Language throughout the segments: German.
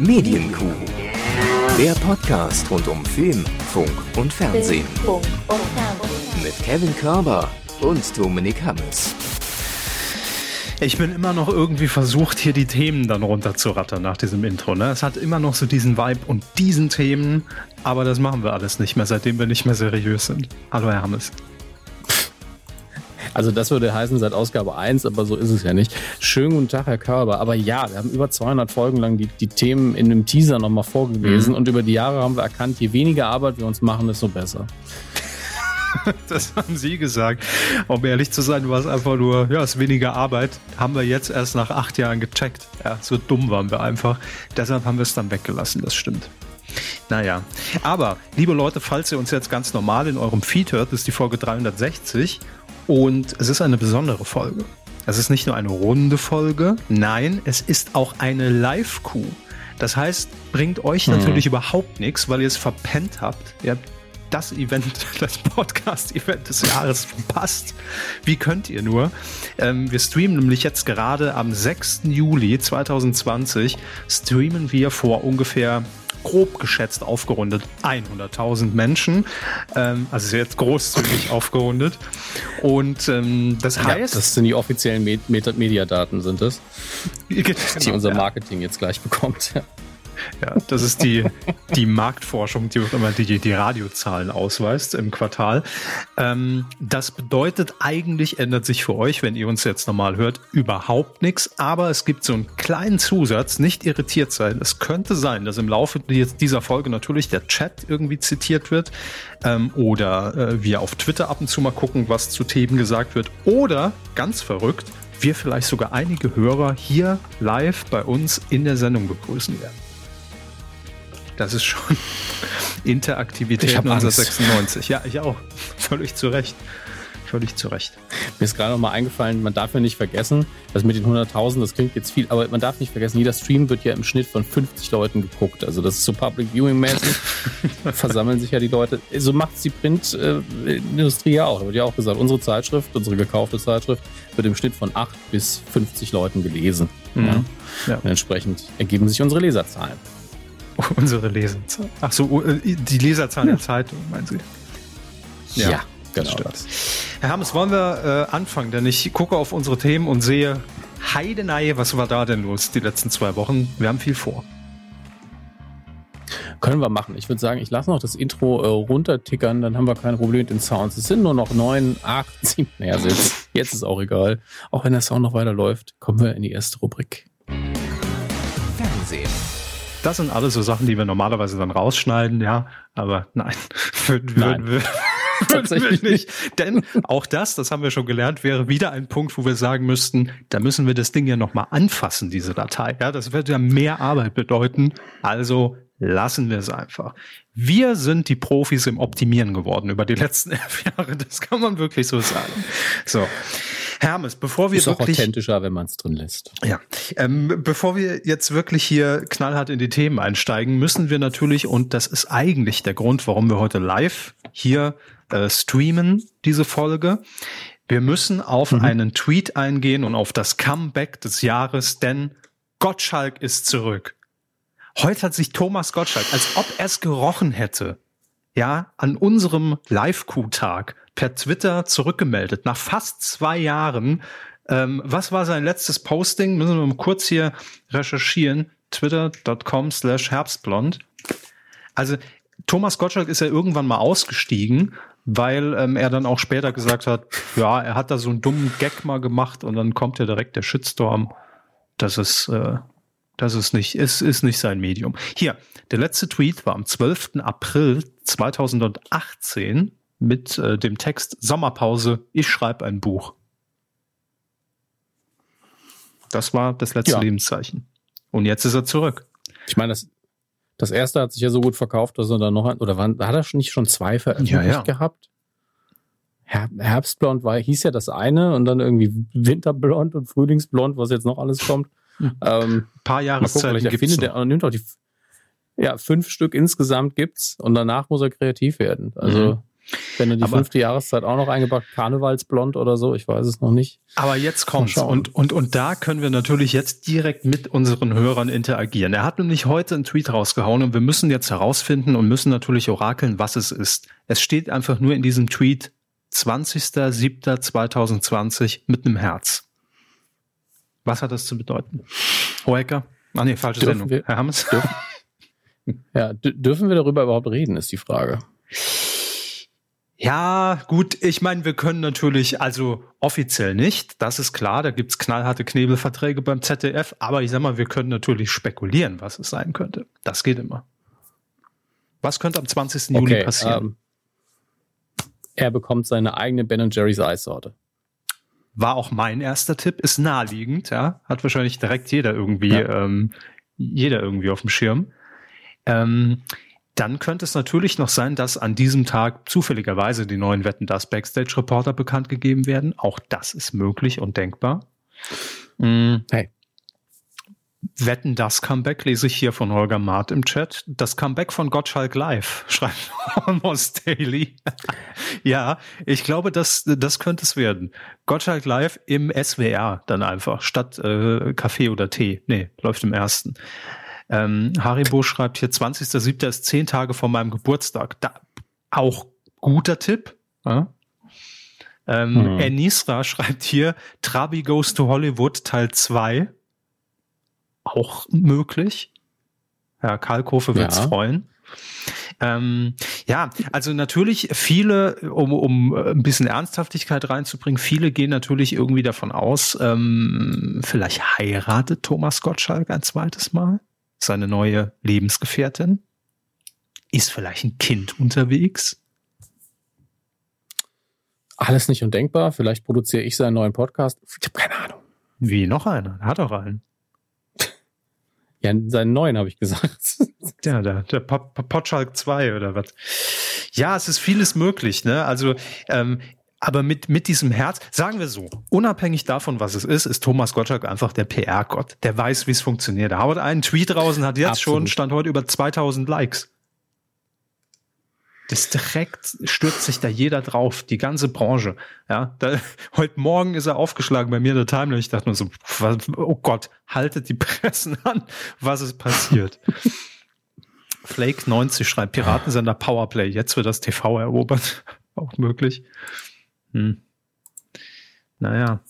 Medienkuh. Der Podcast rund um Film, Funk und Fernsehen. Mit Kevin Körber und Dominik Hammes. Ich bin immer noch irgendwie versucht, hier die Themen dann runterzurattern nach diesem Intro. Ne? Es hat immer noch so diesen Vibe und diesen Themen, aber das machen wir alles nicht mehr, seitdem wir nicht mehr seriös sind. Hallo, Herr Hammes. Also das würde heißen seit Ausgabe 1, aber so ist es ja nicht. Schönen guten Tag, Herr Körber. Aber ja, wir haben über 200 Folgen lang die, die Themen in einem Teaser nochmal vorgelesen mhm. und über die Jahre haben wir erkannt, je weniger Arbeit wir uns machen, desto besser. Das haben Sie gesagt. Um ehrlich zu sein, war es einfach nur, ja, es ist weniger Arbeit. Haben wir jetzt erst nach acht Jahren gecheckt. Ja, so dumm waren wir einfach. Deshalb haben wir es dann weggelassen, das stimmt. Naja, aber liebe Leute, falls ihr uns jetzt ganz normal in eurem Feed hört, ist die Folge 360 und es ist eine besondere Folge. Es ist nicht nur eine runde Folge, nein, es ist auch eine Live-Coup. Das heißt, bringt euch hm. natürlich überhaupt nichts, weil ihr es verpennt habt. Ihr habt das Event, das Podcast-Event des Jahres verpasst. Wie könnt ihr nur? Ähm, wir streamen nämlich jetzt gerade am 6. Juli 2020, streamen wir vor ungefähr grob geschätzt aufgerundet 100.000 Menschen. Ähm, also jetzt großzügig aufgerundet. Und ähm, das heißt. Ja, das sind die offiziellen Mediadaten, sind das? Genau, die unser Marketing ja. jetzt gleich bekommt. Ja, das ist die, die Marktforschung, die auch immer die, die Radiozahlen ausweist im Quartal. Ähm, das bedeutet, eigentlich ändert sich für euch, wenn ihr uns jetzt normal hört, überhaupt nichts. Aber es gibt so einen kleinen Zusatz, nicht irritiert sein. Es könnte sein, dass im Laufe dieser Folge natürlich der Chat irgendwie zitiert wird ähm, oder äh, wir auf Twitter ab und zu mal gucken, was zu Themen gesagt wird. Oder, ganz verrückt, wir vielleicht sogar einige Hörer hier live bei uns in der Sendung begrüßen werden. Das ist schon Interaktivität 1996. Ja, ich auch. Völlig zu Recht. Völlig zu Recht. Mir ist gerade noch mal eingefallen, man darf ja nicht vergessen, dass mit den 100.000, das klingt jetzt viel, aber man darf nicht vergessen, jeder Stream wird ja im Schnitt von 50 Leuten geguckt. Also das ist so Public Viewing-mäßig. versammeln sich ja die Leute. So macht es die Printindustrie ja auch. Da wird ja auch gesagt, unsere Zeitschrift, unsere gekaufte Zeitschrift, wird im Schnitt von 8 bis 50 Leuten gelesen. Mhm. Ja? Ja. Und entsprechend ergeben sich unsere Leserzahlen. Unsere Leserzahlen. Ach so, äh, die Leserzahlen ja. der Zeitung, meinen Sie? Ja, ja genau das. Herr Hammes, wollen wir äh, anfangen? Denn ich gucke auf unsere Themen und sehe, Heidenei, was war da denn los die letzten zwei Wochen? Wir haben viel vor. Können wir machen. Ich würde sagen, ich lasse noch das Intro äh, runtertickern, dann haben wir kein Problem mit den Sounds. Es sind nur noch neun, acht, sieben. Naja, jetzt, jetzt ist auch egal. Auch wenn der Sound noch weiter läuft, kommen wir in die erste Rubrik. Fernsehen. Das sind alles so Sachen, die wir normalerweise dann rausschneiden, ja. Aber nein, würden, nein. würden, Tatsächlich nicht. Denn auch das, das haben wir schon gelernt, wäre wieder ein Punkt, wo wir sagen müssten, da müssen wir das Ding ja nochmal anfassen, diese Datei. Ja, das wird ja mehr Arbeit bedeuten. Also lassen wir es einfach. Wir sind die Profis im Optimieren geworden über die letzten elf Jahre. Das kann man wirklich so sagen. So. Hermes, bevor wir ist wirklich... Ist authentischer, wenn man es drin lässt. Ja. Ähm, bevor wir jetzt wirklich hier knallhart in die Themen einsteigen, müssen wir natürlich, und das ist eigentlich der Grund, warum wir heute live hier äh, streamen, diese Folge, wir müssen auf mhm. einen Tweet eingehen und auf das Comeback des Jahres, denn Gottschalk ist zurück. Heute hat sich Thomas Gottschalk, als ob er es gerochen hätte, ja, an unserem Live-Q-Tag per Twitter zurückgemeldet, nach fast zwei Jahren. Ähm, was war sein letztes Posting? Müssen wir mal kurz hier recherchieren. Twitter.com slash Herbstblond. Also Thomas Gottschalk ist ja irgendwann mal ausgestiegen, weil ähm, er dann auch später gesagt hat, ja, er hat da so einen dummen Gag mal gemacht und dann kommt ja direkt der Shitstorm. Das ist, äh, das ist nicht, ist, ist nicht sein Medium. Hier, der letzte Tweet war am 12. April 2018 mit äh, dem Text Sommerpause, ich schreibe ein Buch. Das war das letzte ja. Lebenszeichen. Und jetzt ist er zurück. Ich meine, das, das erste hat sich ja so gut verkauft, dass er dann noch, oder war, hat er nicht schon zwei veröffentlicht ja, ja. gehabt? Herbstblond war, hieß ja das eine und dann irgendwie Winterblond und Frühlingsblond, was jetzt noch alles kommt. Hm. Ähm, Ein paar Jahreszeiten gibt's findet, der nimmt auch die, ja, fünf Stück insgesamt gibt's und danach muss er kreativ werden. Also, mhm. Wenn du die aber, fünfte Jahreszeit auch noch eingepackt, Karnevalsblond oder so, ich weiß es noch nicht. Aber jetzt kommt's. Und, und, und da können wir natürlich jetzt direkt mit unseren Hörern interagieren. Er hat nämlich heute einen Tweet rausgehauen und wir müssen jetzt herausfinden und müssen natürlich orakeln, was es ist. Es steht einfach nur in diesem Tweet 20.07.2020 mit einem Herz. Was hat das zu bedeuten? Hoeker? Ach nee, falsche dürfen Sendung. Wir, Herr Hammes? Dürfen, ja, dürfen wir darüber überhaupt reden, ist die Frage. Ja, gut, ich meine, wir können natürlich, also offiziell nicht, das ist klar, da gibt's knallharte Knebelverträge beim ZDF, aber ich sag mal, wir können natürlich spekulieren, was es sein könnte. Das geht immer. Was könnte am 20. Okay, Juli passieren? Ähm, er bekommt seine eigene Ben Jerry's Eissorte. War auch mein erster Tipp, ist naheliegend, ja. Hat wahrscheinlich direkt jeder irgendwie, ja. ähm, jeder irgendwie auf dem Schirm. Ähm, dann könnte es natürlich noch sein, dass an diesem Tag zufälligerweise die neuen Wetten das Backstage Reporter bekannt gegeben werden. Auch das ist möglich und denkbar. Mhm. Hey. Wetten das Comeback lese ich hier von Holger Maat im Chat. Das Comeback von Gottschalk Live, schreibt Almost Daily. ja, ich glaube, das, das könnte es werden. Gottschalk Live im SWR dann einfach, statt äh, Kaffee oder Tee. Nee, läuft im ersten. Ähm, Haribo schreibt hier, 20.07. ist zehn Tage vor meinem Geburtstag. Da, auch guter Tipp. Ja? Ähm, hm. Enisra schreibt hier, Trabi Goes to Hollywood Teil 2. Auch möglich. Herr Kalkofe wird's ja. freuen. Ähm, ja, also natürlich viele, um, um ein bisschen Ernsthaftigkeit reinzubringen, viele gehen natürlich irgendwie davon aus, ähm, vielleicht heiratet Thomas Gottschalk ein zweites Mal seine neue Lebensgefährtin? Ist vielleicht ein Kind unterwegs? Alles nicht undenkbar. Vielleicht produziere ich seinen neuen Podcast. Ich habe keine Ahnung. Wie noch einer? Hat auch einen. Ja, seinen neuen habe ich gesagt. Ja, der, der Potschalk 2 oder was. Ja, es ist vieles möglich. Ne? Also ähm, aber mit, mit diesem Herz, sagen wir so, unabhängig davon, was es ist, ist Thomas Gottschalk einfach der PR-Gott. Der weiß, wie es funktioniert. Er haut einen Tweet raus und hat jetzt Absolut. schon, stand heute über 2000 Likes. Das direkt stürzt sich da jeder drauf, die ganze Branche. Ja, da, heute Morgen ist er aufgeschlagen bei mir in der Timeline. Ich dachte nur so, oh Gott, haltet die Pressen an, was ist passiert. Flake 90 schreibt Piratensender Powerplay. Jetzt wird das TV erobert. Auch möglich. Hm. Naja,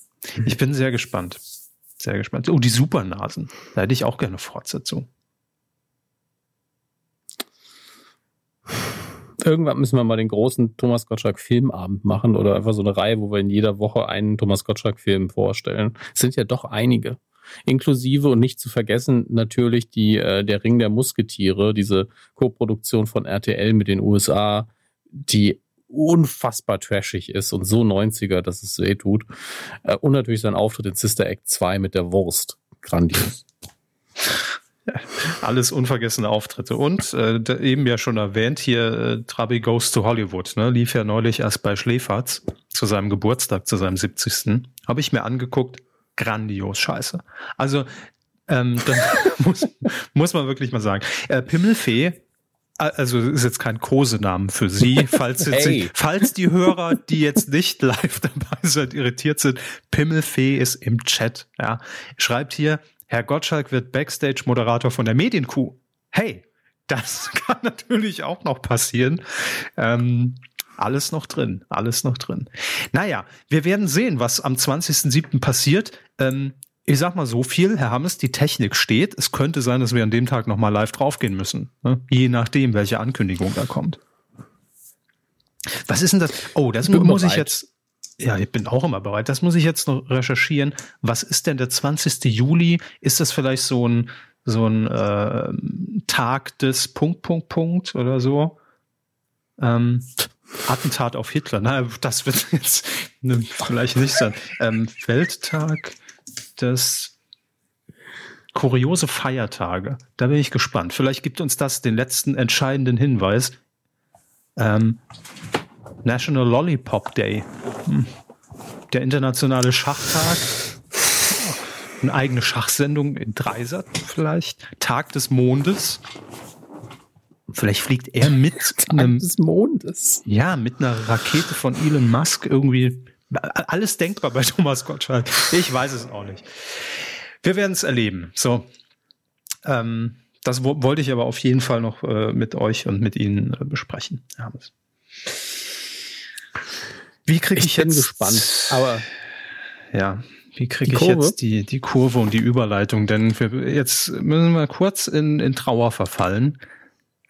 ich bin sehr gespannt. Sehr gespannt. Oh, die Supernasen. Da hätte ich auch gerne Fortsetzung. Irgendwann müssen wir mal den großen Thomas Gottschalk Filmabend machen oder einfach so eine Reihe, wo wir in jeder Woche einen Thomas Gottschalk Film vorstellen. Es sind ja doch einige. Inklusive und nicht zu vergessen natürlich die äh, der Ring der Musketiere, diese Co-Produktion von RTL mit den USA, die unfassbar trashig ist und so 90er, dass es weh tut. Äh, und natürlich sein Auftritt in Sister Act 2 mit der Wurst. Grandios. Alles unvergessene Auftritte. Und äh, eben ja schon erwähnt, hier äh, Trabi Goes to Hollywood, ne? lief ja neulich erst bei Schläferz zu seinem Geburtstag, zu seinem 70. Habe ich mir angeguckt, grandios scheiße. Also ähm, muss, muss man wirklich mal sagen. Äh, Pimmelfee also ist jetzt kein Kosenamen für Sie, falls, jetzt, hey. falls die Hörer, die jetzt nicht live dabei sind, irritiert sind. Pimmelfee ist im Chat. Ja, schreibt hier, Herr Gottschalk wird Backstage-Moderator von der Medienkuh. Hey, das kann natürlich auch noch passieren. Ähm, alles noch drin, alles noch drin. Naja, wir werden sehen, was am 20.07. passiert. Ähm, ich sag mal so viel, Herr Hammes, die Technik steht. Es könnte sein, dass wir an dem Tag nochmal live draufgehen müssen. Ne? Je nachdem, welche Ankündigung da kommt. Was ist denn das? Oh, das muss bereit. ich jetzt. Ja, ich bin auch immer bereit. Das muss ich jetzt noch recherchieren. Was ist denn der 20. Juli? Ist das vielleicht so ein, so ein äh, Tag des Punkt, Punkt, Punkt oder so? Ähm, Attentat auf Hitler. Na, das wird jetzt ne, vielleicht nicht sein. Ähm, Welttag das kuriose Feiertage. Da bin ich gespannt. Vielleicht gibt uns das den letzten entscheidenden Hinweis. Ähm, National Lollipop Day. Hm. Der internationale Schachtag. Eine eigene Schachsendung in Dreisat vielleicht. Tag des Mondes. Vielleicht fliegt er mit einem des Mondes. Ja, mit einer Rakete von Elon Musk irgendwie. Alles denkbar bei Thomas Gottschalk. Ich weiß es auch nicht. Wir werden es erleben. So. Ähm, das wollte ich aber auf jeden Fall noch äh, mit euch und mit Ihnen äh, besprechen. Hermes. Wie kriege ich, ich jetzt gespannt, aber ja, wie kriege ich jetzt die, die Kurve und die Überleitung? Denn wir, jetzt müssen wir kurz in, in Trauer verfallen.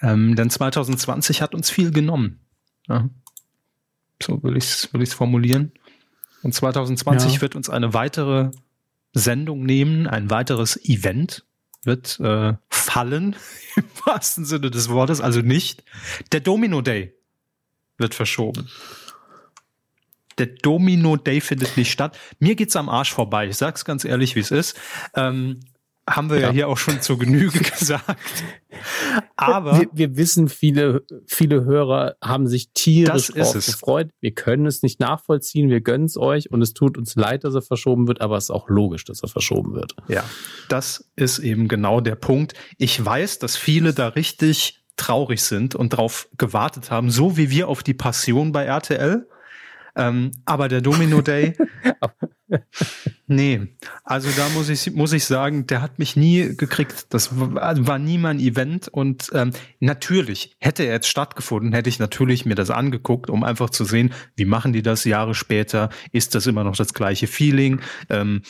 Ähm, denn 2020 hat uns viel genommen. Ja. So will ich es will ich's formulieren. Und 2020 ja. wird uns eine weitere Sendung nehmen, ein weiteres Event wird äh, fallen, im wahrsten Sinne des Wortes, also nicht. Der Domino Day wird verschoben. Der Domino Day findet nicht statt. Mir geht's am Arsch vorbei. Ich sag's ganz ehrlich, wie es ist. Ähm, haben wir ja. ja. hier auch schon zur Genüge gesagt. Aber wir, wir, wissen, viele, viele Hörer haben sich tierisch drauf gefreut. Wir können es nicht nachvollziehen. Wir gönnen es euch und es tut uns leid, dass er verschoben wird, aber es ist auch logisch, dass er verschoben wird. Ja, das ist eben genau der Punkt. Ich weiß, dass viele da richtig traurig sind und drauf gewartet haben, so wie wir auf die Passion bei RTL. Ähm, aber der Domino Day, nee, also da muss ich, muss ich sagen, der hat mich nie gekriegt. Das war, nie mein Event und ähm, natürlich, hätte er jetzt stattgefunden, hätte ich natürlich mir das angeguckt, um einfach zu sehen, wie machen die das Jahre später, ist das immer noch das gleiche Feeling, ähm,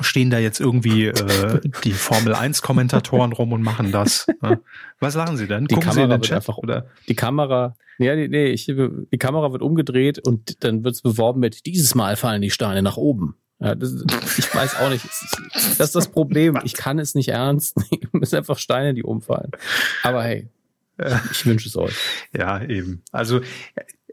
stehen da jetzt irgendwie äh, die Formel 1 Kommentatoren rum und machen das. Ne? Was sagen Sie denn? Die Gucken Kamera wird Chat, einfach oder die Kamera ja, nee, nee ich, die Kamera wird umgedreht und dann wird es beworben mit dieses Mal fallen die Steine nach oben. Ja, das, ich weiß auch nicht. Das ist das Problem. Ich kann es nicht ernst nehmen. Es sind einfach Steine, die umfallen. Aber hey, ich wünsche es euch. Ja, eben. Also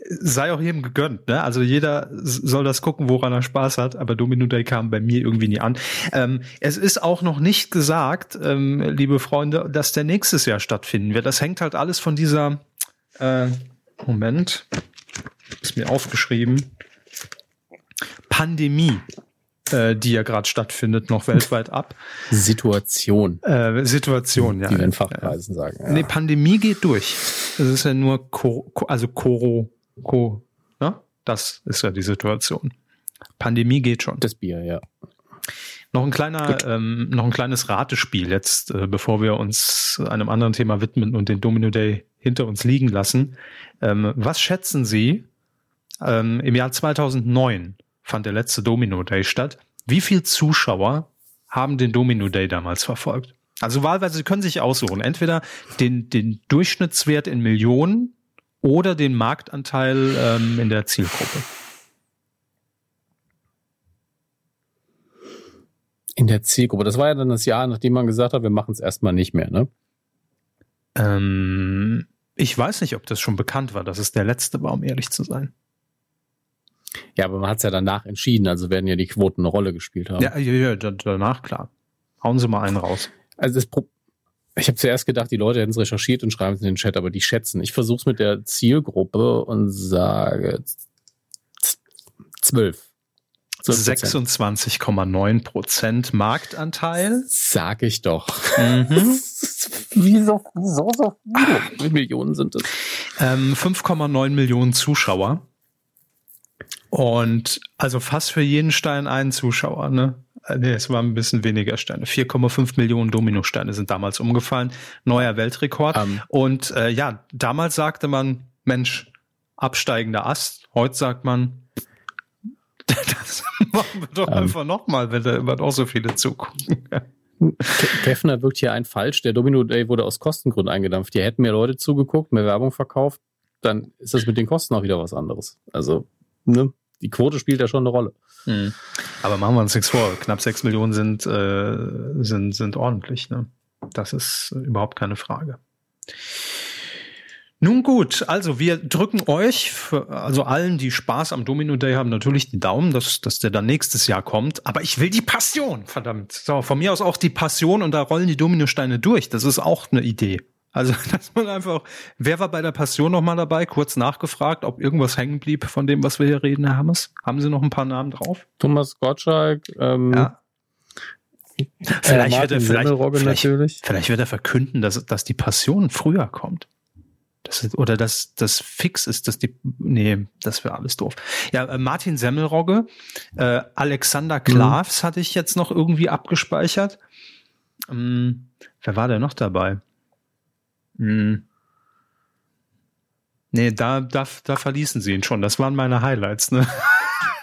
sei auch jedem gegönnt. Ne? Also jeder soll das gucken, woran er Spaß hat. Aber Domino Day kam bei mir irgendwie nie an. Ähm, es ist auch noch nicht gesagt, ähm, liebe Freunde, dass der nächstes Jahr stattfinden wird. Das hängt halt alles von dieser äh, Moment, ist mir aufgeschrieben. Pandemie äh, die ja gerade stattfindet, noch weltweit ab. Situation. Äh, Situation, ja. Wie wir in Fachkreisen sagen. Ja. Nee, Pandemie geht durch. Es ist ja nur, Co also Koro, Co, ne? Das ist ja die Situation. Pandemie geht schon. Das Bier, ja. Noch ein kleiner, ähm, noch ein kleines Ratespiel jetzt, äh, bevor wir uns einem anderen Thema widmen und den Domino Day hinter uns liegen lassen. Ähm, was schätzen Sie? Ähm, Im Jahr 2009 fand der letzte Domino Day statt. Wie viel Zuschauer haben den Domino Day damals verfolgt? Also wahlweise, Sie können sich aussuchen, entweder den, den Durchschnittswert in Millionen oder den Marktanteil ähm, in der Zielgruppe. In der Zielgruppe. Das war ja dann das Jahr, nachdem man gesagt hat, wir machen es erstmal nicht mehr, ne? Ähm, ich weiß nicht, ob das schon bekannt war, dass es der letzte war, um ehrlich zu sein. Ja, aber man hat es ja danach entschieden, also werden ja die Quoten eine Rolle gespielt haben. Ja, ja, ja danach, klar. Hauen Sie mal einen raus. Also das Pro ich habe zuerst gedacht, die Leute hätten es recherchiert und schreiben es in den Chat, aber die schätzen. Ich versuche es mit der Zielgruppe und sage zwölf. 26,9 Prozent Marktanteil. Sag ich doch. Mhm. wieso, wieso so viele? Wie viele Millionen sind es? Ähm, 5,9 Millionen Zuschauer. Und also fast für jeden Stein einen Zuschauer, ne? Äh, nee, es waren ein bisschen weniger Steine. 4,5 Millionen Dominosteine sind damals umgefallen. Neuer Weltrekord. Um. Ähm. Und äh, ja, damals sagte man, Mensch, absteigender Ast. Heute sagt man, das machen wir doch um. Ähm. einfach nochmal, wenn da immer noch so viele zugucken. Keffner wirkt hier ein falsch. Der Domino Day wurde aus Kostengründen eingedampft. Hier hätten mehr Leute zugeguckt, mehr Werbung verkauft. Dann ist das mit den Kosten auch wieder was anderes. Also ne, die Quote spielt ja schon eine Rolle. Mhm. Aber machen wir uns nichts vor. Knapp sechs Millionen sind, äh, sind, sind ordentlich. Ne? Das ist überhaupt keine Frage. Nun gut, also wir drücken euch, für, also allen, die Spaß am Domino Day haben, natürlich die Daumen, dass, dass der dann nächstes Jahr kommt. Aber ich will die Passion, verdammt. So, von mir aus auch die Passion und da rollen die Dominosteine durch. Das ist auch eine Idee. Also, dass man einfach, wer war bei der Passion noch mal dabei? Kurz nachgefragt, ob irgendwas hängen blieb von dem, was wir hier reden, Herr Hammes. Haben Sie noch ein paar Namen drauf? Thomas Gottschalk, ähm, ja. Vielleicht, wird er, vielleicht, vielleicht, vielleicht, wird er verkünden, dass, dass die Passion früher kommt. Das, oder dass das fix ist, dass die. Nee, das wäre alles doof. Ja, äh, Martin Semmelrogge, äh, Alexander Klavs mhm. hatte ich jetzt noch irgendwie abgespeichert. Ähm, wer war denn noch dabei? Hm. Nee, da, da, da verließen sie ihn schon. Das waren meine Highlights, ne?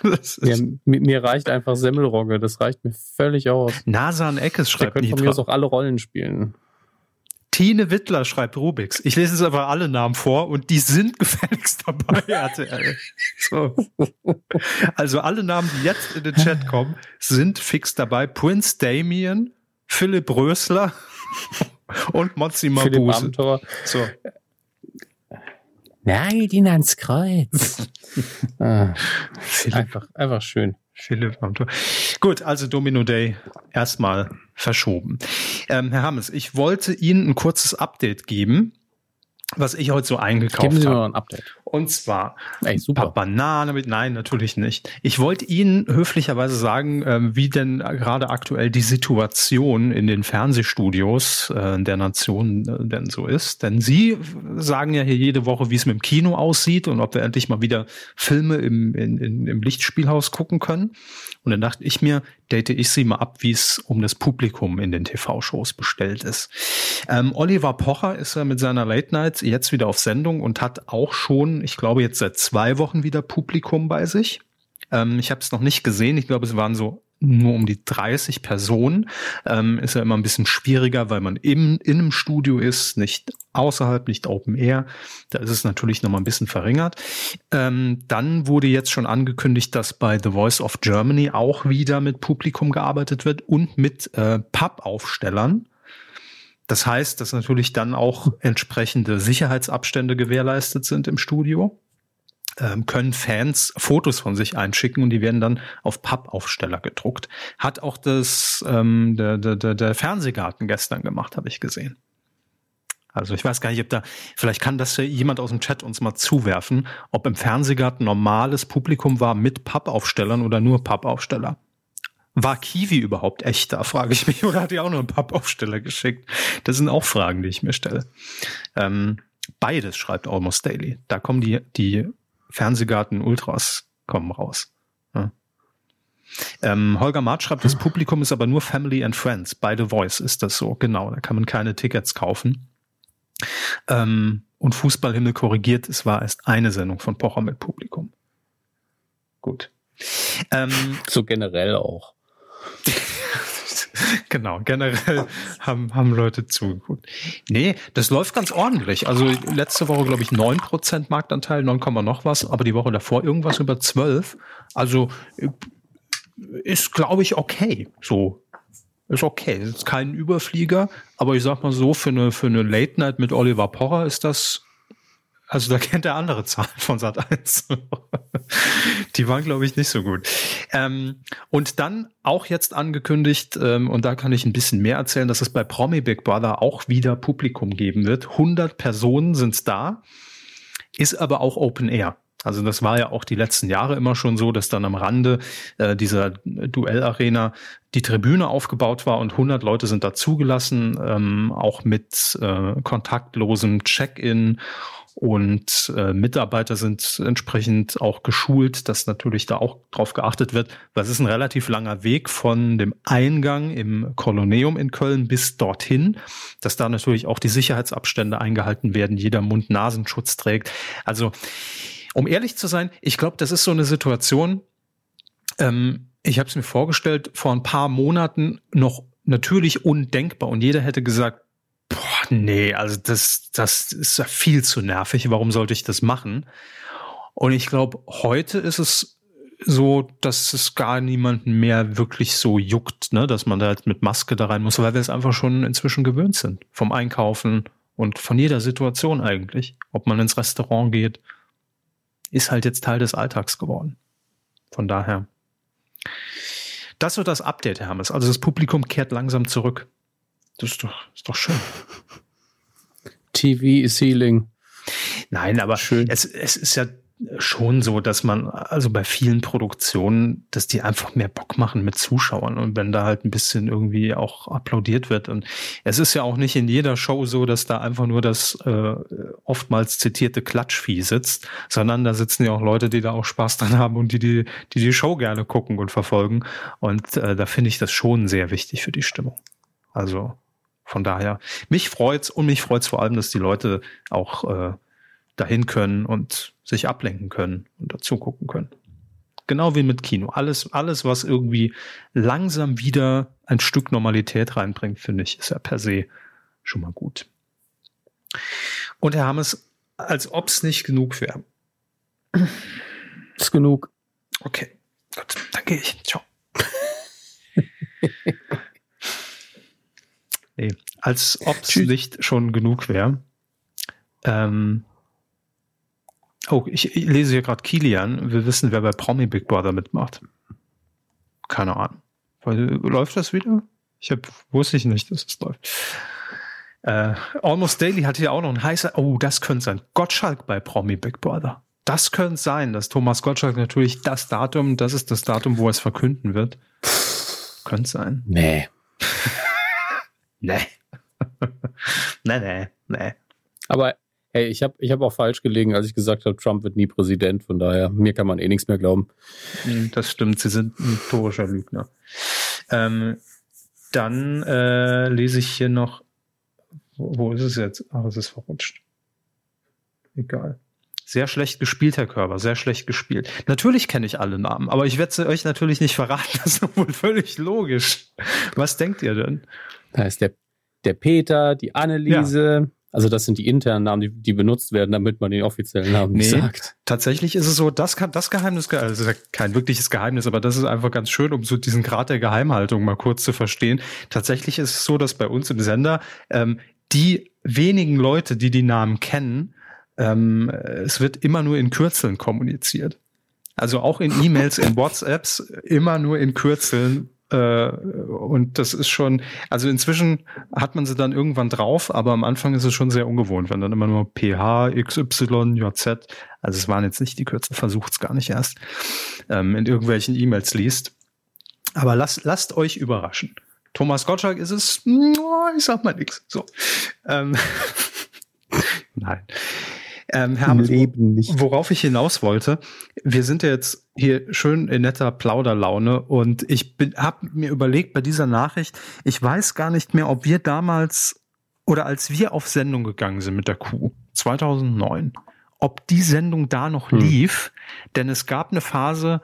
ja, mir reicht einfach Semmelrogge, das reicht mir völlig aus. Nasan Eckes schreibt Der könnte von mir aus auch alle Rollen spielen. Tine Wittler schreibt Rubix. Ich lese jetzt aber alle Namen vor und die sind gefälligst dabei, RTL. So. Also alle Namen, die jetzt in den Chat kommen, sind fix dabei. Prince Damien, Philipp Rösler und Mozzi Mabuse. So. Nein, ihn ans Kreuz. ah, einfach, einfach schön. Philipp am Tor. Gut, also Domino Day erstmal verschoben. Ähm, Herr Hammes, ich wollte Ihnen ein kurzes Update geben was ich heute so eingekauft habe. Geben Sie mal ein Update. Und zwar Ey, super. Banane mit, nein, natürlich nicht. Ich wollte Ihnen höflicherweise sagen, ähm, wie denn gerade aktuell die Situation in den Fernsehstudios äh, der Nation äh, denn so ist. Denn Sie sagen ja hier jede Woche, wie es mit dem Kino aussieht und ob wir endlich mal wieder Filme im, in, im Lichtspielhaus gucken können. Und dann dachte ich mir, date ich sie mal ab, wie es um das Publikum in den TV-Shows bestellt ist. Ähm, Oliver Pocher ist ja mit seiner Late Night jetzt wieder auf Sendung und hat auch schon, ich glaube, jetzt seit zwei Wochen wieder Publikum bei sich. Ähm, ich habe es noch nicht gesehen. Ich glaube, es waren so nur um die 30 Personen. Ähm, ist ja immer ein bisschen schwieriger, weil man im, in einem Studio ist, nicht außerhalb, nicht Open Air. Da ist es natürlich noch mal ein bisschen verringert. Ähm, dann wurde jetzt schon angekündigt, dass bei The Voice of Germany auch wieder mit Publikum gearbeitet wird und mit äh, Pub-Aufstellern. Das heißt, dass natürlich dann auch entsprechende Sicherheitsabstände gewährleistet sind im Studio ähm, können Fans Fotos von sich einschicken und die werden dann auf Pappaufsteller gedruckt. Hat auch das ähm, der, der, der Fernsehgarten gestern gemacht, habe ich gesehen. Also ich weiß gar nicht, ob da, vielleicht kann das jemand aus dem Chat uns mal zuwerfen, ob im Fernsehgarten normales Publikum war mit Pappaufstellern oder nur Pappaufsteller. War Kiwi überhaupt echt da, frage ich mich, oder hat die auch nur einen Pappaufsteller geschickt? Das sind auch Fragen, die ich mir stelle. Ähm, beides schreibt Almost Daily. Da kommen die, die Fernsehgarten Ultras kommen raus. Ja. Ähm, Holger March schreibt, das Publikum ist aber nur Family and Friends. By The Voice ist das so. Genau, da kann man keine Tickets kaufen. Ähm, und Fußballhimmel korrigiert, es war erst eine Sendung von Pocher mit Publikum. Gut. Ähm, so generell auch. genau, generell haben, haben Leute zugeguckt. Nee, das läuft ganz ordentlich. Also letzte Woche, glaube ich, neun Prozent Marktanteil, 9, noch was, aber die Woche davor irgendwas über zwölf. Also ist, glaube ich, okay. So. Ist okay. Ist kein Überflieger, aber ich sag mal so, für eine, für eine Late Night mit Oliver Pocher ist das also da kennt er andere Zahlen von Sat 1. Die waren, glaube ich, nicht so gut. Ähm, und dann auch jetzt angekündigt, ähm, und da kann ich ein bisschen mehr erzählen, dass es bei Promi Big Brother auch wieder Publikum geben wird. 100 Personen sind da, ist aber auch Open Air. Also das war ja auch die letzten Jahre immer schon so, dass dann am Rande äh, dieser Duellarena die Tribüne aufgebaut war und 100 Leute sind da zugelassen, ähm, auch mit äh, kontaktlosem Check-in und äh, Mitarbeiter sind entsprechend auch geschult, dass natürlich da auch drauf geachtet wird, es ist ein relativ langer Weg von dem Eingang im Koloneum in Köln bis dorthin, dass da natürlich auch die Sicherheitsabstände eingehalten werden, jeder Mund-Nasenschutz trägt. Also, um ehrlich zu sein, ich glaube, das ist so eine Situation, ähm, ich habe es mir vorgestellt, vor ein paar Monaten noch natürlich undenkbar und jeder hätte gesagt, nee, also das, das ist ja viel zu nervig. Warum sollte ich das machen? Und ich glaube, heute ist es so, dass es gar niemanden mehr wirklich so juckt, ne, dass man da halt mit Maske da rein muss, weil wir es einfach schon inzwischen gewöhnt sind. Vom Einkaufen und von jeder Situation eigentlich. Ob man ins Restaurant geht, ist halt jetzt Teil des Alltags geworden. Von daher. Das wird das Update, Hermes. Also das Publikum kehrt langsam zurück. Das ist doch, ist doch schön. TV is healing. Nein, aber schön. Es, es ist ja schon so, dass man, also bei vielen Produktionen, dass die einfach mehr Bock machen mit Zuschauern und wenn da halt ein bisschen irgendwie auch applaudiert wird. Und es ist ja auch nicht in jeder Show so, dass da einfach nur das äh, oftmals zitierte Klatschvieh sitzt, sondern da sitzen ja auch Leute, die da auch Spaß dran haben und die die, die, die Show gerne gucken und verfolgen. Und äh, da finde ich das schon sehr wichtig für die Stimmung. Also von daher, mich freut's und mich freut's vor allem, dass die Leute auch äh, dahin können und sich ablenken können und dazu gucken können. Genau wie mit Kino. Alles, alles, was irgendwie langsam wieder ein Stück Normalität reinbringt, finde ich, ist ja per se schon mal gut. Und Herr Hammes, als ob es nicht genug wäre. Ist genug. Okay, gut, dann gehe ich. Ciao. nee, als ob es nicht schon genug wäre. Ähm, Oh, ich, ich lese hier gerade Kilian. Wir wissen, wer bei Promi Big Brother mitmacht. Keine Ahnung. Läuft das wieder? Ich hab, wusste ich nicht, dass es läuft. Äh, Almost Daily hatte ja auch noch ein heißer. Oh, das könnte sein. Gottschalk bei Promi Big Brother. Das könnte sein, dass Thomas Gottschalk natürlich das Datum, das ist das Datum, wo er es verkünden wird. Könnte sein. Nee. nee. nee, nee, nee. Aber Hey, ich habe ich hab auch falsch gelegen, als ich gesagt habe, Trump wird nie Präsident. Von daher, mir kann man eh nichts mehr glauben. Hm, das stimmt, Sie sind ein notorischer Lügner. Ähm, dann äh, lese ich hier noch, wo, wo ist es jetzt? Ach, es ist verrutscht. Egal. Sehr schlecht gespielt, Herr Körber, sehr schlecht gespielt. Natürlich kenne ich alle Namen, aber ich werde sie euch natürlich nicht verraten. Das ist wohl völlig logisch. Was denkt ihr denn? Da ist der, der Peter, die Anneliese, ja. Also das sind die internen Namen, die, die benutzt werden, damit man den offiziellen Namen nee, nicht sagt. Tatsächlich ist es so, das kann das Geheimnis, also kein wirkliches Geheimnis, aber das ist einfach ganz schön, um so diesen Grad der Geheimhaltung mal kurz zu verstehen. Tatsächlich ist es so, dass bei uns im Sender ähm, die wenigen Leute, die die Namen kennen, ähm, es wird immer nur in Kürzeln kommuniziert. Also auch in E-Mails, in WhatsApps immer nur in Kürzeln, äh, und das ist schon, also inzwischen hat man sie dann irgendwann drauf, aber am Anfang ist es schon sehr ungewohnt, wenn dann immer nur PH, XY, JZ, also es waren jetzt nicht die Kürzel, versucht es gar nicht erst, ähm, in irgendwelchen E-Mails liest. Aber lasst, lasst euch überraschen. Thomas Gottschalk ist es, ich sag mal nix. So. Ähm, Nein. Ähm, Herr Hammes, Leben nicht. Worauf ich hinaus wollte, wir sind ja jetzt hier schön in netter Plauderlaune und ich habe mir überlegt bei dieser Nachricht, ich weiß gar nicht mehr, ob wir damals oder als wir auf Sendung gegangen sind mit der Kuh 2009, ob die Sendung da noch hm. lief, denn es gab eine Phase,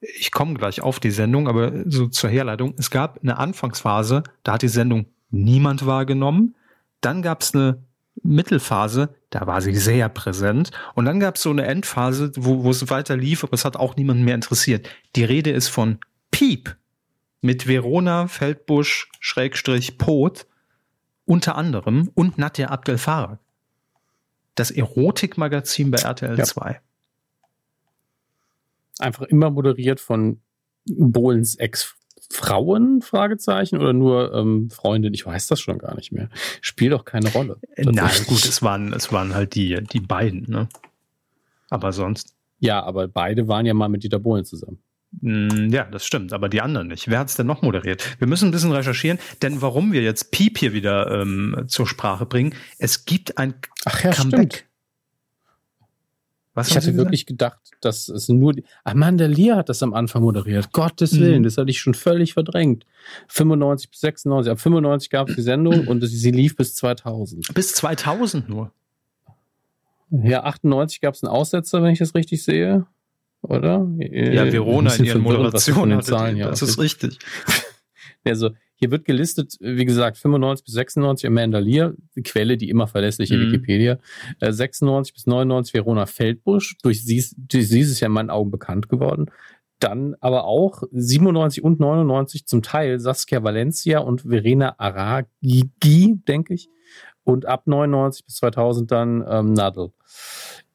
ich komme gleich auf die Sendung, aber so zur Herleitung, es gab eine Anfangsphase, da hat die Sendung niemand wahrgenommen. Dann gab es eine Mittelphase, da war sie sehr präsent. Und dann gab es so eine Endphase, wo, wo es weiter lief, aber es hat auch niemanden mehr interessiert. Die Rede ist von Piep mit Verona Feldbusch Schrägstrich Pot unter anderem und Nadja Abdel Farag. Das Erotikmagazin bei RTL ja. 2. Einfach immer moderiert von Bohlens Ex Frauen? Fragezeichen oder nur ähm, Freundin? Ich weiß das schon gar nicht mehr. Spielt doch keine Rolle. Nein, gut, es waren, es waren halt die, die beiden, ne? Aber sonst. Ja, aber beide waren ja mal mit Dieter Bohlen zusammen. Mm, ja, das stimmt, aber die anderen nicht. Wer hat es denn noch moderiert? Wir müssen ein bisschen recherchieren, denn warum wir jetzt Piep hier wieder ähm, zur Sprache bringen, es gibt ein Ach ja, Comeback. Stimmt. Was ich hatte wirklich gedacht, dass es nur die, Amanda Lear hat das am Anfang moderiert. Gottes mhm. Willen, das hatte ich schon völlig verdrängt. 95 bis 96, ab 95 gab es die Sendung und sie lief bis 2000. Bis 2000 nur? Ja, 98 gab es einen Aussetzer, wenn ich das richtig sehe. Oder? Ja, Verona in ihren Moderationen. Zahlen, das ist richtig. Also, hier wird gelistet, wie gesagt, 95 bis 96 Amanda Lear, die Quelle, die immer verlässliche mhm. Wikipedia. Äh, 96 bis 99 Verona Feldbusch, durch sie, durch sie ist es ja in meinen Augen bekannt geworden. Dann aber auch 97 und 99 zum Teil Saskia Valencia und Verena Aragigi, denke ich. Und ab 99 bis 2000 dann ähm, Nadel.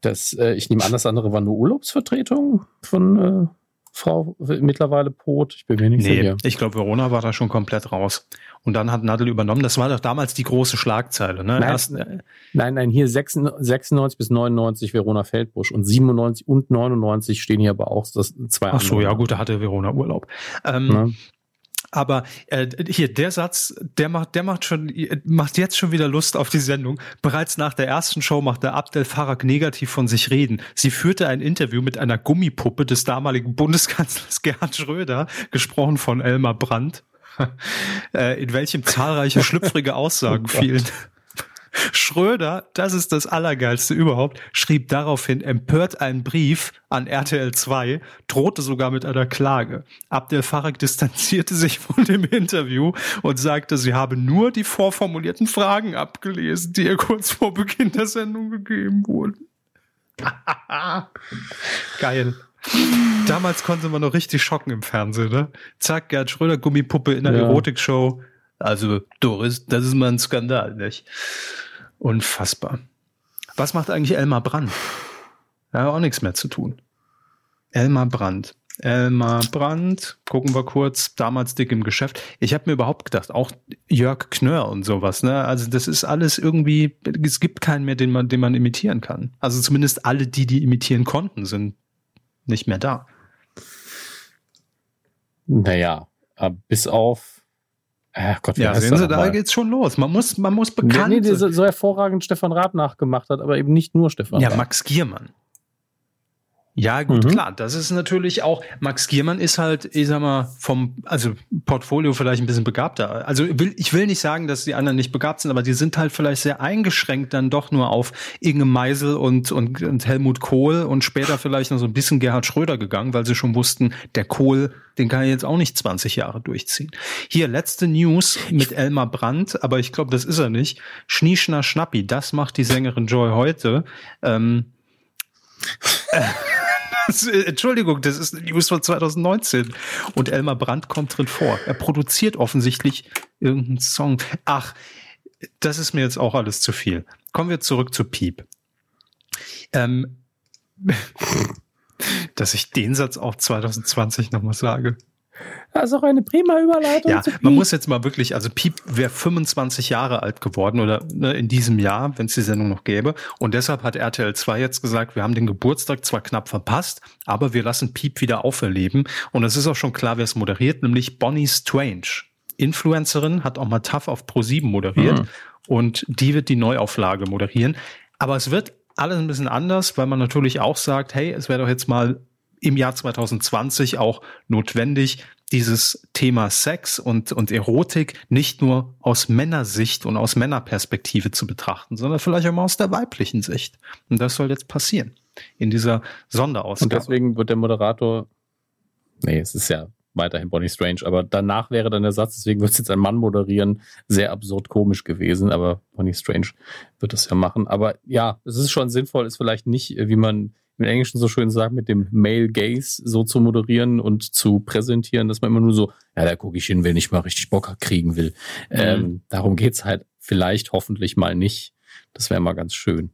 Das, äh, ich nehme an, das andere war nur Urlaubsvertretung von, äh, Frau mittlerweile Pot? Ich bin mir nicht nee, sicher. Ich glaube, Verona war da schon komplett raus. Und dann hat Nadel übernommen. Das war doch damals die große Schlagzeile. Ne? Nein, Erst, nein, nein, hier 96 bis 99 Verona Feldbusch und 97 und 99 stehen hier aber auch das zwei Ach so, ja gut, da hatte Verona Urlaub. Ähm, ja. Aber äh, hier, der Satz, der macht, der macht schon, macht jetzt schon wieder Lust auf die Sendung. Bereits nach der ersten Show machte Abdel Farag negativ von sich reden. Sie führte ein Interview mit einer Gummipuppe des damaligen Bundeskanzlers Gerhard Schröder, gesprochen von Elmar Brandt, äh, in welchem zahlreiche schlüpfrige Aussagen oh fielen. Schröder, das ist das Allergeilste überhaupt, schrieb daraufhin empört einen Brief an RTL 2, drohte sogar mit einer Klage. Abdel Farag distanzierte sich von dem Interview und sagte, sie habe nur die vorformulierten Fragen abgelesen, die ihr kurz vor Beginn der Sendung gegeben wurden. Geil. Damals konnte man noch richtig schocken im Fernsehen, ne? Zack, Gerd Schröder, Gummipuppe in einer ja. Erotikshow. Also, Doris, das ist mal ein Skandal, nicht? Unfassbar. Was macht eigentlich Elmar Brandt? Er hat auch nichts mehr zu tun. Elmar Brandt. Elmar Brandt, gucken wir kurz, damals dick im Geschäft. Ich habe mir überhaupt gedacht, auch Jörg Knör und sowas, ne? Also das ist alles irgendwie, es gibt keinen mehr, den man, den man imitieren kann. Also zumindest alle, die die imitieren konnten, sind nicht mehr da. Naja, bis auf Ach Gott, ja, sehen Sie, da mal? geht's schon los. Man muss, man muss bekannt. Nee, nee, so, so hervorragend Stefan Rath nachgemacht hat, aber eben nicht nur Stefan Ja, Max Giermann. Ja, gut, mhm. klar. Das ist natürlich auch, Max Giermann ist halt, ich sag mal, vom, also Portfolio vielleicht ein bisschen begabter. Also will, ich will nicht sagen, dass die anderen nicht begabt sind, aber die sind halt vielleicht sehr eingeschränkt dann doch nur auf Inge Meisel und, und, und Helmut Kohl und später vielleicht noch so ein bisschen Gerhard Schröder gegangen, weil sie schon wussten, der Kohl, den kann er jetzt auch nicht 20 Jahre durchziehen. Hier, letzte News mit Elmar Brandt, aber ich glaube, das ist er nicht. Schnieschner Schnappi, das macht die Sängerin Joy heute. Ähm, Entschuldigung, das ist News von 2019. Und Elmar Brandt kommt drin vor. Er produziert offensichtlich irgendeinen Song. Ach, das ist mir jetzt auch alles zu viel. Kommen wir zurück zu Piep. Ähm, dass ich den Satz auch 2020 nochmal sage. Das ist auch eine prima Überleitung. Ja, man muss jetzt mal wirklich, also Piep wäre 25 Jahre alt geworden oder ne, in diesem Jahr, wenn es die Sendung noch gäbe. Und deshalb hat RTL 2 jetzt gesagt, wir haben den Geburtstag zwar knapp verpasst, aber wir lassen Piep wieder auferleben. Und es ist auch schon klar, wer es moderiert, nämlich Bonnie Strange. Influencerin, hat auch mal Tough auf Pro7 moderiert. Mhm. Und die wird die Neuauflage moderieren. Aber es wird alles ein bisschen anders, weil man natürlich auch sagt, hey, es wäre doch jetzt mal im Jahr 2020 auch notwendig, dieses Thema Sex und, und Erotik nicht nur aus Männersicht und aus Männerperspektive zu betrachten, sondern vielleicht auch mal aus der weiblichen Sicht. Und das soll jetzt passieren in dieser Sonderausgabe. Und deswegen wird der Moderator, nee, es ist ja weiterhin Bonnie Strange, aber danach wäre dann der Satz, deswegen wird es jetzt ein Mann moderieren, sehr absurd komisch gewesen, aber Bonnie Strange wird das ja machen. Aber ja, es ist schon sinnvoll, ist vielleicht nicht, wie man im Englischen so schön sagt, mit dem Male Gaze so zu moderieren und zu präsentieren, dass man immer nur so, ja, da gucke ich hin, wenn ich mal richtig Bock kriegen will. Mhm. Ähm, darum geht's halt vielleicht hoffentlich mal nicht. Das wäre mal ganz schön.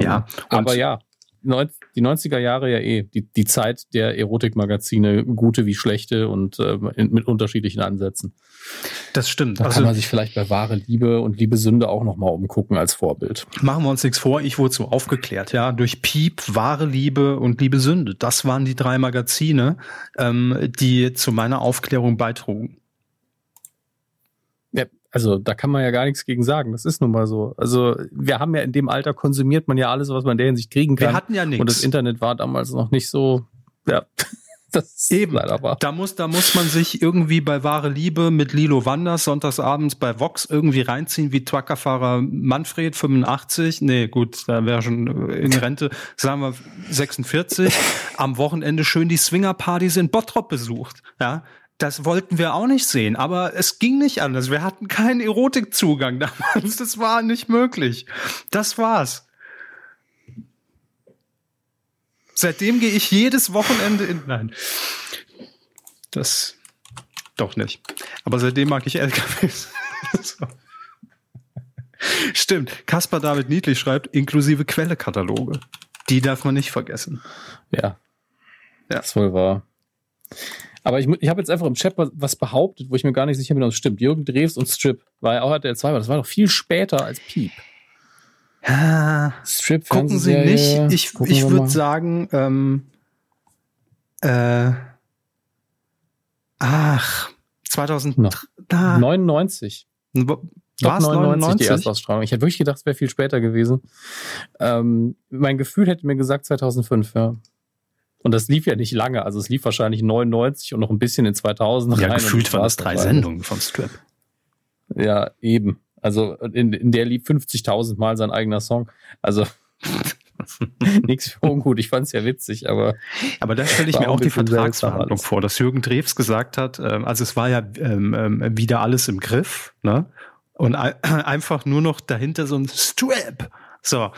Ja. Ähm, aber ja, die 90er Jahre ja eh, die, die Zeit der Erotikmagazine, gute wie schlechte und äh, mit unterschiedlichen Ansätzen. Das stimmt. Da also, kann man sich vielleicht bei wahre Liebe und Liebe Sünde auch nochmal umgucken als Vorbild. Machen wir uns nichts vor, ich wurde so aufgeklärt, ja, durch Piep, wahre Liebe und Liebe Sünde. Das waren die drei Magazine, ähm, die zu meiner Aufklärung beitrugen. Also da kann man ja gar nichts gegen sagen. Das ist nun mal so. Also wir haben ja in dem Alter konsumiert man ja alles, was man in der Hinsicht kriegen kann. Wir hatten ja nichts. Und das Internet war damals noch nicht so, ja. Das Eben, leider war. Da muss, da muss man sich irgendwie bei Wahre Liebe mit Lilo Wanders sonntagsabends bei Vox irgendwie reinziehen, wie Truckerfahrer Manfred 85. Nee, gut, da wäre schon in Rente, sagen wir 46. Am Wochenende schön die Swingerpartys in Bottrop besucht. Ja, das wollten wir auch nicht sehen, aber es ging nicht anders. Wir hatten keinen Erotikzugang damals. Das war nicht möglich. Das war's. Seitdem gehe ich jedes Wochenende in. Nein. Das doch nicht. Aber seitdem mag ich LKWs. so. Stimmt. Kaspar David Niedlich schreibt, inklusive Quellekataloge. Die darf man nicht vergessen. Ja. Ja. Das wohl wahr. Aber ich, ich habe jetzt einfach im Chat was behauptet, wo ich mir gar nicht sicher bin, ob es stimmt. Jürgen Drews und Strip war ja auch RTL 2, aber das war doch viel später als Piep. Ja, Strip gucken Sie nicht. Ich, ich würde sagen, ähm, äh, ach, 2099. War es 99 die Erstausstrahlung? Ich hätte wirklich gedacht, es wäre viel später gewesen. Ähm, mein Gefühl hätte mir gesagt 2005, ja. Und das lief ja nicht lange, also es lief wahrscheinlich 99 und noch ein bisschen in 2000 ja, rein. gefühlt waren es drei Sendungen vom Strip. Ja, eben. Also in, in der lief 50.000 Mal sein eigener Song. Also nichts für ungut. Ich fand es ja witzig, aber. Aber da stelle ich mir auch die Vertragsverhandlung vor, dass Jürgen Drews gesagt hat, ähm, also es war ja ähm, ähm, wieder alles im Griff, ne? Und einfach nur noch dahinter so ein Strap. So.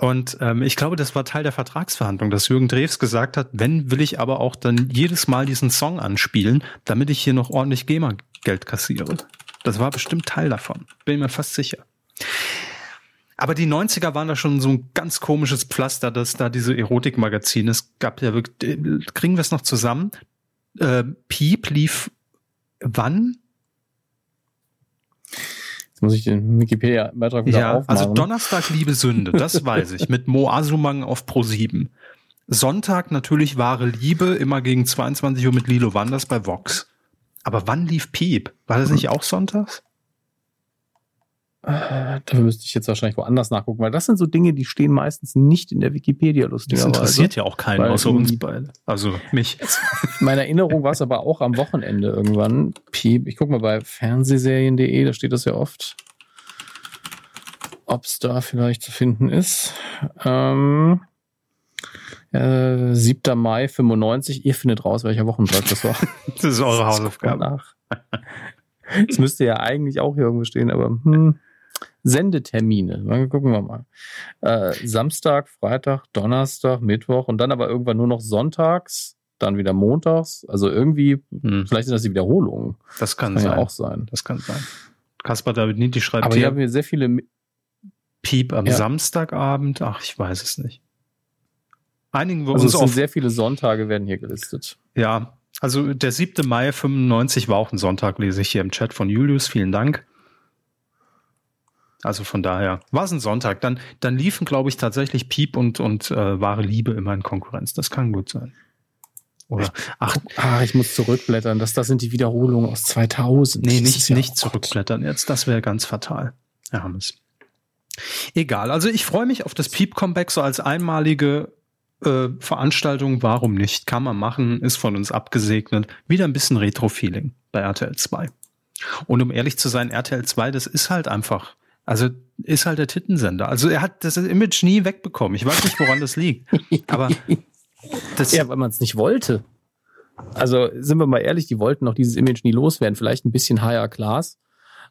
Und ähm, ich glaube, das war Teil der Vertragsverhandlung, dass Jürgen Drews gesagt hat, wenn will ich aber auch dann jedes Mal diesen Song anspielen, damit ich hier noch ordentlich GEMA-Geld kassiere. Das war bestimmt Teil davon. Bin mir fast sicher. Aber die 90er waren da schon so ein ganz komisches Pflaster, dass da diese Erotikmagazine, es gab ja wirklich, äh, kriegen wir es noch zusammen? Äh, Piep lief wann? Muss ich den Wikipedia-Beitrag wieder ja, aufmachen. Also Donnerstag Liebe Sünde, das weiß ich, mit Mo Asumang auf Pro 7. Sonntag natürlich wahre Liebe, immer gegen 22 Uhr mit Lilo Wanders bei Vox. Aber wann lief Piep? War das nicht auch sonntags? Äh, dafür müsste ich jetzt wahrscheinlich woanders nachgucken, weil das sind so Dinge, die stehen meistens nicht in der Wikipedia, lustigerweise. Das interessiert ja auch keinen außer uns beide. Also mich. Meine Erinnerung war es aber auch am Wochenende irgendwann. Piep, ich gucke mal bei fernsehserien.de, da steht das ja oft, ob es da vielleicht zu finden ist. Ähm, äh, 7. Mai 95. Ihr findet raus, welcher Wochentag das war. das ist eure Hausaufgabe. Es müsste ja eigentlich auch hier irgendwo stehen, aber hm. Sendetermine. Dann gucken wir mal. Äh, Samstag, Freitag, Donnerstag, Mittwoch und dann aber irgendwann nur noch sonntags, dann wieder montags. Also irgendwie, hm. vielleicht sind das die Wiederholungen. Das kann, kann sein. ja auch sein. Das kann sein. Kaspar David Nitti schreibt aber hier. Aber hier haben wir sehr viele. Piep am ja. Samstagabend. Ach, ich weiß es nicht. Einigen wir also uns auf. Sehr viele Sonntage werden hier gelistet. Ja, also der 7. Mai 95 war auch ein Sonntag, lese ich hier im Chat von Julius. Vielen Dank. Also von daher war es ein Sonntag. Dann, dann liefen, glaube ich, tatsächlich Piep und, und äh, wahre Liebe immer in Konkurrenz. Das kann gut sein. Oder ach, ah, ich muss zurückblättern. Das, das sind die Wiederholungen aus 2000. Nee, nicht, ja, nicht zurückblättern jetzt. Das wäre ganz fatal. Herr Hammes. Egal. Also ich freue mich auf das Piep-Comeback so als einmalige äh, Veranstaltung. Warum nicht? Kann man machen. Ist von uns abgesegnet. Wieder ein bisschen Retro-Feeling bei RTL 2. Und um ehrlich zu sein, RTL 2, das ist halt einfach also ist halt der Tittensender. Also er hat das Image nie wegbekommen. Ich weiß nicht, woran das liegt. Aber das ja, weil man es nicht wollte. Also sind wir mal ehrlich, die wollten auch dieses Image nie loswerden. Vielleicht ein bisschen higher class,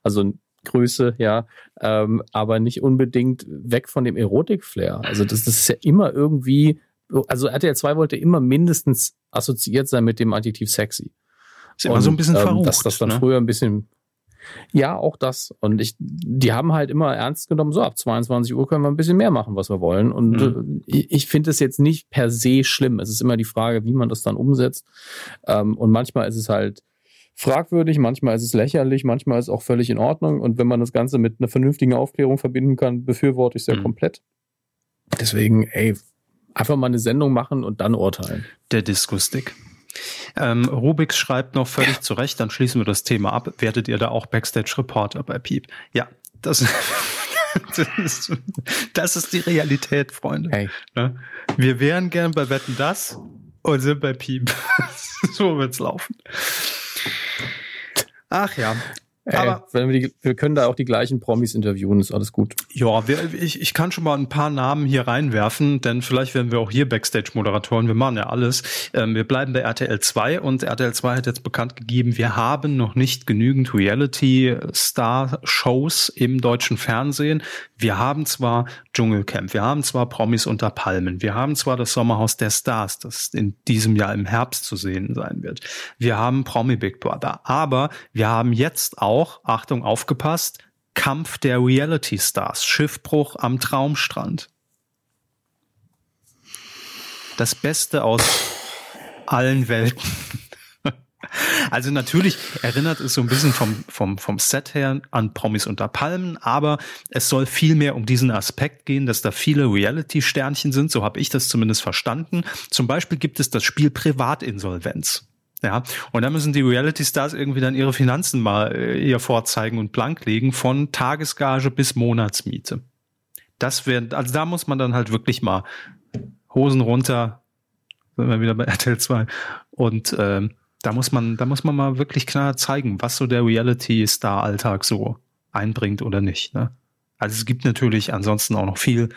also Größe, ja, ähm, aber nicht unbedingt weg von dem Erotik-Flair. Also das, das ist ja immer irgendwie, also RTL 2 wollte immer mindestens assoziiert sein mit dem Adjektiv sexy. Ist immer so ein bisschen ähm, verrucht. Dass das dann ne? früher ein bisschen ja, auch das. Und ich, die haben halt immer ernst genommen, so ab 22 Uhr können wir ein bisschen mehr machen, was wir wollen. Und mhm. Äh, ich, ich finde es jetzt nicht per se schlimm. Es ist immer die Frage, wie man das dann umsetzt. Ähm, und manchmal ist es halt fragwürdig, manchmal ist es lächerlich, manchmal ist es auch völlig in Ordnung. Und wenn man das Ganze mit einer vernünftigen Aufklärung verbinden kann, befürworte ich es ja mhm. komplett. Deswegen, ey, einfach mal eine Sendung machen und dann urteilen. Der Diskustik. Ähm, Rubix schreibt noch völlig ja. zu Recht, dann schließen wir das Thema ab. Werdet ihr da auch Backstage Reporter bei Piep? Ja, das, das, ist, das ist die Realität, Freunde. Hey. Ne? Wir wären gern bei Wetten das und sind bei Piep. so wird's laufen. Ach ja. Ey, aber wenn wir, die, wir können da auch die gleichen Promis interviewen, ist alles gut. Ja, wir, ich, ich kann schon mal ein paar Namen hier reinwerfen, denn vielleicht werden wir auch hier Backstage-Moderatoren. Wir machen ja alles. Ähm, wir bleiben bei RTL 2 und RTL 2 hat jetzt bekannt gegeben, wir haben noch nicht genügend Reality-Star-Shows im deutschen Fernsehen. Wir haben zwar Dschungelcamp, wir haben zwar Promis unter Palmen, wir haben zwar das Sommerhaus der Stars, das in diesem Jahr im Herbst zu sehen sein wird. Wir haben Promi Big Brother, aber wir haben jetzt auch auch, Achtung, aufgepasst, Kampf der Reality Stars, Schiffbruch am Traumstrand. Das Beste aus allen Welten. Also natürlich erinnert es so ein bisschen vom, vom, vom Set her an Promis unter Palmen, aber es soll viel mehr um diesen Aspekt gehen, dass da viele Reality-Sternchen sind, so habe ich das zumindest verstanden. Zum Beispiel gibt es das Spiel Privatinsolvenz. Ja, und da müssen die Reality-Stars irgendwie dann ihre Finanzen mal äh, ihr vorzeigen und blank legen, von Tagesgage bis Monatsmiete. Das wäre, also da muss man dann halt wirklich mal Hosen runter, sind wir wieder bei RTL 2 und ähm, da muss man, da muss man mal wirklich klar zeigen, was so der Reality-Star-Alltag so einbringt oder nicht. Ne? Also es gibt natürlich ansonsten auch noch viel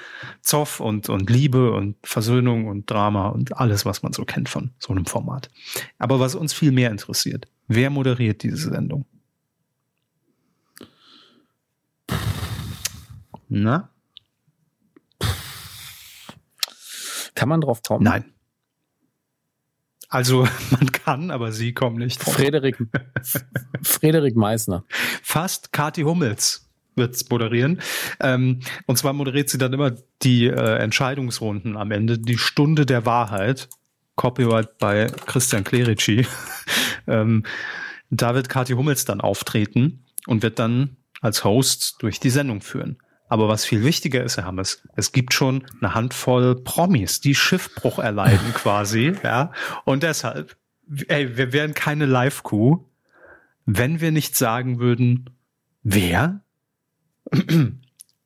Zoff und, und Liebe und Versöhnung und Drama und alles, was man so kennt von so einem Format. Aber was uns viel mehr interessiert, wer moderiert diese Sendung? Na? Kann man drauf kommen? Nein. Also man kann, aber sie kommen nicht. Drauf. Frederik, Frederik Meissner. Fast Kati Hummels wird's moderieren. Ähm, und zwar moderiert sie dann immer die äh, Entscheidungsrunden am Ende, die Stunde der Wahrheit. Copyright bei Christian Clerici. ähm, da wird Kati Hummels dann auftreten und wird dann als Host durch die Sendung führen. Aber was viel wichtiger ist, Herr Hammes, es gibt schon eine Handvoll Promis, die Schiffbruch erleiden quasi, ja. Und deshalb, ey, wir wären keine Live-Crew, wenn wir nicht sagen würden, wer?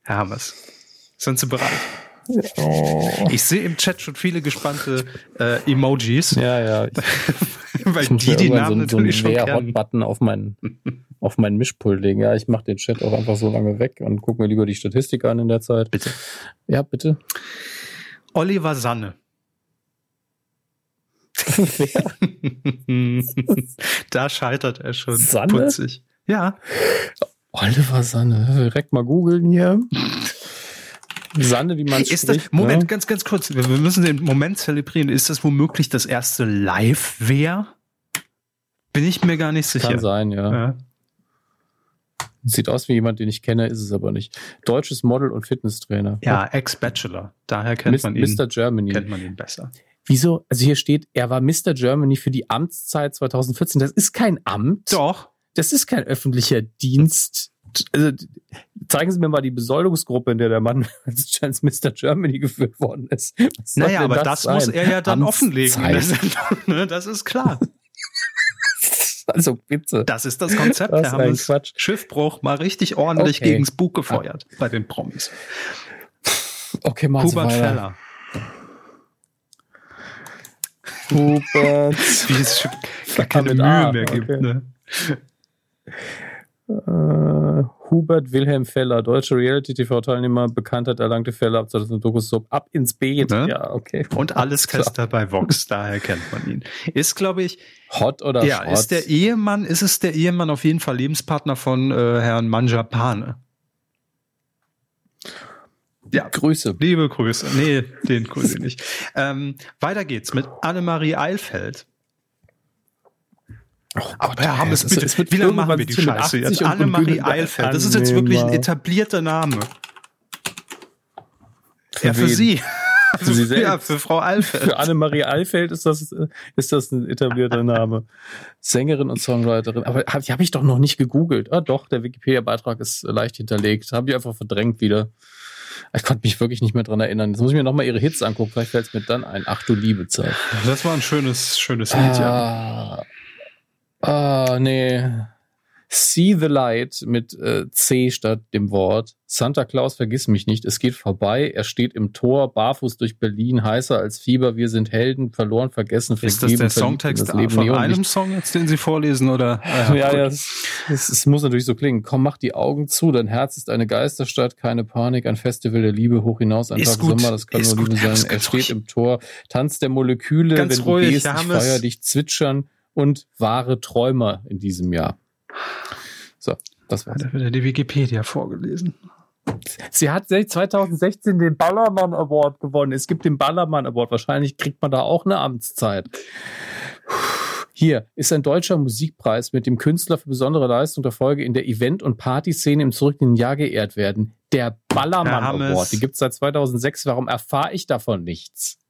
Herr Hammes, sind Sie bereit? Oh. Ich sehe im Chat schon viele gespannte äh, Emojis. Ja, ja. Weil die die Namen so, natürlich so schon Hot-Button auf meinen auf meinen Mischpult legen. Ja, ich mache den Chat auch einfach so lange weg und gucke mir lieber die Statistik an in der Zeit. Bitte. Ja, bitte. Oliver Sanne. da scheitert er schon. Sanne? Putzig. Ja. Oliver Sanne. Direkt mal googeln hier. Sanne, wie man ist spricht. Das, Moment, ne? ganz, ganz kurz. Wir müssen den Moment zelebrieren. Ist das womöglich das erste Live-Wer? Bin ich mir gar nicht sicher. Kann sein, ja. ja. Sieht aus wie jemand, den ich kenne, ist es aber nicht. Deutsches Model und Fitnesstrainer. Ja, Ex-Bachelor. Daher kennt Mis man ihn. Mr. Germany. Kennt man ihn besser. Wieso? Also hier steht, er war Mr. Germany für die Amtszeit 2014. Das ist kein Amt. Doch. Das ist kein öffentlicher Dienst. Also, zeigen Sie mir mal die Besoldungsgruppe, in der der Mann als Mr. Germany geführt worden ist. naja, aber das, das muss er ja dann offenlegen. Ne? Das ist klar. Also bitte. Das ist das Konzept. Was haben Quatsch. Schiffbruch mal richtig ordentlich okay. gegens Bug gefeuert ah. bei den Promis. Okay, mal Hubert Feller. Hubert. Wie es gar keine Mühe mehr gibt. Okay. Ne? Uh, Hubert Wilhelm Feller, deutscher Reality-TV-Teilnehmer, Bekanntheit erlangte Fälle ab 2000 Dokus Sub ab ins Beet. Ne? Ja, okay. Und alles Tester bei Vox, daher kennt man ihn. Ist, glaube ich. Hot oder Ja, Schrott? ist der Ehemann, ist es der Ehemann auf jeden Fall Lebenspartner von äh, Herrn Manjapane. Ja, Grüße. Liebe Grüße. Nee, den grüße ich nicht. Ähm, weiter geht's mit Annemarie Eilfeld. Oh Aber Herr Hammes, bitte, es wird wie lange machen wir die Scheiße jetzt? Annemarie Eilfeld, das ist jetzt wirklich ein etablierter Name. Für ja, für wen? Sie. Für, sie selbst. Ja, für Frau Eilfeld. Für Annemarie Eilfeld ist das, ist das ein etablierter Name. Sängerin und Songwriterin. Aber hab, die habe ich doch noch nicht gegoogelt. Ah, doch, der Wikipedia-Beitrag ist leicht hinterlegt. Habe ich einfach verdrängt wieder. Ich konnte mich wirklich nicht mehr dran erinnern. Jetzt muss ich mir nochmal ihre Hits angucken. Vielleicht fällt es mir dann ein. Ach du liebe Zeit. Das war ein schönes, schönes Lied, ah, ja. Ah, nee. See the Light mit äh, C statt dem Wort. Santa Claus vergiss mich nicht. Es geht vorbei. Er steht im Tor, barfuß durch Berlin, heißer als Fieber. Wir sind Helden, verloren, vergessen, vergeben. Ist das der Songtext das Leben von einem nicht. Song jetzt, den Sie vorlesen, oder? Ja, ja, es, muss natürlich so klingen. Komm, mach die Augen zu. Dein Herz ist eine Geisterstadt, keine Panik, ein Festival der Liebe, hoch hinaus, ein Tag Sommer, das kann nur. Liebe sein. Er steht ruhig. im Tor, Tanz der Moleküle, ganz wenn ruhig, du gehst, ich feier dich zwitschern und wahre Träumer in diesem Jahr. So, das war's. Da wird ja die Wikipedia vorgelesen. Sie hat 2016 den Ballermann Award gewonnen. Es gibt den Ballermann Award. Wahrscheinlich kriegt man da auch eine Amtszeit. Hier ist ein deutscher Musikpreis, mit dem Künstler für besondere Leistung der Folge in der Event- und Partyszene im zurückliegenden Jahr geehrt werden. Der Ballermann Award. Den gibt es seit 2006. Warum erfahre ich davon nichts?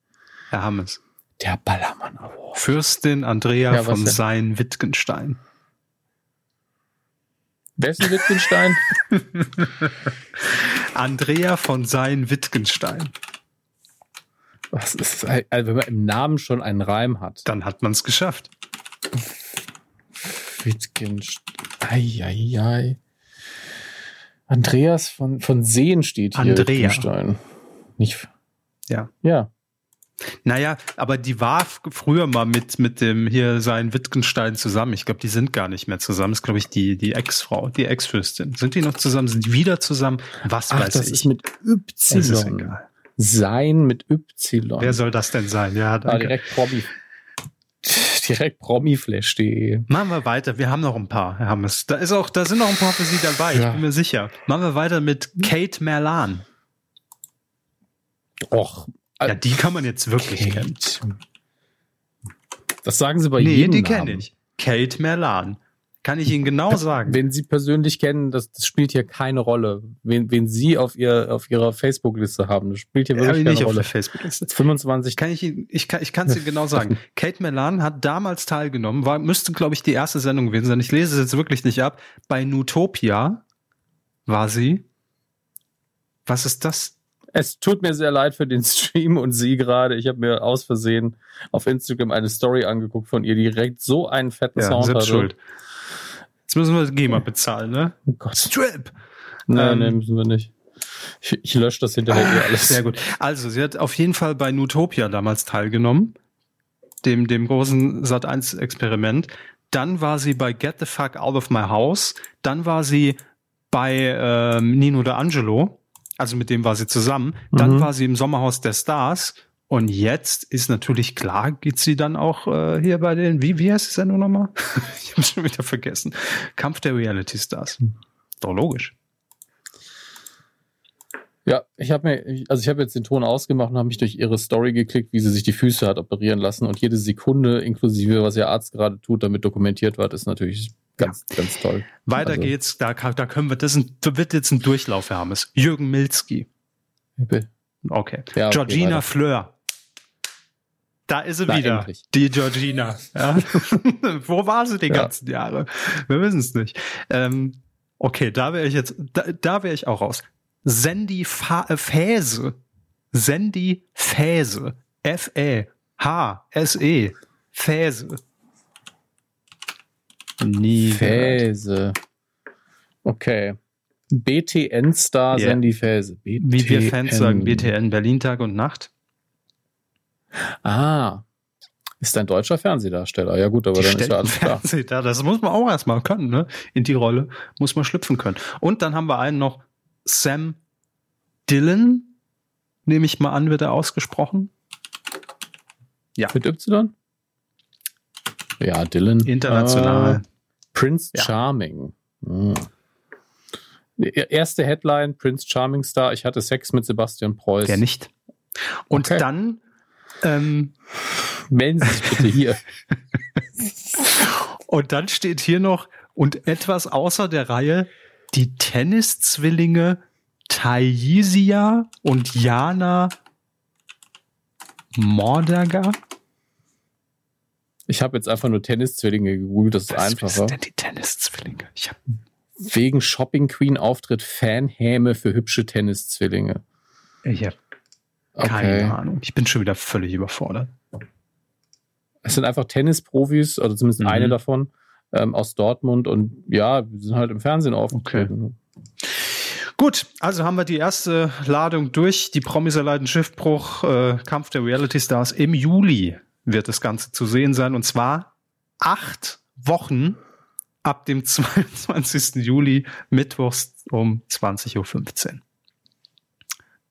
Herr Hammes, Der Ballermann Award. Fürstin Andrea Ja, von. Wer ist denn Wittgenstein? Andrea von Sein-Wittgenstein. Was ist, also wenn man im Namen schon einen Reim hat. Dann hat man es geschafft. Wittgenstein. Eieiei. Andreas von, von Seen steht hier. Andrea. Wittgenstein. Nicht. Ja. Ja. Naja, aber die war früher mal mit, mit dem hier sein Wittgenstein zusammen. Ich glaube, die sind gar nicht mehr zusammen. Das ist, glaube ich, die, die Ex-Frau, die Ex-Fürstin. Sind die noch zusammen? Sind die wieder zusammen? Was Ach, weiß das ich. ist mit es ist Y. egal. Sein mit Y. Wer soll das denn sein? Ja, ah, danke. direkt Promi. Direkt Promiflash.de. Machen wir weiter. Wir haben noch ein paar, Herr Hammes. Da ist auch, da sind noch ein paar für Sie dabei. Ich Ja. bin mir sicher. Machen wir weiter mit Kate Merlan. Och. Ja, die kann man jetzt wirklich kennen. Kate. Das sagen sie bei Nee, jedem die Namen. kenne ich. Kate Merlan. Kann ich Ihnen genau sagen. Wenn Sie persönlich kennen, das, das spielt hier keine Rolle. Wen, wen Sie auf, ihr, auf Ihrer Facebook-Liste haben, das spielt hier Habe wirklich ich keine nicht auf Rolle. der Facebook-Liste. 25 Kann ich, Ihnen- ich kann, ich kann es Ihnen genau sagen. Kate Merlan hat damals teilgenommen, war, müsste, glaube ich, die erste Sendung gewesen sein. Ich lese es jetzt wirklich nicht ab. Bei Nutopia war sie. Was ist das? Es tut mir sehr leid für den Stream und Sie gerade. Ich habe mir aus Versehen auf Instagram eine Story angeguckt von ihr, die direkt so einen fetten Ja, Sound selbst hatte. schuld. Jetzt müssen wir GEMA bezahlen, ne? Oh Gott. Strip! Nein, Ähm, nee, müssen wir nicht. Ich, ich lösche das hinterher eh alles. Sehr gut. Also, sie hat auf jeden Fall bei Nutopia damals teilgenommen, dem, dem großen Sat1-Experiment. Dann war sie bei Get the Fuck Out of My House. Dann war sie bei ähm, Nino D'Angelo. Also mit dem war sie zusammen. Dann Mhm. war sie im Sommerhaus der Stars. Und jetzt ist natürlich klar, geht sie dann auch äh, hier bei den, wie, wie heißt die Sendung nochmal? ich habe schon wieder vergessen. Kampf der Reality Stars. Doch logisch. Ja, ich habe mir, also ich habe jetzt den Ton ausgemacht und habe mich durch ihre Story geklickt, wie sie sich die Füße hat operieren lassen und jede Sekunde inklusive, was ihr Arzt gerade tut, damit dokumentiert wird, ist natürlich ganz, ganz toll. Weiter Also- geht's, da, da können wir, das ein, wird jetzt ein Durchlauf, Herr Hammes. Jürgen Milzki. Okay. Ja, okay, Georgina weiter. Fleur. Da ist sie Na, wieder. endlich. Die Georgina. Ja. Wo war sie die Ja. ganzen Jahre? Wir wissen es nicht. Ähm, okay, da wäre ich jetzt, da, da wäre ich auch raus. Sandy Fa äh, Fäse. Sandy Fäse. F-E-H-S-E. Fäse. Nie. Fäse. Okay. BTN-Star Ja. Sandy Fäse. Wie wir Fans BTN. sagen, BTN, Berlin Tag und Nacht. Ah. Ist ein deutscher Fernsehdarsteller. Ja gut, aber Die dann ist ja stellt alles klar. Da. Das muss man auch erstmal können, ne? In die Rolle muss man schlüpfen können. Und dann haben wir einen noch, Sam Dillon, nehme ich mal an, wird er ausgesprochen. Ja. Mit Y? Ja, Dylan. International. Äh, Prince Ja. Charming. Hm. Die Erste Headline, Prince Charming Star, ich hatte Sex mit Sebastian Preuß. Der nicht. Und Okay. dann, ähm, Melden Sie sich bitte hier. und dann steht hier noch, und etwas außer der Reihe, die Tenniszwillinge Thaisia und Jana Mordager. Ich habe jetzt einfach nur Tenniszwillinge gegoogelt, das ist Was einfacher. sind denn die Tenniszwillinge? Ich hab, Wegen Shopping Queen Auftritt Fanhäme für hübsche Tenniszwillinge. ich hab keine Ahnung. Ich bin schon wieder völlig überfordert. Es sind einfach Tennisprofis, oder zumindest Mhm. eine davon, ähm, aus Dortmund und ja, wir sind halt im Fernsehen aufgetreten. Gut, also haben wir die erste Ladung durch. Die Promis erleiden Schiffbruch, äh, Kampf der Reality Stars. Im Juli wird das Ganze zu sehen sein. Und zwar acht Wochen ab dem 22. Juli, mittwochs um 20.15 Uhr.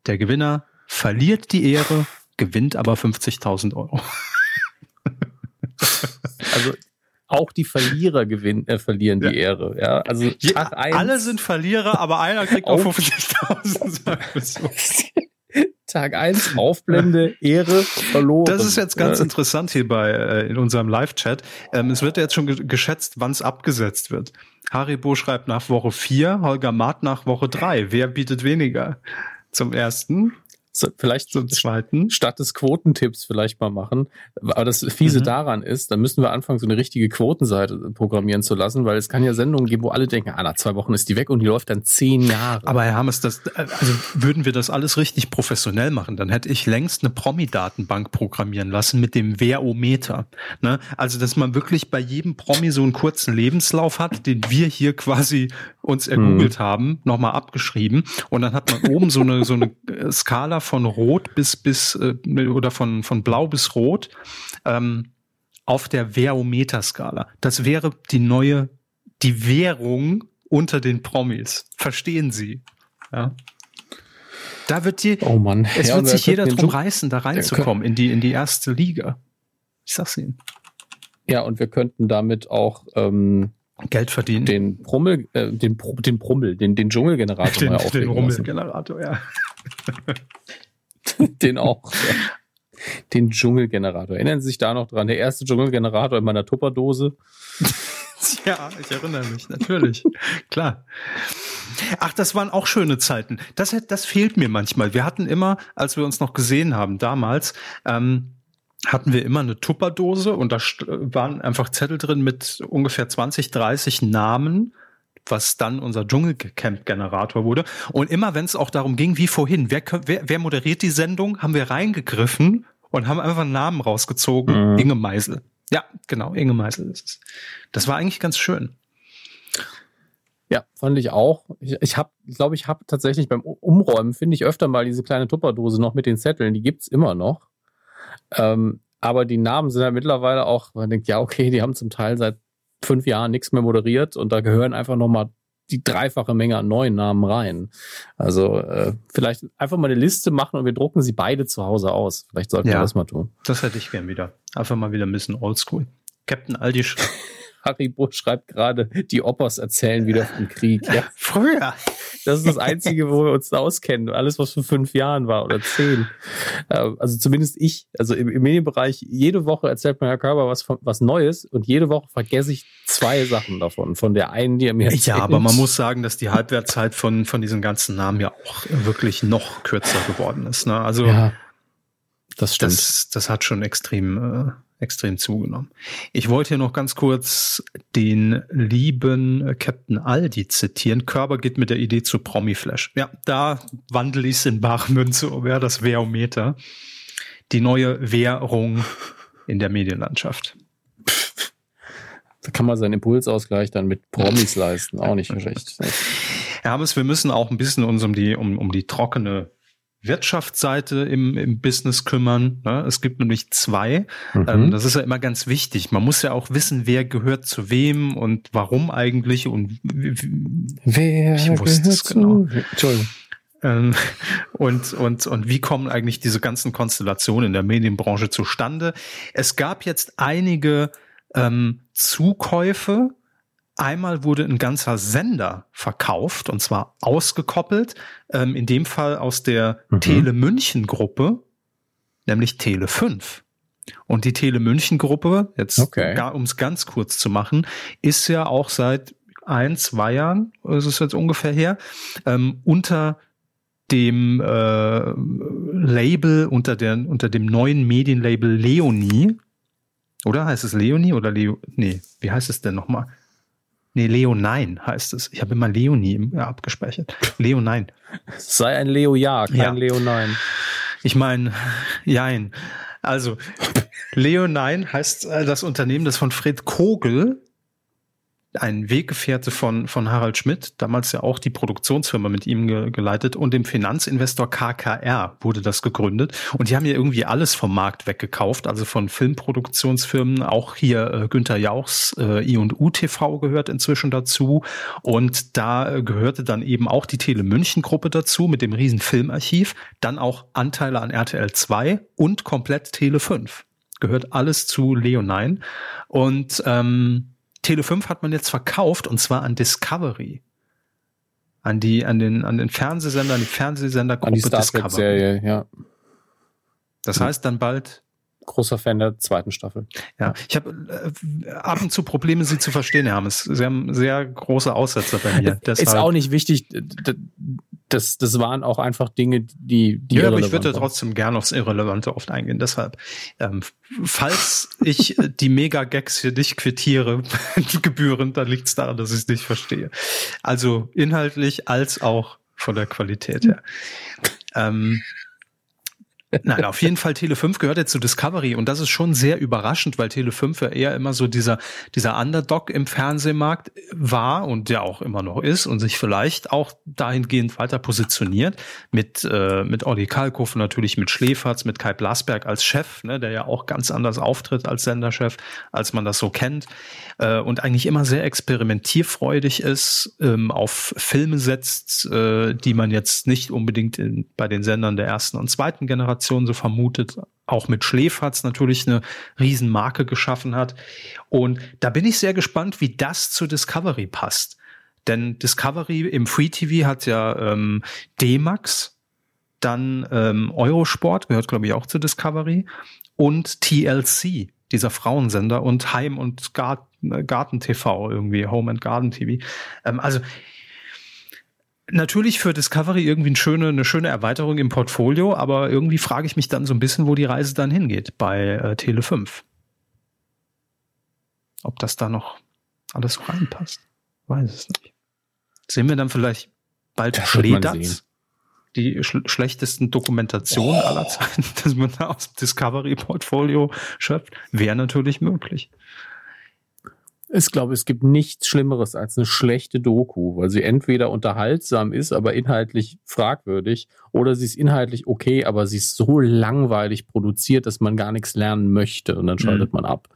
Der Gewinner verliert die Ehre, gewinnt aber 50.000 Euro. Also auch die Verlierer gewinnen, äh, verlieren Ja. die Ehre. Ja, also eins, alle sind Verlierer, aber einer kriegt auch Auf- 50.000. Tag 1 Aufblende, Ehre, verloren. Das ist jetzt ganz Ja. interessant hier bei äh, in unserem Live-Chat. Ähm, es wird ja jetzt schon ge geschätzt, wann es abgesetzt wird. Haribo schreibt nach Woche 4, Holger Maat nach Woche 3. Wer bietet weniger? Zum ersten. So, vielleicht so zweiten statt des Quotentipps vielleicht mal machen. Aber das Fiese mhm. daran ist, dann müssen wir anfangen, so eine richtige Quotenseite programmieren zu lassen, weil es kann ja Sendungen geben, wo alle denken, ah, nach zwei Wochen ist die weg und die läuft dann zehn Jahre. Aber Herr Hammes, das, also würden wir das alles richtig professionell machen, dann hätte ich längst eine Promi-Datenbank programmieren lassen mit dem Verometer. Ne? Also, dass man wirklich bei jedem Promi so einen kurzen Lebenslauf hat, den wir hier quasi uns ergoogelt mhm. haben, nochmal abgeschrieben. Und dann hat man oben so eine, so eine Skala von Rot bis, bis, äh, oder von, von Blau bis Rot, ähm, auf der Verometer-Skala. Das wäre die neue, die Währung unter den Promis. Verstehen Sie? Ja. Da wird die, oh Mann. es ja, wird sich jeder drum reißen, da reinzukommen in die, in die erste Liga. Ich sag's Ihnen. Ja, und wir könnten damit auch ähm, Geld verdienen. Den Brummel, äh, den, den Brummel, den, den Dschungelgenerator den, mal Den Rummelgenerator, ja. den auch. Ja. Den Dschungelgenerator. Erinnern Sie sich da noch dran? Der erste Dschungelgenerator in meiner Tupperdose. ja, ich erinnere mich, natürlich. Klar. Ach, das waren auch schöne Zeiten. Das, das fehlt mir manchmal. Wir hatten immer, als wir uns noch gesehen haben, damals, ähm, hatten wir immer eine Tupperdose und da waren einfach Zettel drin mit ungefähr 20, 30 Namen, was dann unser Dschungelcamp-Generator wurde. Und immer wenn es auch darum ging, wie vorhin, wer, wer, wer moderiert die Sendung, haben wir reingegriffen und haben einfach einen Namen rausgezogen. Mhm. Inge Meisel. Ja, genau, Inge Meisel ist es. Das war eigentlich ganz schön. Ja, fand ich auch. Ich, ich habe, glaube ich, habe tatsächlich beim Umräumen finde ich öfter mal diese kleine Tupperdose noch mit den Zetteln. Die gibt's immer noch. Ähm, aber die Namen sind ja mittlerweile auch, man denkt, ja, okay, die haben zum Teil seit fünf Jahren nichts mehr moderiert und da gehören einfach nochmal die dreifache Menge an neuen Namen rein. Also äh, vielleicht einfach mal eine Liste machen und wir drucken sie beide zu Hause aus. Vielleicht sollten ja, wir das mal tun. Das hätte ich gern wieder. Einfach mal wieder ein bisschen oldschool. Captain Aldi Haribo schreibt gerade, die Oppers erzählen wieder vom Krieg. Ja. Früher. Das ist das Einzige, wo wir uns da auskennen. Alles, was vor fünf Jahren war oder zehn. Äh, also zumindest ich, also im, im Medienbereich, jede Woche erzählt mir Herr Körber was, was Neues und jede Woche vergesse ich zwei Sachen davon. Von der einen, die er mir erzählt. Ja, aber man muss sagen, dass die Halbwertzeit von, von diesen ganzen Namen ja auch wirklich noch kürzer geworden ist. Ne? Also ja, das stimmt. Das, das hat schon extrem äh, extrem zugenommen. Ich wollte hier noch ganz kurz den lieben Captain Aldi zitieren. Körber geht mit der Idee zu Promiflash. Ja, da wandle ich es in Bachmünze, wäre das Währmeter. Die neue Währung in der Medienlandschaft. Da kann man seinen Impulsausgleich dann mit Promis leisten, auch nicht schlecht. Herr Hammes, wir müssen auch ein bisschen uns um die, um, um die trockene Wirtschaftsseite im, im Business kümmern. Ne? Es gibt nämlich zwei. Mhm. Ähm, das ist ja immer ganz wichtig. Man muss ja auch wissen, wer gehört zu wem und warum eigentlich und wer ich wusste es genau. Entschuldigung. Ähm, und, und, und wie kommen eigentlich diese ganzen Konstellationen in der Medienbranche zustande? Es gab jetzt einige ähm, Zukäufe Einmal wurde ein ganzer Sender verkauft und zwar ausgekoppelt, ähm, in dem Fall aus der mhm. Tele München Gruppe, nämlich Tele 5. Und die Tele München Gruppe, jetzt okay. um es ganz kurz zu machen, ist ja auch seit ein, zwei Jahren, ist es jetzt ungefähr her, ähm, unter dem äh, Label, unter, der, unter dem neuen Medienlabel Leonie, oder heißt es Leonie oder Leo? Nee, wie heißt es denn nochmal? Nee, Leonine heißt es. Ich habe immer Leonie abgespeichert. Leonine. Sei ein Leo ja, kein ja. Leonine. Ich meine, jein. Also, Leonine heißt äh, das Unternehmen, das von Fred Kogel ein Weggefährte von, von Harald Schmidt, damals ja auch die Produktionsfirma mit ihm ge geleitet und dem Finanzinvestor KKR wurde das gegründet. Und die haben ja irgendwie alles vom Markt weggekauft, also von Filmproduktionsfirmen, auch hier äh, Günther Jauchs äh, I&U TV gehört inzwischen dazu. Und da äh, gehörte dann eben auch die Tele München Gruppe dazu mit dem riesen Filmarchiv, dann auch Anteile an RTL 2 und komplett Tele 5. Gehört alles zu Leonine. Und ähm, Tele 5 hat man jetzt verkauft und zwar an Discovery. An die, an den, an den Fernsehsender, an die Fernsehsendergruppe an die Star Discovery. Serie, ja. Das heißt dann bald großer Fan der zweiten Staffel. Ja, ich habe äh, ab und zu Probleme, sie zu verstehen, Hermes. Sie haben sehr große Aussetzer bei mir. Deshalb. Ist auch nicht wichtig. Das, das waren auch einfach Dinge, die, die Ja, aber ich würde trotzdem gerne aufs Irrelevante oft eingehen. Deshalb, ähm, falls ich die Mega-Gags hier nicht quittiere, gebührend, dann liegt es daran, dass ich es nicht verstehe. Also inhaltlich als auch von der Qualität her. Ähm, Nein, auf jeden Fall Tele 5 gehört jetzt zu Discovery und das ist schon sehr überraschend, weil Tele 5 ja eher immer so dieser, dieser Underdog im Fernsehmarkt war und ja auch immer noch ist und sich vielleicht auch dahingehend weiter positioniert mit, äh, mit Olli Kalkofe natürlich mit Schläferz, mit Kai Blasberg als Chef, ne, der ja auch ganz anders auftritt als Senderchef, als man das so kennt äh, und eigentlich immer sehr experimentierfreudig ist, ähm, auf Filme setzt, äh, die man jetzt nicht unbedingt in, bei den Sendern der ersten und zweiten Generation Generation so vermutet. Auch mit Schläferz natürlich eine Riesenmarke geschaffen hat. Und da bin ich sehr gespannt, wie das zu Discovery passt. Denn Discovery im Free TV hat ja ähm, D-Max, dann ähm, Eurosport, gehört glaube ich auch zu Discovery, und TLC, dieser Frauensender, und Heim- und Garten, Garten TV irgendwie, Home and Garden TV. Ähm, also natürlich für Discovery irgendwie eine schöne, eine schöne Erweiterung im Portfolio, aber irgendwie frage ich mich dann so ein bisschen, wo die Reise dann hingeht bei äh, Tele 5. Ob das da noch alles so reinpasst. Weiß es nicht. Sehen wir dann vielleicht bald Schledats? Die sch schlechtesten Dokumentationen oh. aller Zeiten, dass man da aus dem Discovery-Portfolio schöpft, wäre natürlich möglich. Ich glaube, es gibt nichts Schlimmeres als eine schlechte Doku, weil sie entweder unterhaltsam ist, aber inhaltlich fragwürdig, oder sie ist inhaltlich okay, aber sie ist so langweilig produziert, dass man gar nichts lernen möchte und dann schaltet mhm. man ab.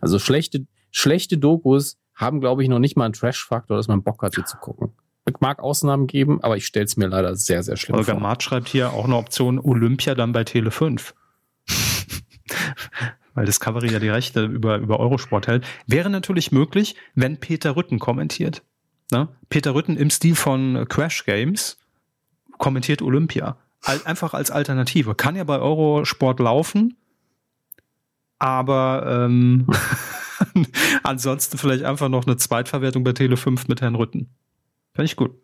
Also schlechte, schlechte Dokus haben, glaube ich, noch nicht mal einen Trash-Faktor, dass man Bock hat, sie zu gucken. Es mag Ausnahmen geben, aber ich stelle es mir leider sehr, sehr schlimm Holger vor. Maat schreibt hier auch eine Option Olympia dann bei Tele 5 weil Discovery ja die Rechte über, über Eurosport hält. Wäre natürlich möglich, wenn Peter Rütten kommentiert. Ne? Peter Rütten im Stil von Crash Games kommentiert Olympia. Einfach als Alternative. Kann ja bei Eurosport laufen, aber ähm, ansonsten vielleicht einfach noch eine Zweitverwertung bei Tele5 mit Herrn Rütten. Fände ich gut.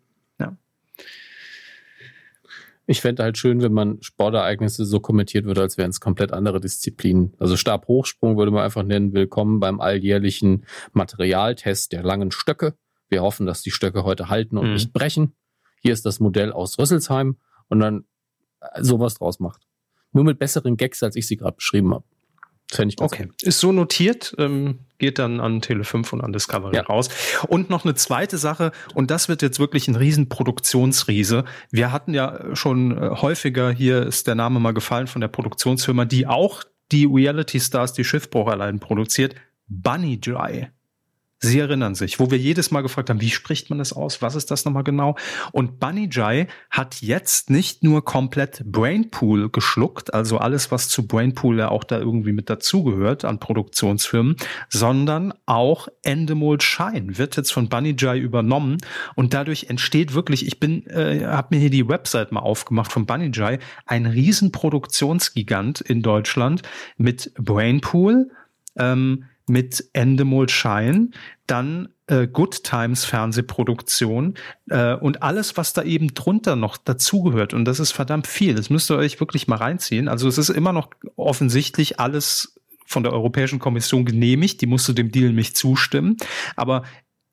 Ich fände halt schön, wenn man Sportereignisse so kommentiert würde, als wären es komplett andere Disziplinen. Also Stabhochsprung würde man einfach nennen, willkommen beim alljährlichen Materialtest der langen Stöcke. Wir hoffen, dass die Stöcke heute halten und mhm. nicht brechen. Hier ist das Modell aus Rüsselsheim und dann sowas draus macht. Nur mit besseren Gags, als ich sie gerade beschrieben habe. Fände ich ganz okay. Gut. Ist so notiert, ähm, geht dann an Tele5 und an Discovery ja. raus. Und noch eine zweite Sache, und das wird jetzt wirklich ein Riesenproduktionsriese. Wir hatten ja schon äh, häufiger, hier ist der Name mal gefallen von der Produktionsfirma, die auch die Reality Stars, die Schiffbruch allein produziert, Bunny Dry. Sie erinnern sich, wo wir jedes Mal gefragt haben, wie spricht man das aus? Was ist das nochmal genau? Und Bunny Jai hat jetzt nicht nur komplett Brainpool geschluckt, also alles, was zu Brainpool ja auch da irgendwie mit dazugehört an Produktionsfirmen, sondern auch Endemol Shine wird jetzt von Bunny Jai übernommen und dadurch entsteht wirklich, ich bin, äh, habe mir hier die Website mal aufgemacht von Bunny Jai, ein Riesenproduktionsgigant in Deutschland mit Brainpool, ähm, mit Endemol Shine, dann äh, Good Times Fernsehproduktion äh, und alles, was da eben drunter noch dazugehört. Und das ist verdammt viel. Das müsst ihr euch wirklich mal reinziehen. Also es ist immer noch offensichtlich alles von der Europäischen Kommission genehmigt. Die musste dem Deal nicht zustimmen. Aber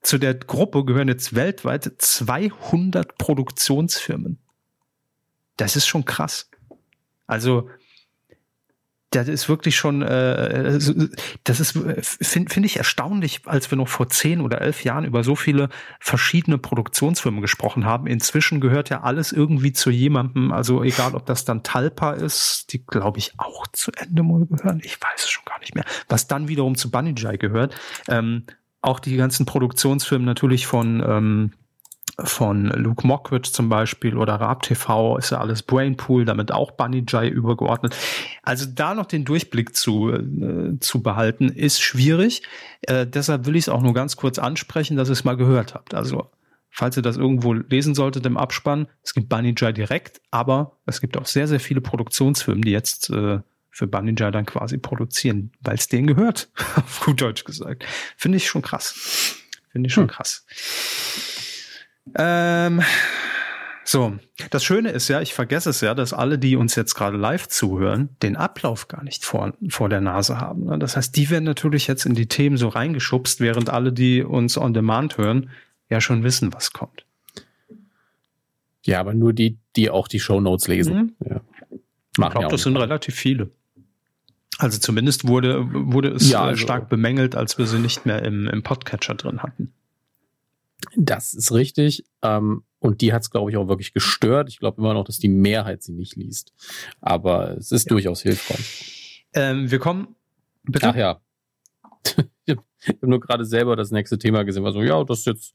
zu der Gruppe gehören jetzt weltweit 200 Produktionsfirmen. Das ist schon krass. Also das ist wirklich schon, äh, das ist, finde find ich erstaunlich, als wir noch vor zehn oder elf Jahren über so viele verschiedene Produktionsfirmen gesprochen haben. Inzwischen gehört ja alles irgendwie zu jemandem, also egal, ob das dann Talpa ist, die glaube ich auch zu Endemol gehören, ich weiß es schon gar nicht mehr, was dann wiederum zu Banijay gehört. Ähm, auch die ganzen Produktionsfirmen natürlich von ähm, von Luke Mockridge zum Beispiel oder Raab TV ist ja alles Brainpool, damit auch Bunny Jai übergeordnet. Also da noch den Durchblick zu, äh, zu behalten, ist schwierig. Äh, deshalb will ich es auch nur ganz kurz ansprechen, dass ihr es mal gehört habt. Also falls ihr das irgendwo lesen solltet im Abspann, es gibt Bunny Jai direkt, aber es gibt auch sehr, sehr viele Produktionsfirmen, die jetzt äh, für Bunny Jai dann quasi produzieren, weil es denen gehört, auf gut Deutsch gesagt. Finde ich schon krass. Finde ich schon hm. krass. Ähm, So, das Schöne ist ja, ich vergesse es ja, dass alle, die uns jetzt gerade live zuhören, den Ablauf gar nicht vor, vor der Nase haben. Ne? Das heißt, die werden natürlich jetzt in die Themen so reingeschubst, während alle, die uns on demand hören, ja schon wissen, was kommt. Ja, aber nur die, die auch die Show Notes lesen. Mhm. Ja. ich glaube, das sind relativ viele. Also zumindest wurde, wurde es ja, also, stark bemängelt, als wir sie nicht mehr im, im Podcatcher drin hatten. Das ist richtig. Ähm, und die hat es, glaube ich, auch wirklich gestört. Ich glaube immer noch, dass die Mehrheit sie nicht liest. Aber es ist ja. durchaus hilfreich. Ähm, wir kommen. Bitte? Ach ja. ich habe nur gerade selber das nächste Thema gesehen. Also ja, das ist jetzt,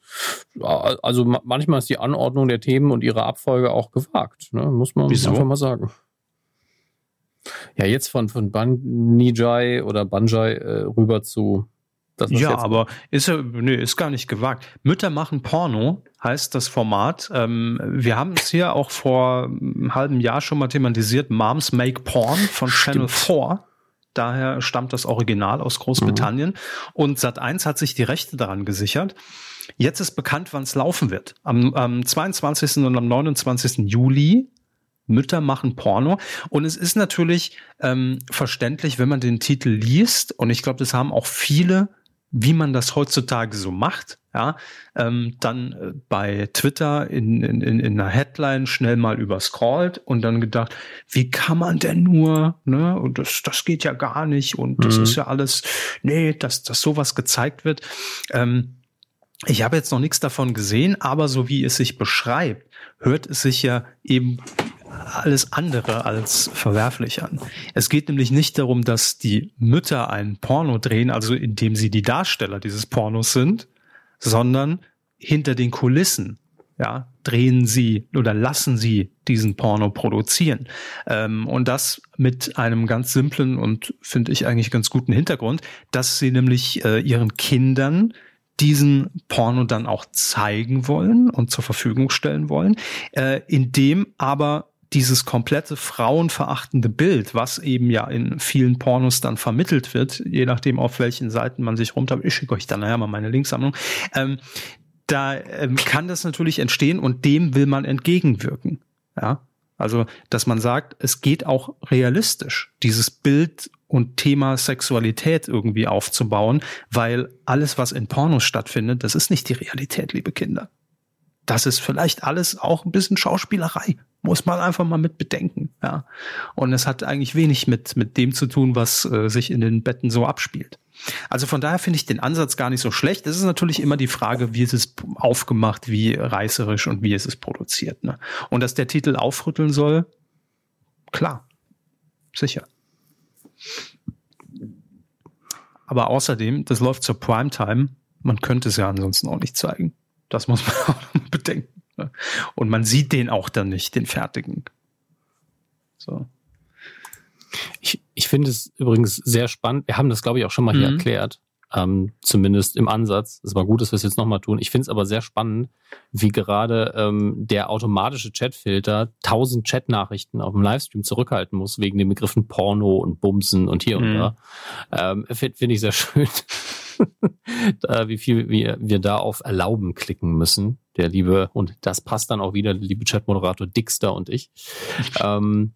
also manchmal ist die Anordnung der Themen und ihre Abfolge auch gewagt. Ne? Muss man Wieso? einfach mal sagen. Ja, jetzt von, von Banjai oder Banjai äh, rüber zu ja, aber ist ja, nee, ist gar nicht gewagt. Mütter machen Porno heißt das Format. Ähm, wir haben es hier auch vor einem halben Jahr schon mal thematisiert. Moms Make Porn von Stimmt. Channel 4. Daher stammt das Original aus Großbritannien. Mhm. Und Sat1 hat sich die Rechte daran gesichert. Jetzt ist bekannt, wann es laufen wird. Am, am 22. und am 29. Juli Mütter machen Porno. Und es ist natürlich ähm, verständlich, wenn man den Titel liest. Und ich glaube, das haben auch viele wie man das heutzutage so macht, ja, ähm, dann äh, bei Twitter in, in, in einer Headline schnell mal überscrollt und dann gedacht, wie kann man denn nur, ne, und das, das geht ja gar nicht und das mhm. ist ja alles, nee, dass, dass sowas gezeigt wird. Ähm, ich habe jetzt noch nichts davon gesehen, aber so wie es sich beschreibt, hört es sich ja eben alles andere als verwerflich an. Es geht nämlich nicht darum, dass die Mütter ein Porno drehen, also indem sie die Darsteller dieses Pornos sind, sondern hinter den Kulissen, ja, drehen sie oder lassen sie diesen Porno produzieren. Ähm, und das mit einem ganz simplen und finde ich eigentlich ganz guten Hintergrund, dass sie nämlich äh, ihren Kindern diesen Porno dann auch zeigen wollen und zur Verfügung stellen wollen, äh, indem aber dieses komplette frauenverachtende Bild, was eben ja in vielen Pornos dann vermittelt wird, je nachdem auf welchen Seiten man sich runter, ich schicke euch dann nachher mal meine Linksammlung, ähm, da ähm, kann das natürlich entstehen und dem will man entgegenwirken. Ja, also, dass man sagt, es geht auch realistisch, dieses Bild und Thema Sexualität irgendwie aufzubauen, weil alles, was in Pornos stattfindet, das ist nicht die Realität, liebe Kinder. Das ist vielleicht alles auch ein bisschen Schauspielerei. Muss man einfach mal mit bedenken, ja. Und es hat eigentlich wenig mit, mit dem zu tun, was äh, sich in den Betten so abspielt. Also von daher finde ich den Ansatz gar nicht so schlecht. Es ist natürlich immer die Frage, wie ist es aufgemacht, wie reißerisch und wie ist es produziert. Ne? Und dass der Titel aufrütteln soll, klar, sicher. Aber außerdem, das läuft zur Primetime. Man könnte es ja ansonsten auch nicht zeigen. Das muss man auch bedenken. Ne? Und man sieht den auch dann nicht, den fertigen. So. Ich, ich finde es übrigens sehr spannend. Wir haben das, glaube ich, auch schon mal mhm. hier erklärt. Ähm, zumindest im Ansatz. Es war gut, dass wir es jetzt nochmal tun. Ich finde es aber sehr spannend, wie gerade ähm, der automatische Chatfilter tausend Chatnachrichten auf dem Livestream zurückhalten muss, wegen den Begriffen Porno und Bumsen und hier mhm. und da. Ähm, finde find ich sehr schön. wie viel wir, wir da auf Erlauben klicken müssen. Der liebe, und das passt dann auch wieder, der liebe Chatmoderator Dixter und ich. ähm,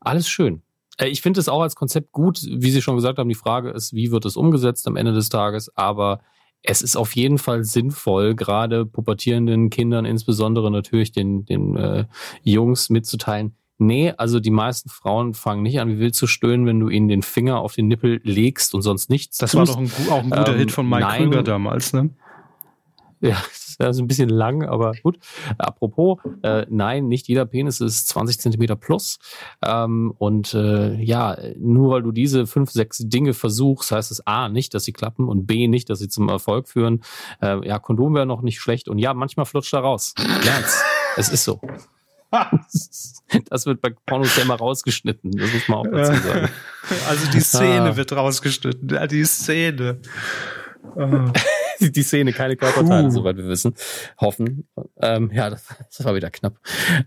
alles schön. Äh, ich finde es auch als Konzept gut, wie Sie schon gesagt haben. Die Frage ist, wie wird es umgesetzt am Ende des Tages? Aber es ist auf jeden Fall sinnvoll, gerade pubertierenden Kindern, insbesondere natürlich den, den äh, Jungs mitzuteilen, Nee, also die meisten Frauen fangen nicht an, wie wild zu stöhnen, wenn du ihnen den Finger auf den Nippel legst und sonst nichts. Das tust. war doch ein, auch ein guter ähm, Hit von Mike nein, Krüger damals, ne? Ja, das ist ein bisschen lang, aber gut. Apropos, äh, nein, nicht jeder Penis ist 20 Zentimeter plus. Ähm, und äh, ja, nur weil du diese fünf, sechs Dinge versuchst, heißt es A, nicht, dass sie klappen und B, nicht, dass sie zum Erfolg führen. Äh, ja, Kondom wäre noch nicht schlecht und ja, manchmal flutscht da raus. Lern's. es ist so. das wird bei Pornos ja immer rausgeschnitten, das muss man auch dazu sagen. Also die Szene ah. wird rausgeschnitten, ja, die Szene. Oh. die Szene, keine Körperteile, uh. soweit wir wissen. Hoffen. Ähm, ja, das, das, war wieder knapp.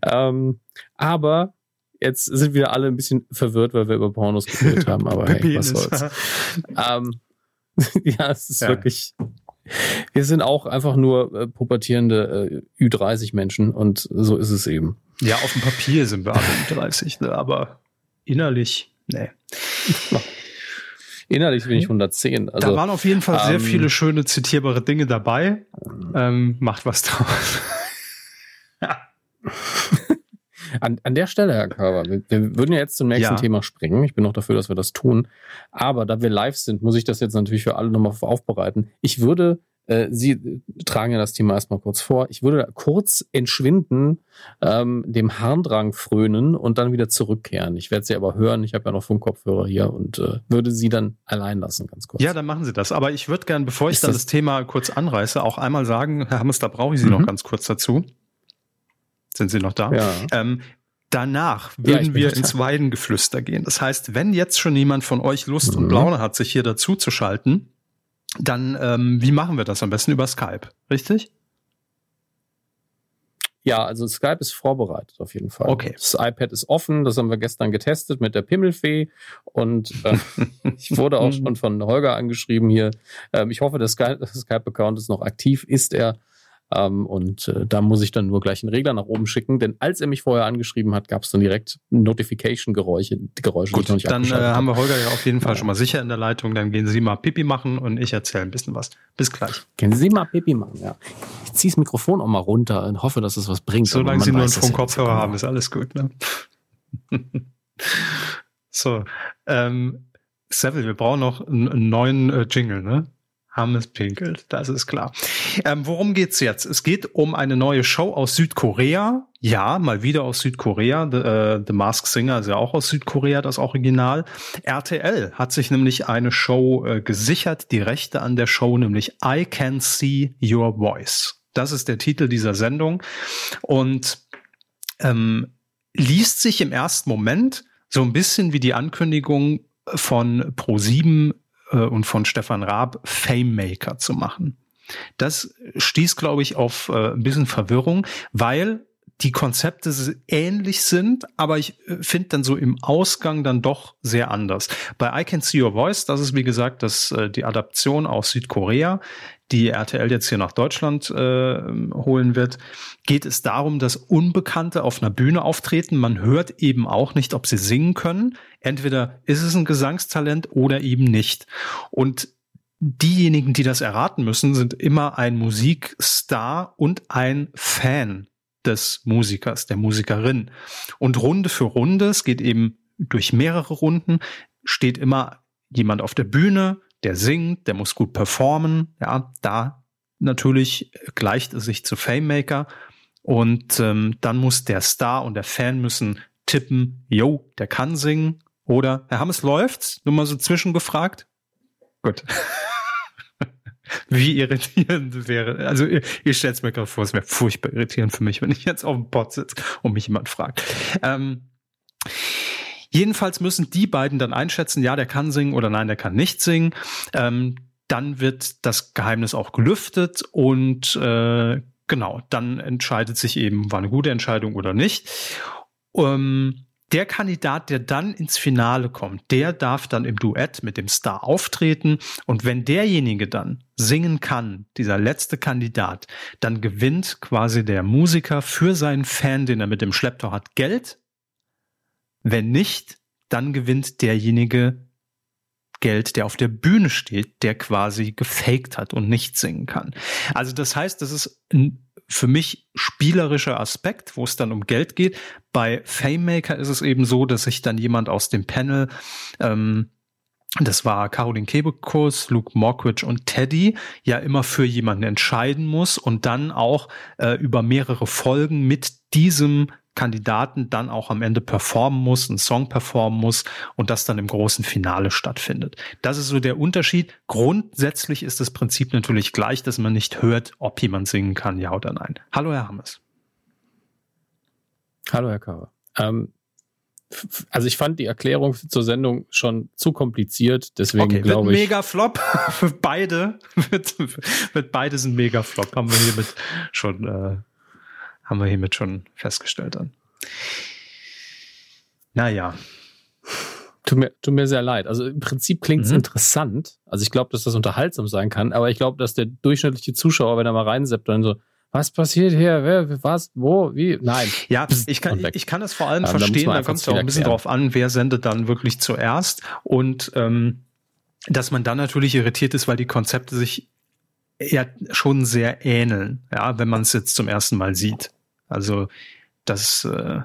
Ähm, aber jetzt sind wir alle ein bisschen verwirrt, weil wir über Pornos geredet haben, aber hey, was soll's. ähm, ja, es ist ja. wirklich Wir sind auch einfach nur äh, pubertierende äh, Ü30-Menschen und so ist es eben. Ja, auf dem Papier sind wir alle Ü30, ne? aber innerlich, nee. Innerlich bin ich 110. Also, da waren auf jeden Fall sehr ähm, viele schöne zitierbare Dinge dabei. Ähm, macht was draus. ja. An, an der Stelle, Herr Körber, wir, wir würden ja jetzt zum nächsten ja. Thema springen. Ich bin auch dafür, dass wir das tun. Aber da wir live sind, muss ich das jetzt natürlich für alle nochmal aufbereiten. Ich würde Sie tragen ja das Thema erstmal kurz vor. Ich würde kurz entschwinden, ähm, dem Harndrang frönen und dann wieder zurückkehren. Ich werde Sie aber hören. Ich habe ja noch Funkkopfhörer hier und äh, würde Sie dann allein lassen, ganz kurz. Ja, dann machen Sie das. Aber ich würde gern, bevor ich Ist dann das, das, Thema kurz anreiße, auch einmal sagen, Herr Hammes, da brauche ich Sie mhm. noch ganz kurz dazu. Sind Sie noch da? Ja. Ähm, Danach würden ja, wir ins Weidengeflüster gehen. Das heißt, wenn jetzt schon jemand von euch Lust mhm. und Laune hat, sich hier dazu zu schalten, dann ähm, wie machen wir das am besten über Skype, richtig? Ja, also Skype ist vorbereitet auf jeden Fall. Okay. Das iPad ist offen, das haben wir gestern getestet mit der Pimmelfee und äh, ich wurde auch schon von Holger angeschrieben hier. Ähm, ich hoffe, der Skype-Account ist noch aktiv. Ist er? Ähm, und äh, da muss ich dann nur gleich einen Regler nach oben schicken, denn als er mich vorher angeschrieben hat, gab es dann direkt Notification-Geräusche, Geräusche, Gut, die dann äh, haben wir Holger ja auf jeden Fall schon mal sicher in der Leitung. Dann gehen Sie mal Pipi machen und ich erzähle ein bisschen was. Bis gleich. Gehen Sie mal Pipi machen, ja. Ich ziehe das Mikrofon auch mal runter und hoffe, dass es was bringt. Solange Sie nur einen Funkkopfhörer haben, ist alles gut. Ne? so, ähm, Seville, wir brauchen noch einen neuen äh, Jingle, ne? Hammes pinkelt, das ist klar. Ähm, worum geht's jetzt? Es geht um eine neue Show aus Südkorea. Ja, mal wieder aus Südkorea. The, äh, The Mask Singer ist ja auch aus Südkorea, das Original. RTL hat sich nämlich eine Show äh, gesichert, die Rechte an der Show, nämlich I Can See Your Voice. Das ist der Titel dieser Sendung und ähm, liest sich im ersten Moment so ein bisschen wie die Ankündigung von Pro7 äh, und von Stefan Raab Fame Maker zu machen. Das stieß, glaube ich, auf äh, ein bisschen Verwirrung, weil die Konzepte ähnlich sind, aber ich äh, finde dann so im Ausgang dann doch sehr anders. Bei I Can See Your Voice, das ist wie gesagt das, äh, die Adaption aus Südkorea, die RTL jetzt hier nach Deutschland äh, holen wird, geht es darum, dass Unbekannte auf einer Bühne auftreten. Man hört eben auch nicht, ob sie singen können. Entweder ist es ein Gesangstalent oder eben nicht. Und diejenigen, die das erraten müssen, sind immer ein Musikstar und ein Fan des Musikers, der Musikerin. Und Runde für Runde, es geht eben durch mehrere Runden, steht immer jemand auf der Bühne, der singt, der muss gut performen. Ja, da natürlich gleicht es sich zu Famemaker. Und ähm, dann muss der Star und der Fan müssen tippen, yo, der kann singen. Oder, Herr Hammes, läuft's? Nur mal so zwischengefragt. Gut. Wie irritierend wäre. Also ihr, ihr stellt mir gerade vor, es wäre furchtbar irritierend für mich, wenn ich jetzt auf dem Pod sitze und mich jemand fragt. Ähm, jedenfalls müssen die beiden dann einschätzen, ja, der kann singen oder nein, der kann nicht singen. Ähm, dann wird das Geheimnis auch gelüftet und äh, genau, dann entscheidet sich eben, war eine gute Entscheidung oder nicht. Ähm, der Kandidat, der dann ins Finale kommt, der darf dann im Duett mit dem Star auftreten. Und wenn derjenige dann singen kann, dieser letzte Kandidat, dann gewinnt quasi der Musiker für seinen Fan, den er mit dem Schlepptau hat, Geld. Wenn nicht, dann gewinnt derjenige Geld, der auf der Bühne steht, der quasi gefaked hat und nicht singen kann. Also das heißt, das ist ein für mich spielerischer Aspekt, wo es dann um Geld geht. Bei FameMaker ist es eben so, dass sich dann jemand aus dem Panel ähm, das war Caroline Kebekus, Luke Mockridge und Teddy, ja immer für jemanden entscheiden muss und dann auch äh, über mehrere Folgen mit diesem Kandidaten dann auch am Ende performen muss, einen Song performen muss und das dann im großen Finale stattfindet. Das ist so der Unterschied. Grundsätzlich ist das Prinzip natürlich gleich, dass man nicht hört, ob jemand singen kann, ja oder nein. Hallo, Herr Hammes. Hallo, Herr Kauer. Ähm, also ich fand die Erklärung zur Sendung schon zu kompliziert, deswegen okay, glaube ich. Mega Flop für beide. wird, wird beides ein Mega Flop, haben wir hiermit schon äh, haben wir hiermit schon festgestellt dann. Naja. Tut mir, tut mir sehr leid. Also im Prinzip klingt es mhm. interessant. Also ich glaube, dass das unterhaltsam sein kann, aber ich glaube, dass der durchschnittliche Zuschauer, wenn er mal reinseppt, dann so, was passiert hier? Wer, was, wo, wie? Nein. Ja, ich kann, ich kann es vor allem ja, verstehen, da kommt es ja auch ein bisschen erklären. drauf an, wer sendet dann wirklich zuerst und ähm, dass man dann natürlich irritiert ist, weil die Konzepte sich ja schon sehr ähneln, ja, wenn man es jetzt zum ersten Mal sieht. Also das, äh,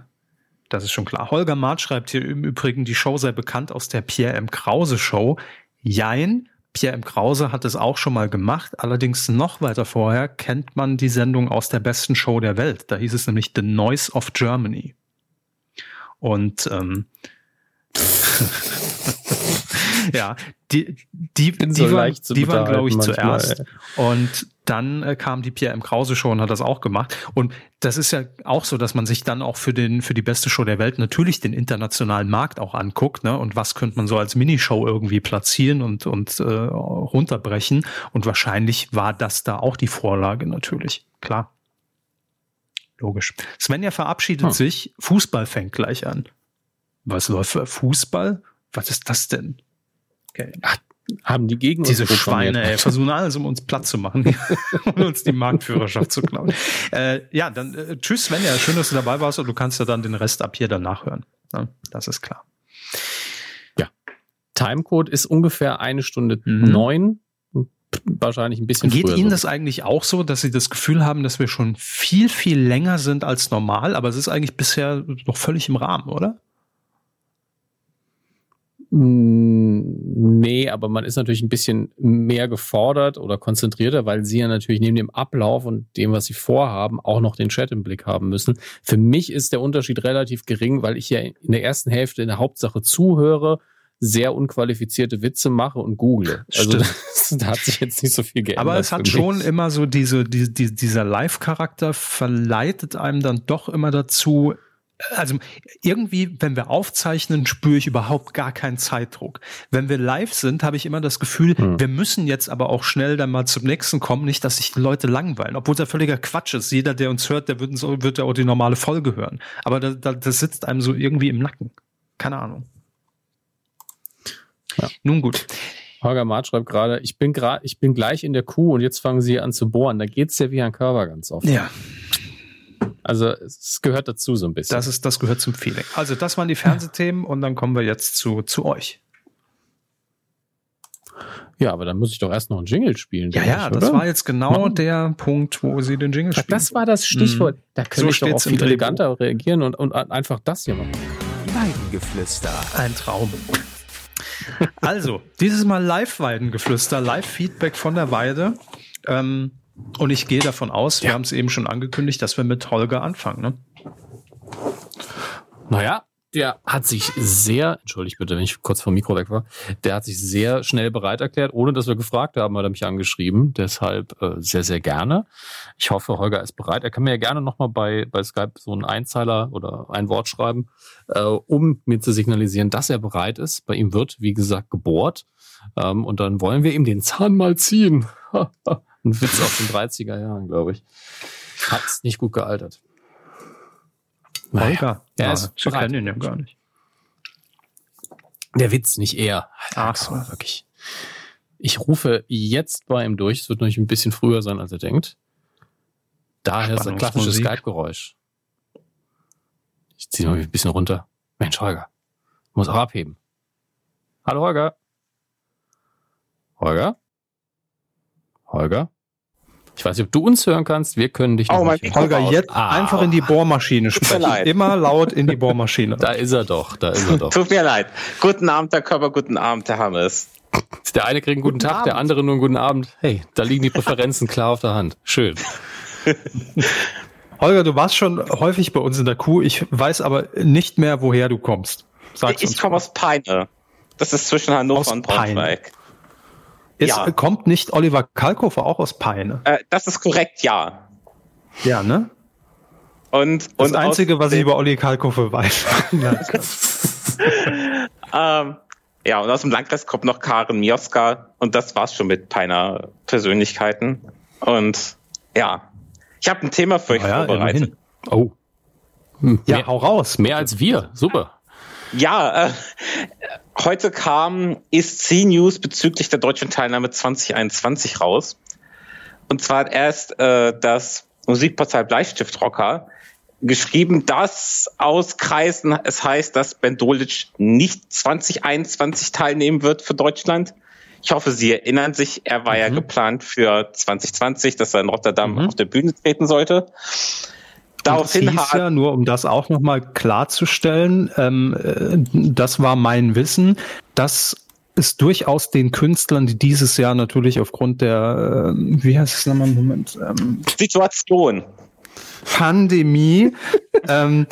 das ist schon klar. Holger Marth schreibt hier im Übrigen, die Show sei bekannt aus der Pierre M. Krause Show. Jein, Pierre M. Krause hat es auch schon mal gemacht. Allerdings noch weiter vorher kennt man die Sendung aus der besten Show der Welt. Da hieß es nämlich The Noise of Germany. Und ähm, ja, die, die, die, so waren, die waren, glaube ich, manchmal, zuerst. Ey. Und dann äh, kam die Pierre M. Krause Show und hat das auch gemacht. Und das ist ja auch so, dass man sich dann auch für den für die beste Show der Welt natürlich den internationalen Markt auch anguckt, ne? Und was könnte man so als Minishow irgendwie platzieren und und äh, runterbrechen? Und wahrscheinlich war das da auch die Vorlage natürlich, klar. Logisch. Svenja verabschiedet hm. sich. Fußball fängt gleich an. Was läuft für Fußball? Was ist das denn? Okay. Ach, haben die gegen Diese uns Schweine, ey, versuchen alles, um uns platt zu machen und uns die Marktführerschaft zu klauen. Äh, ja, dann äh, tschüss, Svenja. Schön, dass du dabei warst und du kannst ja dann den Rest ab hier danach hören. Ja, das ist klar. Ja. Timecode ist ungefähr eine Stunde mhm. neun. Wahrscheinlich ein bisschen Geht Ihnen so. das eigentlich auch so, dass Sie das Gefühl haben, dass wir schon viel, viel länger sind als normal, aber es ist eigentlich bisher noch völlig im Rahmen, oder? Hm, nee, aber man ist natürlich ein bisschen mehr gefordert oder konzentrierter, weil sie ja natürlich neben dem Ablauf und dem, was sie vorhaben, auch noch den Chat im Blick haben müssen. Für mich ist der Unterschied relativ gering, weil ich ja in der ersten Hälfte in der Hauptsache zuhöre, sehr unqualifizierte Witze mache und google. Also das, da hat sich jetzt nicht so viel geändert. Aber es hat schon immer so diese, die, die, dieser Live-Charakter verleitet einem dann doch immer dazu, also irgendwie, wenn wir aufzeichnen, spüre ich überhaupt gar keinen Zeitdruck. Wenn wir live sind, habe ich immer das Gefühl, hm. wir müssen jetzt aber auch schnell dann mal zum nächsten kommen, nicht, dass sich die Leute langweilen. Obwohl es ja völliger Quatsch ist. Jeder, der uns hört, der wird, wird ja auch die normale Folge hören. Aber da, da, das sitzt einem so irgendwie im Nacken. Keine Ahnung. Ja. Nun gut. Holger Marth schreibt gerade, ich bin gerade, ich bin gleich in der Kuh und jetzt fangen sie an zu bohren. Da geht's ja wie ein Körper ganz oft. Ja. Also es gehört dazu so ein bisschen. Das ist, das gehört zum Feeling. Also das waren die Fernsehthemen und dann kommen wir jetzt zu, zu euch. Ja, aber dann muss ich doch erst noch einen Jingle spielen. Ja, ja, ich, das oder? war jetzt genau Machen. der Punkt, wo sie den Jingle spielen. Das war das Stichwort. Mhm. Da könnte so ich doch auch viel eleganter reagieren und, und einfach das hier machen. Weidengeflüster. Ein Traum. also, dieses Mal Live-Weidengeflüster, Live-Feedback von der Weide. Ähm, und ich gehe davon aus, ja. wir haben es eben schon angekündigt, dass wir mit Holger anfangen. Ne? Naja, der hat sich sehr, entschuldigt bitte, wenn ich kurz vom Mikro weg war, der hat sich sehr schnell bereit erklärt, ohne dass wir gefragt haben, hat er mich angeschrieben. Deshalb äh, sehr, sehr gerne. Ich hoffe, Holger ist bereit. Er kann mir ja gerne nochmal bei, bei Skype so einen Einzeiler oder ein Wort schreiben, äh, um mir zu signalisieren, dass er bereit ist. Bei ihm wird, wie gesagt, gebohrt. Ähm, und dann wollen wir ihm den Zahn mal ziehen. Ein Witz aus den 30er Jahren, glaube ich. Hat's nicht gut gealtert. Naja, er ja, ist ich kenne ihn ja gar nicht. Der Witz, nicht er. Ach so. Wirklich. Ich rufe jetzt bei ihm durch. Es wird natürlich ein bisschen früher sein, als er denkt. Daher ist ein klassisches Skype-Geräusch. Ich ziehe mal ein bisschen runter. Mensch, Holger. Muss auch abheben. Hallo, Holger. Holger? Holger? Ich weiß nicht, ob du uns hören kannst. Wir können dich oh, nicht hören. Holger, jetzt ah. einfach in die Bohrmaschine sprechen. Immer laut in die Bohrmaschine. da ist er doch, da ist er doch. Tut mir leid. Guten Abend, Herr Körper, guten Abend, Herr Hammes. Der eine kriegt einen guten, guten Tag, Abend. der andere nur einen guten Abend. Hey, da liegen die Präferenzen klar auf der Hand. Schön. Holger, du warst schon häufig bei uns in der Kuh. Ich weiß aber nicht mehr, woher du kommst. Sag's ich komme aus Peine. Das ist zwischen Hannover aus und Braunschweig. Ist, ja. Kommt nicht Oliver Kalkofer auch aus Peine? Äh, das ist korrekt, ja. Ja, ne? Und, das und Einzige, was ich über Olli Kalkofe weiß. ähm, ja, und aus dem Landkreis kommt noch Karen Mioska und das war's schon mit Peiner Persönlichkeiten. Und ja, ich habe ein Thema für euch ja, vorbereitet. Oh. Hm. Ja, mehr, hau raus. Mehr als wir. Super. Ja, äh, heute kam ESC News bezüglich der deutschen Teilnahme 2021 raus. Und zwar hat erst äh, das Musikportal Bleistiftrocker geschrieben, dass aus Kreisen es heißt, dass Ben Dolic nicht 2021 teilnehmen wird für Deutschland. Ich hoffe, Sie erinnern sich, er war mhm. ja geplant für 2020, dass er in Rotterdam mhm. auf der Bühne treten sollte. Daraufhin hat ja, nur um das auch nochmal klarzustellen, ähm, äh, das war mein Wissen, dass es durchaus den Künstlern, die dieses Jahr natürlich aufgrund der, äh, wie heißt es nochmal, Moment, ähm, Situation. Pandemie, ähm,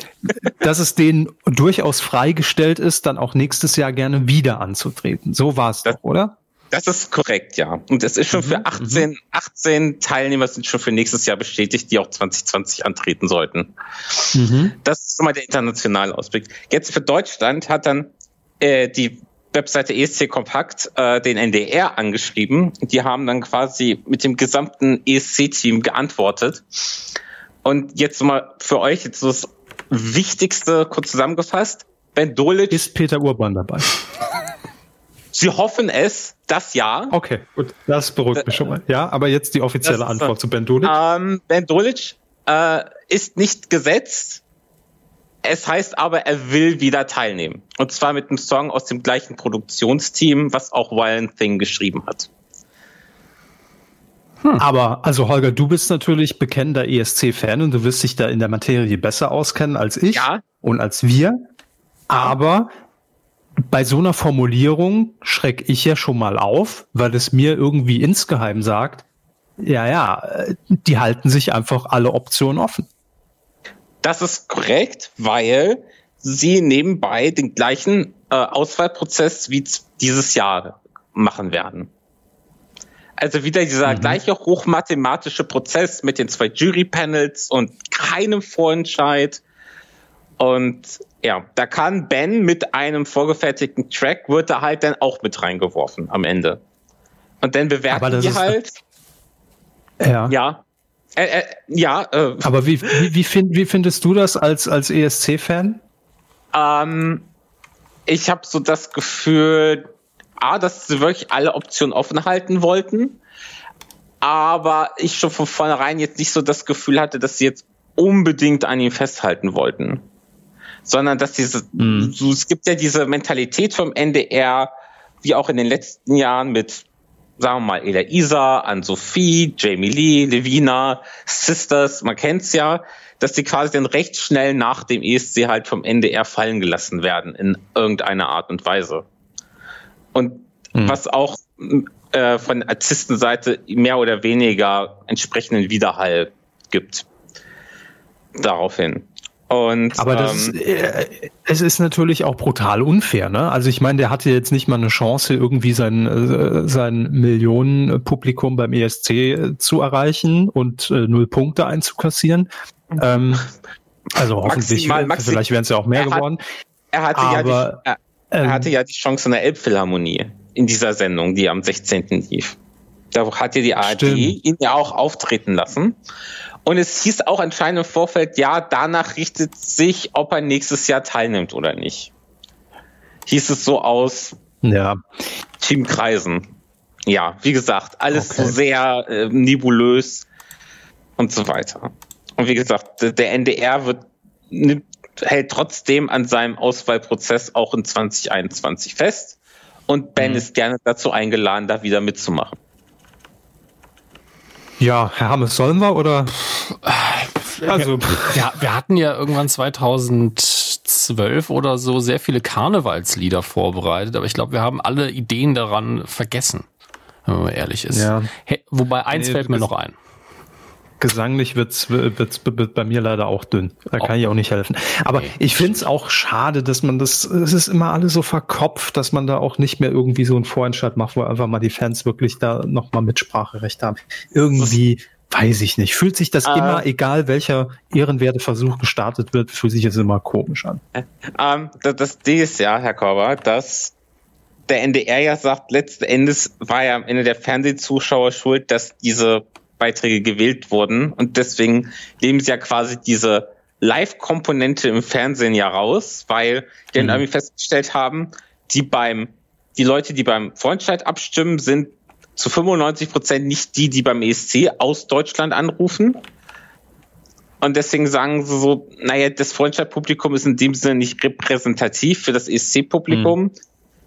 dass es denen durchaus freigestellt ist, dann auch nächstes Jahr gerne wieder anzutreten. So war es doch, oder? Das ist korrekt, ja. Und es ist schon mhm, für 18, 18 mhm. Teilnehmer sind schon für nächstes Jahr bestätigt, die auch 2020 antreten sollten. Mhm. Das ist mal der internationale Ausblick. Jetzt für Deutschland hat dann äh, die Webseite ESC Kompakt äh, den NDR angeschrieben. Die haben dann quasi mit dem gesamten ESC-Team geantwortet. Und jetzt mal für euch jetzt das Wichtigste kurz zusammengefasst. Ben Dolic ist Peter Urban dabei. Sie hoffen es, das ja. Okay, gut. Das beruhigt mich schon mal. Ja, aber jetzt die offizielle Antwort zu Ben Dolic. Ähm, ben Dolic äh, ist nicht gesetzt. Es heißt aber, er will wieder teilnehmen. Und zwar mit einem Song aus dem gleichen Produktionsteam, was auch Violent Thing geschrieben hat. Hm. Aber, also Holger, du bist natürlich bekennender ESC-Fan und du wirst dich da in der Materie besser auskennen als ich ja. und als wir. Aber bei so einer Formulierung schreck ich ja schon mal auf, weil es mir irgendwie insgeheim sagt, ja, ja, die halten sich einfach alle Optionen offen. Das ist korrekt, weil sie nebenbei den gleichen äh, Auswahlprozess wie dieses Jahr machen werden. Also wieder dieser mhm. gleiche hochmathematische Prozess mit den zwei Jury-Panels und keinem Vorentscheid. Und ja, da kann Ben mit einem vorgefertigten Track, wird er halt dann auch mit reingeworfen am Ende. Und dann bewerten die halt. Ja. Ja. Äh, äh, ja. Äh, Aber wie, wie, wie, find, wie findest du das als, als ESC-Fan? Ähm, ich habe so das Gefühl, A, dass sie wirklich alle Optionen offen halten wollten, aber ich schon von vornherein jetzt nicht so das Gefühl hatte, dass sie jetzt unbedingt an ihm festhalten wollten. Sondern dass diese, mhm. so, es gibt ja diese Mentalität vom NDR, wie auch in den letzten Jahren mit, sagen wir mal, Ela Isa, Anne-Sophie, Jamie Lee, Levina, Sisters, man kennt's ja, dass die quasi dann recht schnell nach dem ESC halt vom NDR fallen gelassen werden in irgendeiner Art und Weise. Und mhm. was auch äh, von Artistenseite mehr oder weniger entsprechenden Widerhall gibt. Daraufhin. Und, Aber das, ähm, äh, es ist natürlich auch brutal unfair, ne? Also ich meine, der hatte jetzt nicht mal eine Chance, irgendwie sein, äh, sein Millionenpublikum beim ESC äh, zu erreichen und äh, null Punkte einzukassieren. Ähm, also hoffentlich, maximal, maximal, vielleicht wären es ja auch mehr er geworden. er hatte, Aber, ja die, er, er hatte ähm, ja die Chance in der Elbphilharmonie in dieser Sendung, die am 16. lief. Da hat ja die ARD Stimmt. ihn ja auch auftreten lassen. Und es hieß auch anscheinend im Vorfeld, ja, danach richtet sich, ob er nächstes Jahr teilnimmt oder nicht. Hieß es so aus ja. Teamkreisen. Ja, wie gesagt, alles okay. so sehr äh, nebulös und so weiter. Und wie gesagt, der NDR wird, nimmt, hält trotzdem an seinem Auswahlprozess auch in 2021 fest. Und Ben mhm. ist gerne dazu eingeladen, da wieder mitzumachen. Ja, Herr Hammes, sollen wir oder? Also, ja, wir hatten ja irgendwann 2012 oder so sehr viele Karnevalslieder vorbereitet, aber ich glaube, wir haben alle Ideen daran vergessen, wenn man ehrlich ist. Ja. Hey, wobei eins nee, fällt mir noch ein. Gesanglich wird's, wird's, wird bei mir leider auch dünn. Da kann ich auch nicht helfen. Aber okay. ich find's auch schade, dass man das, es ist immer alles so verkopft, dass man da auch nicht mehr irgendwie so einen Vorentscheid macht, wo einfach mal die Fans wirklich da nochmal Mitspracherecht haben. Irgendwie, weiß ich nicht. Fühlt sich das äh, immer, egal welcher ehrenwerte Versuch gestartet wird, fühlt sich es immer komisch an. Ähm, das, das ist ja, Herr Korber, dass der NDR ja sagt, letzten Endes war ja am Ende der Fernsehzuschauer schuld, dass diese Beiträge gewählt wurden. Und deswegen nehmen sie ja quasi diese Live-Komponente im Fernsehen ja raus, weil die dann mhm. irgendwie festgestellt haben, die beim, die Leute, die beim Freundscheid abstimmen, sind zu 95 Prozent nicht die, die beim ESC aus Deutschland anrufen. Und deswegen sagen sie so, naja, das Freundschaftspublikum ist in dem Sinne nicht repräsentativ für das ESC-Publikum. Mhm.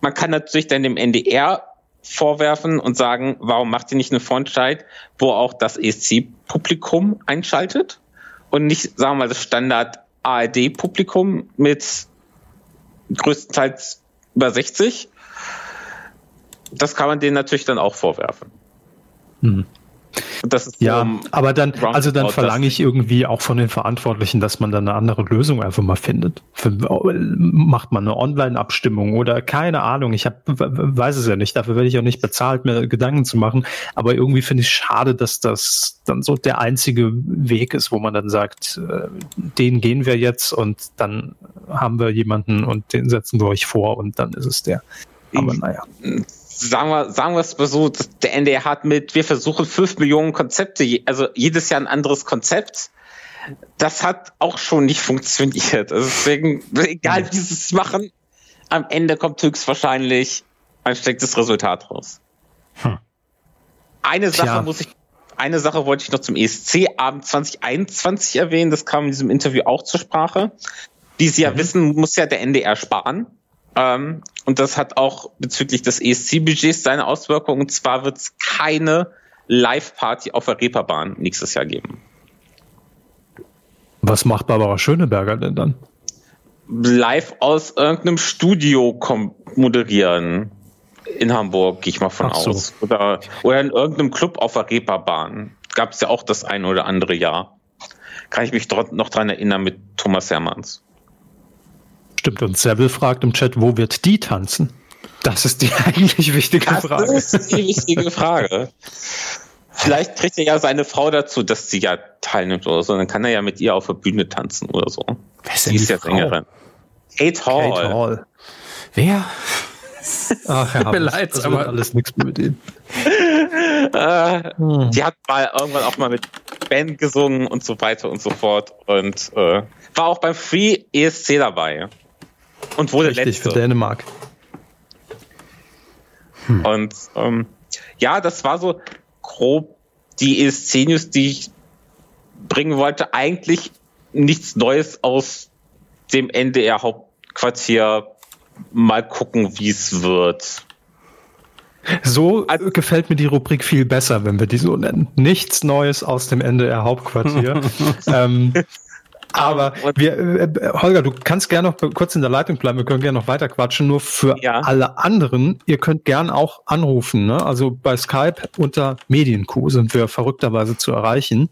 Man kann natürlich dann dem NDR vorwerfen und sagen, warum macht ihr nicht eine Freundschaft, wo auch das ESC-Publikum einschaltet und nicht, sagen wir mal, das Standard ARD-Publikum mit größtenteils über 60. Das kann man denen natürlich dann auch vorwerfen. Hm. Das ist ja, aber dann, also dann verlange ich irgendwie auch von den Verantwortlichen, dass man dann eine andere Lösung einfach mal findet. Für, macht man eine Online-Abstimmung oder keine Ahnung. Ich hab, weiß es ja nicht. Dafür werde ich auch nicht bezahlt, mir Gedanken zu machen. Aber irgendwie finde ich es schade, dass das dann so der einzige Weg ist, wo man dann sagt, äh, den gehen wir jetzt und dann haben wir jemanden und den setzen wir euch vor und dann ist es der. Aber naja sagen wir, sagen wir es mal so, der NDR hat mit, wir versuchen fünf Millionen Konzepte, also jedes Jahr ein anderes Konzept. Das hat auch schon nicht funktioniert. Also deswegen, egal wie sie es machen, am Ende kommt höchstwahrscheinlich ein schlechtes Resultat raus. Hm. Eine Sache Tja. muss ich, eine Sache wollte ich noch zum ESC-Abend 2021 erwähnen. Das kam in diesem Interview auch zur Sprache. Wie Sie ja mhm. wissen, muss ja der NDR sparen. Ähm, und das hat auch bezüglich des ESC-Budgets seine Auswirkungen. Und zwar wird es keine Live-Party auf der Reeperbahn nächstes Jahr geben. Was macht Barbara Schöneberger denn dann? Live aus irgendeinem Studio moderieren. In Hamburg, gehe ich mal von so. aus. Oder, oder in irgendeinem Club auf der Reeperbahn. Gab es ja auch das ein oder andere Jahr. Kann ich mich noch dran erinnern mit Thomas Hermanns. Stimmt, und Seville fragt im Chat, wo wird die tanzen? Das ist die eigentlich wichtige das Frage. Das ist die wichtige Frage. Vielleicht kriegt er ja seine Frau dazu, dass sie ja teilnimmt oder so. Dann kann er ja mit ihr auf der Bühne tanzen oder so. Wer ist denn die ist ja Sängerin. Kate Hall. Kate Hall. Wer? Ach, Herr mir leid, das aber alles nichts mit ihm. äh, hm. Die hat mal irgendwann auch mal mit Band gesungen und so weiter und so fort und äh, war auch beim Free ESC dabei. Und wurde Richtig, letzte. für Dänemark. Hm. Und ähm, ja, das war so grob die ESC-News, die ich bringen wollte. Eigentlich nichts Neues aus dem NDR-Hauptquartier. Mal gucken, wie es wird. So also, gefällt mir die Rubrik viel besser, wenn wir die so nennen. Nichts Neues aus dem NDR-Hauptquartier. ähm, aber wir, äh, Holger, du kannst gerne noch kurz in der Leitung bleiben. Wir können gerne noch weiter quatschen. Nur für ja. alle anderen, ihr könnt gern auch anrufen. Ne? Also bei Skype unter Medienkuh sind wir verrückterweise zu erreichen.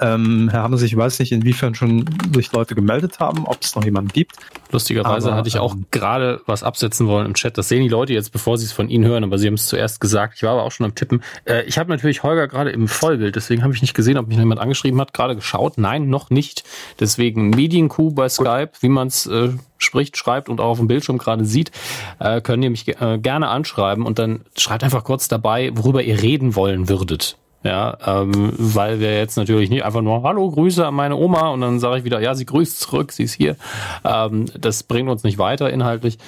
Ähm, Herr Hammers, ich weiß nicht, inwiefern schon sich Leute gemeldet haben, ob es noch jemanden gibt. Lustigerweise aber, hatte ich auch ähm, gerade was absetzen wollen im Chat. Das sehen die Leute jetzt, bevor sie es von Ihnen hören, aber Sie haben es zuerst gesagt. Ich war aber auch schon am Tippen. Äh, ich habe natürlich Holger gerade im Vollbild, deswegen habe ich nicht gesehen, ob mich jemand angeschrieben hat. Gerade geschaut. Nein, noch nicht. Deswegen Medienkuh bei Skype, wie man es äh, spricht, schreibt und auch auf dem Bildschirm gerade sieht, äh, können ihr mich äh, gerne anschreiben und dann schreibt einfach kurz dabei, worüber ihr reden wollen würdet. Ja, ähm, weil wir jetzt natürlich nicht einfach nur Hallo, Grüße an meine Oma und dann sage ich wieder, ja, sie grüßt zurück, sie ist hier. Ähm, das bringt uns nicht weiter inhaltlich.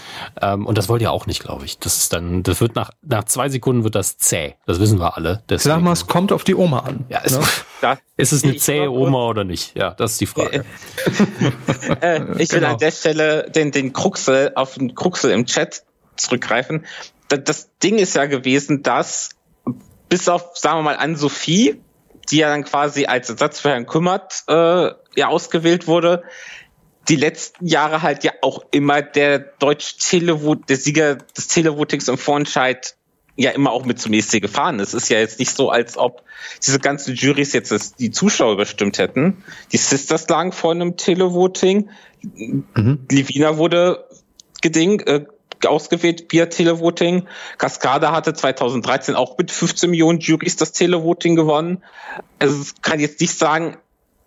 Ähm, und das wollt ihr auch nicht, glaube ich. Das ist dann, das wird nach, nach zwei Sekunden wird das zäh. Das wissen wir alle. Deswegen. Sag mal, es kommt auf die Oma an. Ja, ist, ne? ist es eine zähe Oma oder nicht? Ja, das ist die Frage. äh, ich will genau. an der Stelle den, den Kruxel auf den Kruxel im Chat zurückgreifen. Das Ding ist ja gewesen, dass bis auf, sagen wir mal, an Sophie, die ja dann quasi als Ersatz für Herrn Kümmert äh, ja ausgewählt wurde, die letzten Jahre halt ja auch immer der deutsche Televot, der Sieger des Televotings im Vorentscheid ja immer auch mit zum ESC gefahren ist. Es ist ja jetzt nicht so, als ob diese ganzen Juries jetzt die Zuschauer bestimmt hätten. Die Sisters lagen vor einem Televoting. Mhm. Livina wurde geding, äh, ausgewählt via Televoting. Cascada hatte 2013 auch mit 15 Millionen Juries das Televoting gewonnen. Also es kann jetzt nicht sagen,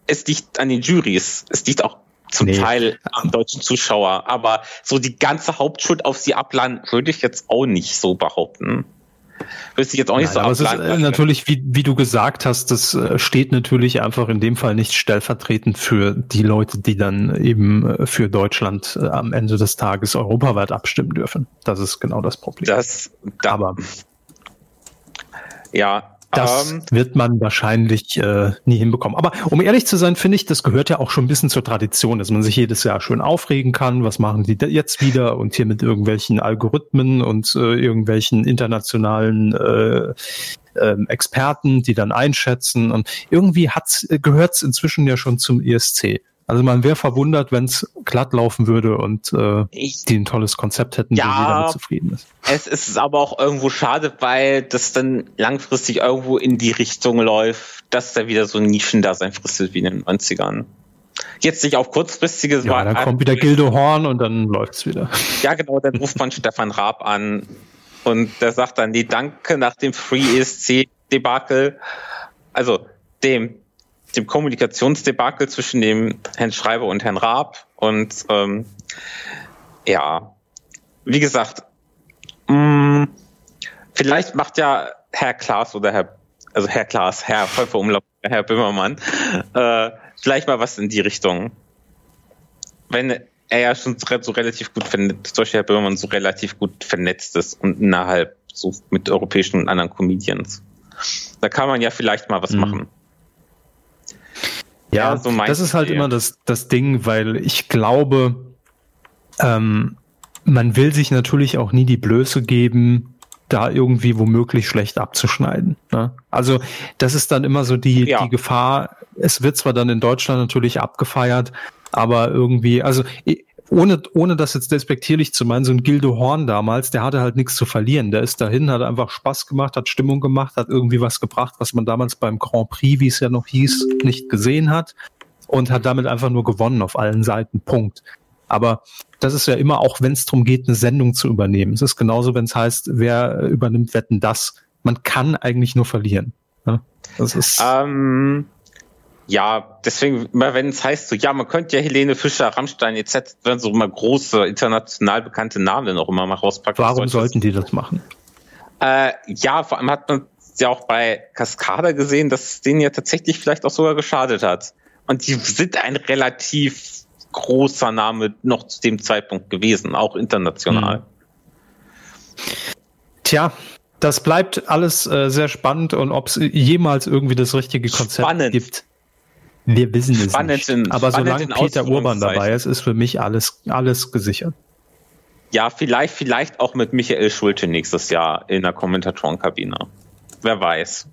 es liegt an den Juries. Es liegt auch zum nee. Teil am deutschen Zuschauer. Aber so die ganze Hauptschuld auf sie abladen, würde ich jetzt auch nicht so behaupten. Wüsste ich jetzt auch nicht Nein, so aber es ist äh, natürlich, wie, wie du gesagt hast, das äh, steht natürlich einfach in dem Fall nicht stellvertretend für die Leute, die dann eben äh, für Deutschland am Ende des Tages europaweit abstimmen dürfen. Das ist genau das Problem. Das, da, aber ja, das ähm, wird man wahrscheinlich äh, nie hinbekommen. Aber um ehrlich zu sein, finde ich, das gehört ja auch schon ein bisschen zur Tradition, dass man sich jedes Jahr schön aufregen kann. Was machen die jetzt wieder? Und hier mit irgendwelchen Algorithmen und äh, irgendwelchen internationalen äh, äh, Experten, die dann einschätzen. Und irgendwie hat's, gehört's inzwischen ja schon zum ESC. Also man wäre verwundert, wenn es glatt laufen würde und äh, ich, die ein tolles Konzept hätten, Ja. wo jeder mit zufrieden ist. es ist aber auch irgendwo schade, weil das dann langfristig irgendwo in die Richtung läuft, dass da wieder so ein Nischendasein fristet wie in den 90ern. Jetzt nicht auf kurzfristiges Ja, dann kommt wieder Gildo Horn und dann läuft's wieder. Ja, genau, dann ruft man Stefan Raab an und der sagt dann die Danke nach dem Free ESC Debakel, also dem dem Kommunikationsdebakel zwischen dem Herrn Schreiber und Herrn Raab und ähm, ja, wie gesagt, mh, vielleicht macht ja Herr Klaas oder Herr also Herr Klaas, Herr Pfeiffer Umlauf, Herr Böhmermann, äh, vielleicht mal was in die Richtung. Wenn er ja schon so relativ gut vernetzt, zum Beispiel Herr Böhmermann so relativ gut vernetzt ist und innerhalb so mit europäischen und anderen Comedians. Da kann man ja vielleicht mal was Mhm. machen. Ja, Ja, so das ist halt immer das, das Ding, weil ich glaube, ähm, man will sich natürlich auch nie die Blöße geben, da irgendwie womöglich schlecht abzuschneiden. Ne? Also das ist dann immer so die, Ja. die Gefahr. Es wird zwar dann in Deutschland natürlich abgefeiert, aber irgendwie, also ohne, ohne das jetzt despektierlich zu meinen, so ein Gildo Horn damals, der hatte halt nichts zu verlieren. Der ist dahin, hat einfach Spaß gemacht, hat Stimmung gemacht, hat irgendwie was gebracht, was man damals beim Grand Prix, wie es ja noch hieß, nicht gesehen hat und hat damit einfach nur gewonnen auf allen Seiten. Punkt. Aber das ist ja immer auch, wenn es darum geht, eine Sendung zu übernehmen. Es ist genauso, wenn es heißt, wer übernimmt Wetten das. Man kann eigentlich nur verlieren. Das ist Ähm, ja, deswegen, immer wenn es heißt, so, ja, man könnte ja Helene Fischer, Rammstein etc., wenn so mal große, international bekannte Namen auch immer mal rauspacken. warum sollten die das machen? Äh, ja, vor allem hat man ja auch bei Cascada gesehen, dass es denen ja tatsächlich vielleicht auch sogar geschadet hat. Und die sind ein relativ großer Name noch zu dem Zeitpunkt gewesen, auch international. Mhm. Tja, das bleibt alles äh, sehr spannend und ob es jemals irgendwie das richtige Konzept Spannend. gibt. Wir wissen es Spannend nicht. in- Aber solange Peter Urban dabei ist, ist für mich alles, alles gesichert. Ja, vielleicht, vielleicht auch mit Michael Schulte nächstes Jahr in der Kommentatorenkabine. Wer weiß.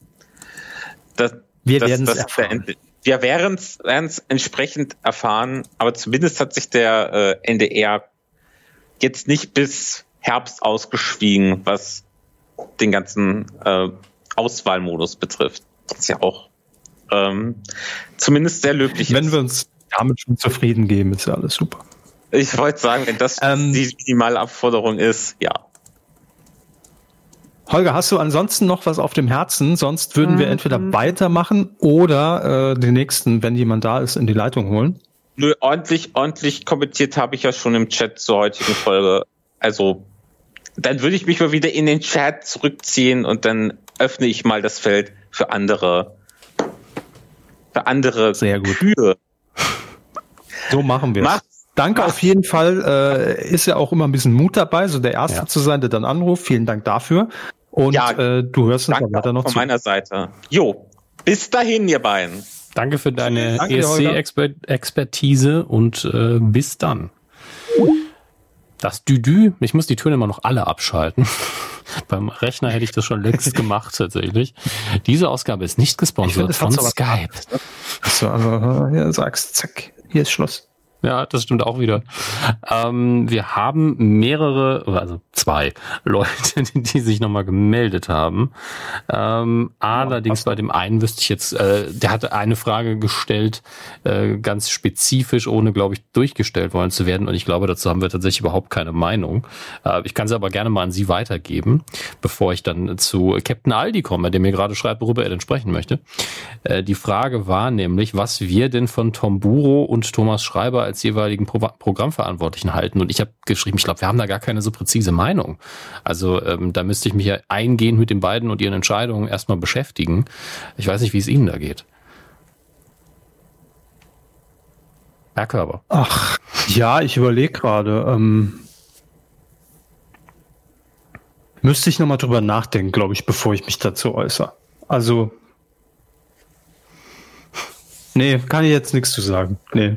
Das, Wir das, werden es das ist der erfahren. Wir werden es entsprechend erfahren, aber zumindest hat sich der äh, NDR jetzt nicht bis Herbst ausgeschwiegen, was den ganzen äh, Auswahlmodus betrifft. Was ja auch ähm, zumindest sehr löblich Wenn ist. wir uns damit schon zufrieden geben, ist ja alles super. Ich wollte sagen, wenn das Ähm, die minimale Anforderung ist, ja. Holger, hast du ansonsten noch was auf dem Herzen? Sonst würden Mhm. wir entweder weitermachen oder äh, den nächsten, wenn jemand da ist, in die Leitung holen. Nö, ordentlich, ordentlich kommentiert habe ich ja schon im Chat zur heutigen Folge. Also, dann würde ich mich mal wieder in den Chat zurückziehen und dann öffne ich mal das Feld für andere, für andere Sehr gut. Kühe. So machen wir es. Danke mach- auf jeden Fall. Äh, ist ja auch immer ein bisschen Mut dabei, so der Erste Ja. zu sein, der dann anruft. Vielen Dank dafür. Und Ja, äh, du hörst uns weiter noch von zu. meiner Seite. Jo, bis dahin, ihr beiden. Danke für deine Danke dir, Holger. ESC-Expertise und äh, bis dann. Das Düdü, ich muss die Töne immer noch alle abschalten. Beim Rechner hätte ich das schon längst gemacht, tatsächlich. Diese Ausgabe ist nicht Ich gesponsert hat von Skype. So, also, ja, sagst, zack, hier ist Schluss. Ja, das stimmt auch wieder. Ähm, wir haben mehrere, also zwei Leute, die, die sich nochmal gemeldet haben. Ähm, allerdings bei dem einen wüsste ich jetzt, äh, der hatte eine Frage gestellt, äh, ganz spezifisch, ohne, glaube ich, durchgestellt worden zu werden. Und ich glaube, dazu haben wir tatsächlich überhaupt keine Meinung. Äh, ich kann sie aber gerne mal an Sie weitergeben, bevor ich dann zu Captain Aldi komme, der mir gerade schreibt, worüber er denn sprechen möchte. Äh, die Frage war nämlich, was wir denn von Tom Buro und Thomas Schreiber als jeweiligen Pro Programmverantwortlichen halten. Und ich habe geschrieben, ich glaube, wir haben da gar keine so präzise Meinung. Meinung. Also ähm, da müsste ich mich ja eingehend mit den beiden und ihren Entscheidungen erstmal beschäftigen. Ich weiß nicht, wie es Ihnen da geht. Herr Körber. Ach, ja, ich überlege gerade. Ähm, müsste ich nochmal drüber nachdenken, glaube ich, bevor ich mich dazu äußere. Also, nee, kann ich jetzt nichts zu sagen. Nee.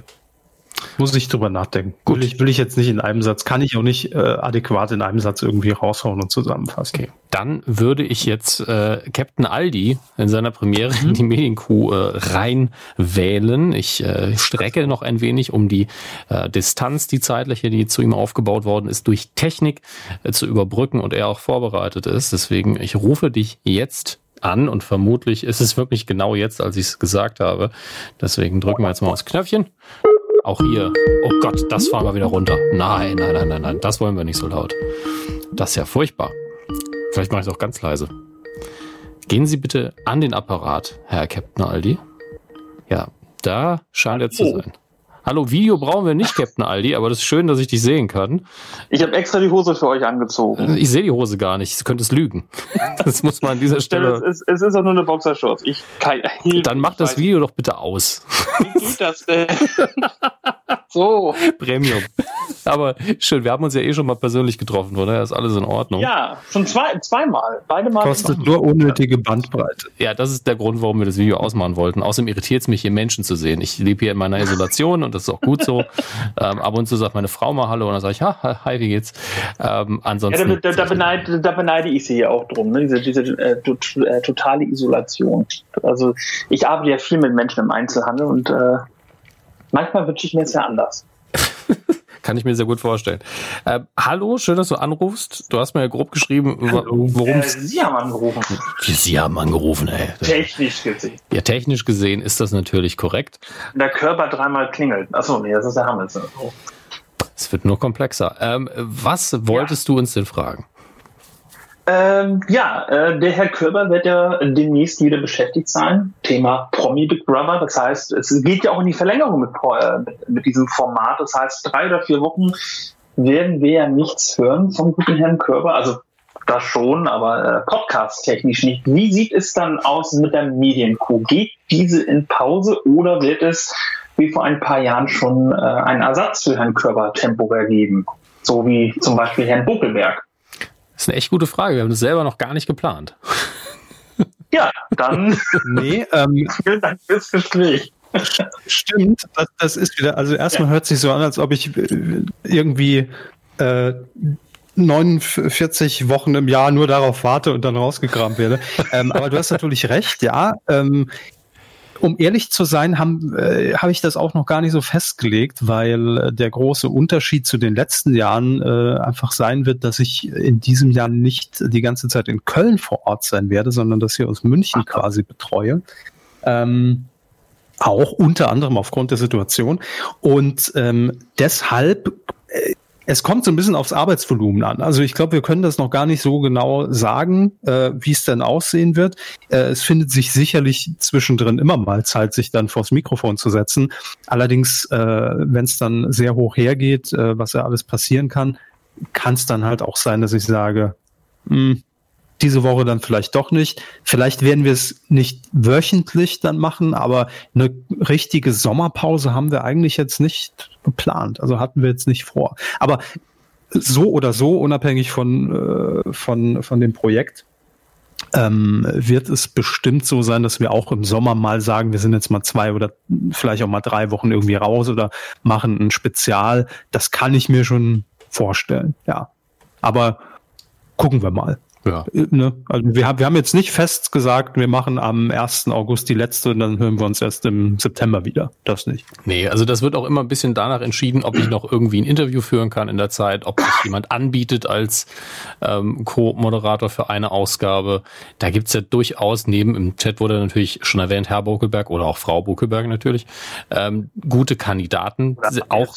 Muss ich drüber nachdenken. Gut, will ich, will ich jetzt nicht in einem Satz, kann ich auch nicht äh, adäquat in einem Satz irgendwie raushauen und zusammenfassen. Okay. Dann würde ich jetzt äh, Captain Aldi in seiner Premiere in die Medienkuh äh, reinwählen. Ich äh, strecke noch ein wenig, um die äh, Distanz, die zeitliche, die zu ihm aufgebaut worden ist, durch Technik äh, zu überbrücken und er auch vorbereitet ist. Deswegen, ich rufe dich jetzt an und vermutlich ist es wirklich genau jetzt, als ich es gesagt habe. Deswegen drücken wir jetzt mal aufs Knöpfchen. Auch hier. Oh Gott, das fahren wir wieder runter. Nein, nein, nein, nein, nein. Das wollen wir nicht so laut. Das ist ja furchtbar. Vielleicht mache ich es auch ganz leise. Gehen Sie bitte an den Apparat, Herr Captain Aldi. Ja, da scheint er zu oh. sein. Hallo, Video brauchen wir nicht, Captain Aldi, aber das ist schön, dass ich dich sehen kann. Ich habe extra die Hose für euch angezogen. Ich sehe die Hose gar nicht. Sie könnte es lügen. Das muss man an dieser Stelle. es, ist, es ist auch nur eine Boxershorts. Ich kann, Dann mach das Video doch bitte aus. Wie geht das denn? so. Premium. Aber schön, wir haben uns ja eh schon mal persönlich getroffen, oder? Ist alles in Ordnung. Ja, schon zwei, zweimal. Beide Mal. Kostet nur unnötige Bandbreite. Ja, das ist der Grund, warum wir das Video ausmachen wollten. Außerdem irritiert es mich, hier Menschen zu sehen. Ich lebe hier in meiner Isolation und das ist auch gut so. ähm, ab und zu sagt meine Frau mal Hallo und dann sage ich, ha, hi, wie geht's? Ähm, ansonsten. Ja, da, da, da, beneide, da, beneide, ich sie hier auch drum, ne? diese, diese äh, äh, totale Isolation. Also ich arbeite ja viel mit Menschen im Einzelhandel und äh, manchmal wünsche ich mir es ja anders. Kann ich mir sehr gut vorstellen. Äh, hallo, schön, dass du anrufst. Du hast mir ja grob geschrieben, worum äh, Sie haben angerufen. Sie haben angerufen, ey. Technisch gesehen. Ja, technisch gesehen ist das natürlich korrekt. Der Körper dreimal klingelt. Achso, nee, das ist der Hamilton. Es wird nur komplexer. Ähm, was wolltest ja. du uns denn fragen? Ähm, ja, äh, der Herr Körber wird ja demnächst wieder beschäftigt sein. Thema Promi Big Brother. Das heißt, es geht ja auch in die Verlängerung mit, äh, mit, diesem Format. Das heißt, drei oder vier Wochen werden wir ja nichts hören vom guten Herrn Körber. Also das schon, aber äh, podcast-technisch nicht. Wie sieht es dann aus mit der Medienkuh? Geht diese in Pause oder wird es wie vor ein paar Jahren schon äh, einen Ersatz für Herrn Körber temporär geben? So wie zum Beispiel Herrn Buckelberg. Das ist eine echt gute Frage. Wir haben das selber noch gar nicht geplant. Ja, dann. nee, ähm, vielen Dank fürs Gespräch. Stimmt, das, das, ist wieder, also erstmal ja. hört sich so an, als ob ich äh, irgendwie äh, 49 Wochen im Jahr nur darauf warte und dann rausgekramt werde. ähm, aber du hast natürlich recht, ja. Ähm, um ehrlich zu sein, habe äh, hab ich das auch noch gar nicht so festgelegt, weil äh, der große Unterschied zu den letzten Jahren äh, einfach sein wird, dass ich in diesem Jahr nicht die ganze Zeit in Köln vor Ort sein werde, sondern dass ich aus München quasi betreue. Ähm, auch unter anderem aufgrund der Situation. Und ähm, deshalb äh, es kommt so ein bisschen aufs Arbeitsvolumen an. Also ich glaube, wir können das noch gar nicht so genau sagen, äh, wie es dann aussehen wird. Äh, es findet sich sicherlich zwischendrin immer mal Zeit, sich dann vors Mikrofon zu setzen. Allerdings, äh, wenn es dann sehr hoch hergeht, äh, was ja alles passieren kann, kann es dann halt auch sein, dass ich sage, mh, hm, diese Woche dann vielleicht doch nicht. Vielleicht werden wir es nicht wöchentlich dann machen, aber eine richtige Sommerpause haben wir eigentlich jetzt nicht geplant. Also hatten wir jetzt nicht vor. Aber so oder so, unabhängig von, äh, von, von dem Projekt, ähm, wird es bestimmt so sein, dass wir auch im Sommer mal sagen, wir sind jetzt mal zwei oder vielleicht auch mal drei Wochen irgendwie raus oder machen ein Spezial. Das kann ich mir schon vorstellen, ja. Aber gucken wir mal. Ja. Äh, ne? Also wir haben, wir haben jetzt nicht fest gesagt, wir machen am 1. August die letzte und dann hören wir uns erst im September wieder. Das nicht. Nee, also das wird auch immer ein bisschen danach entschieden, ob ich noch irgendwie ein Interview führen kann in der Zeit, ob sich jemand anbietet als ähm, Co-Moderator für eine Ausgabe. Da gibt's ja durchaus neben, im Chat wurde natürlich schon erwähnt, Herr Bokelberg oder auch Frau Bokelberg natürlich, ähm, gute Kandidaten. Auch,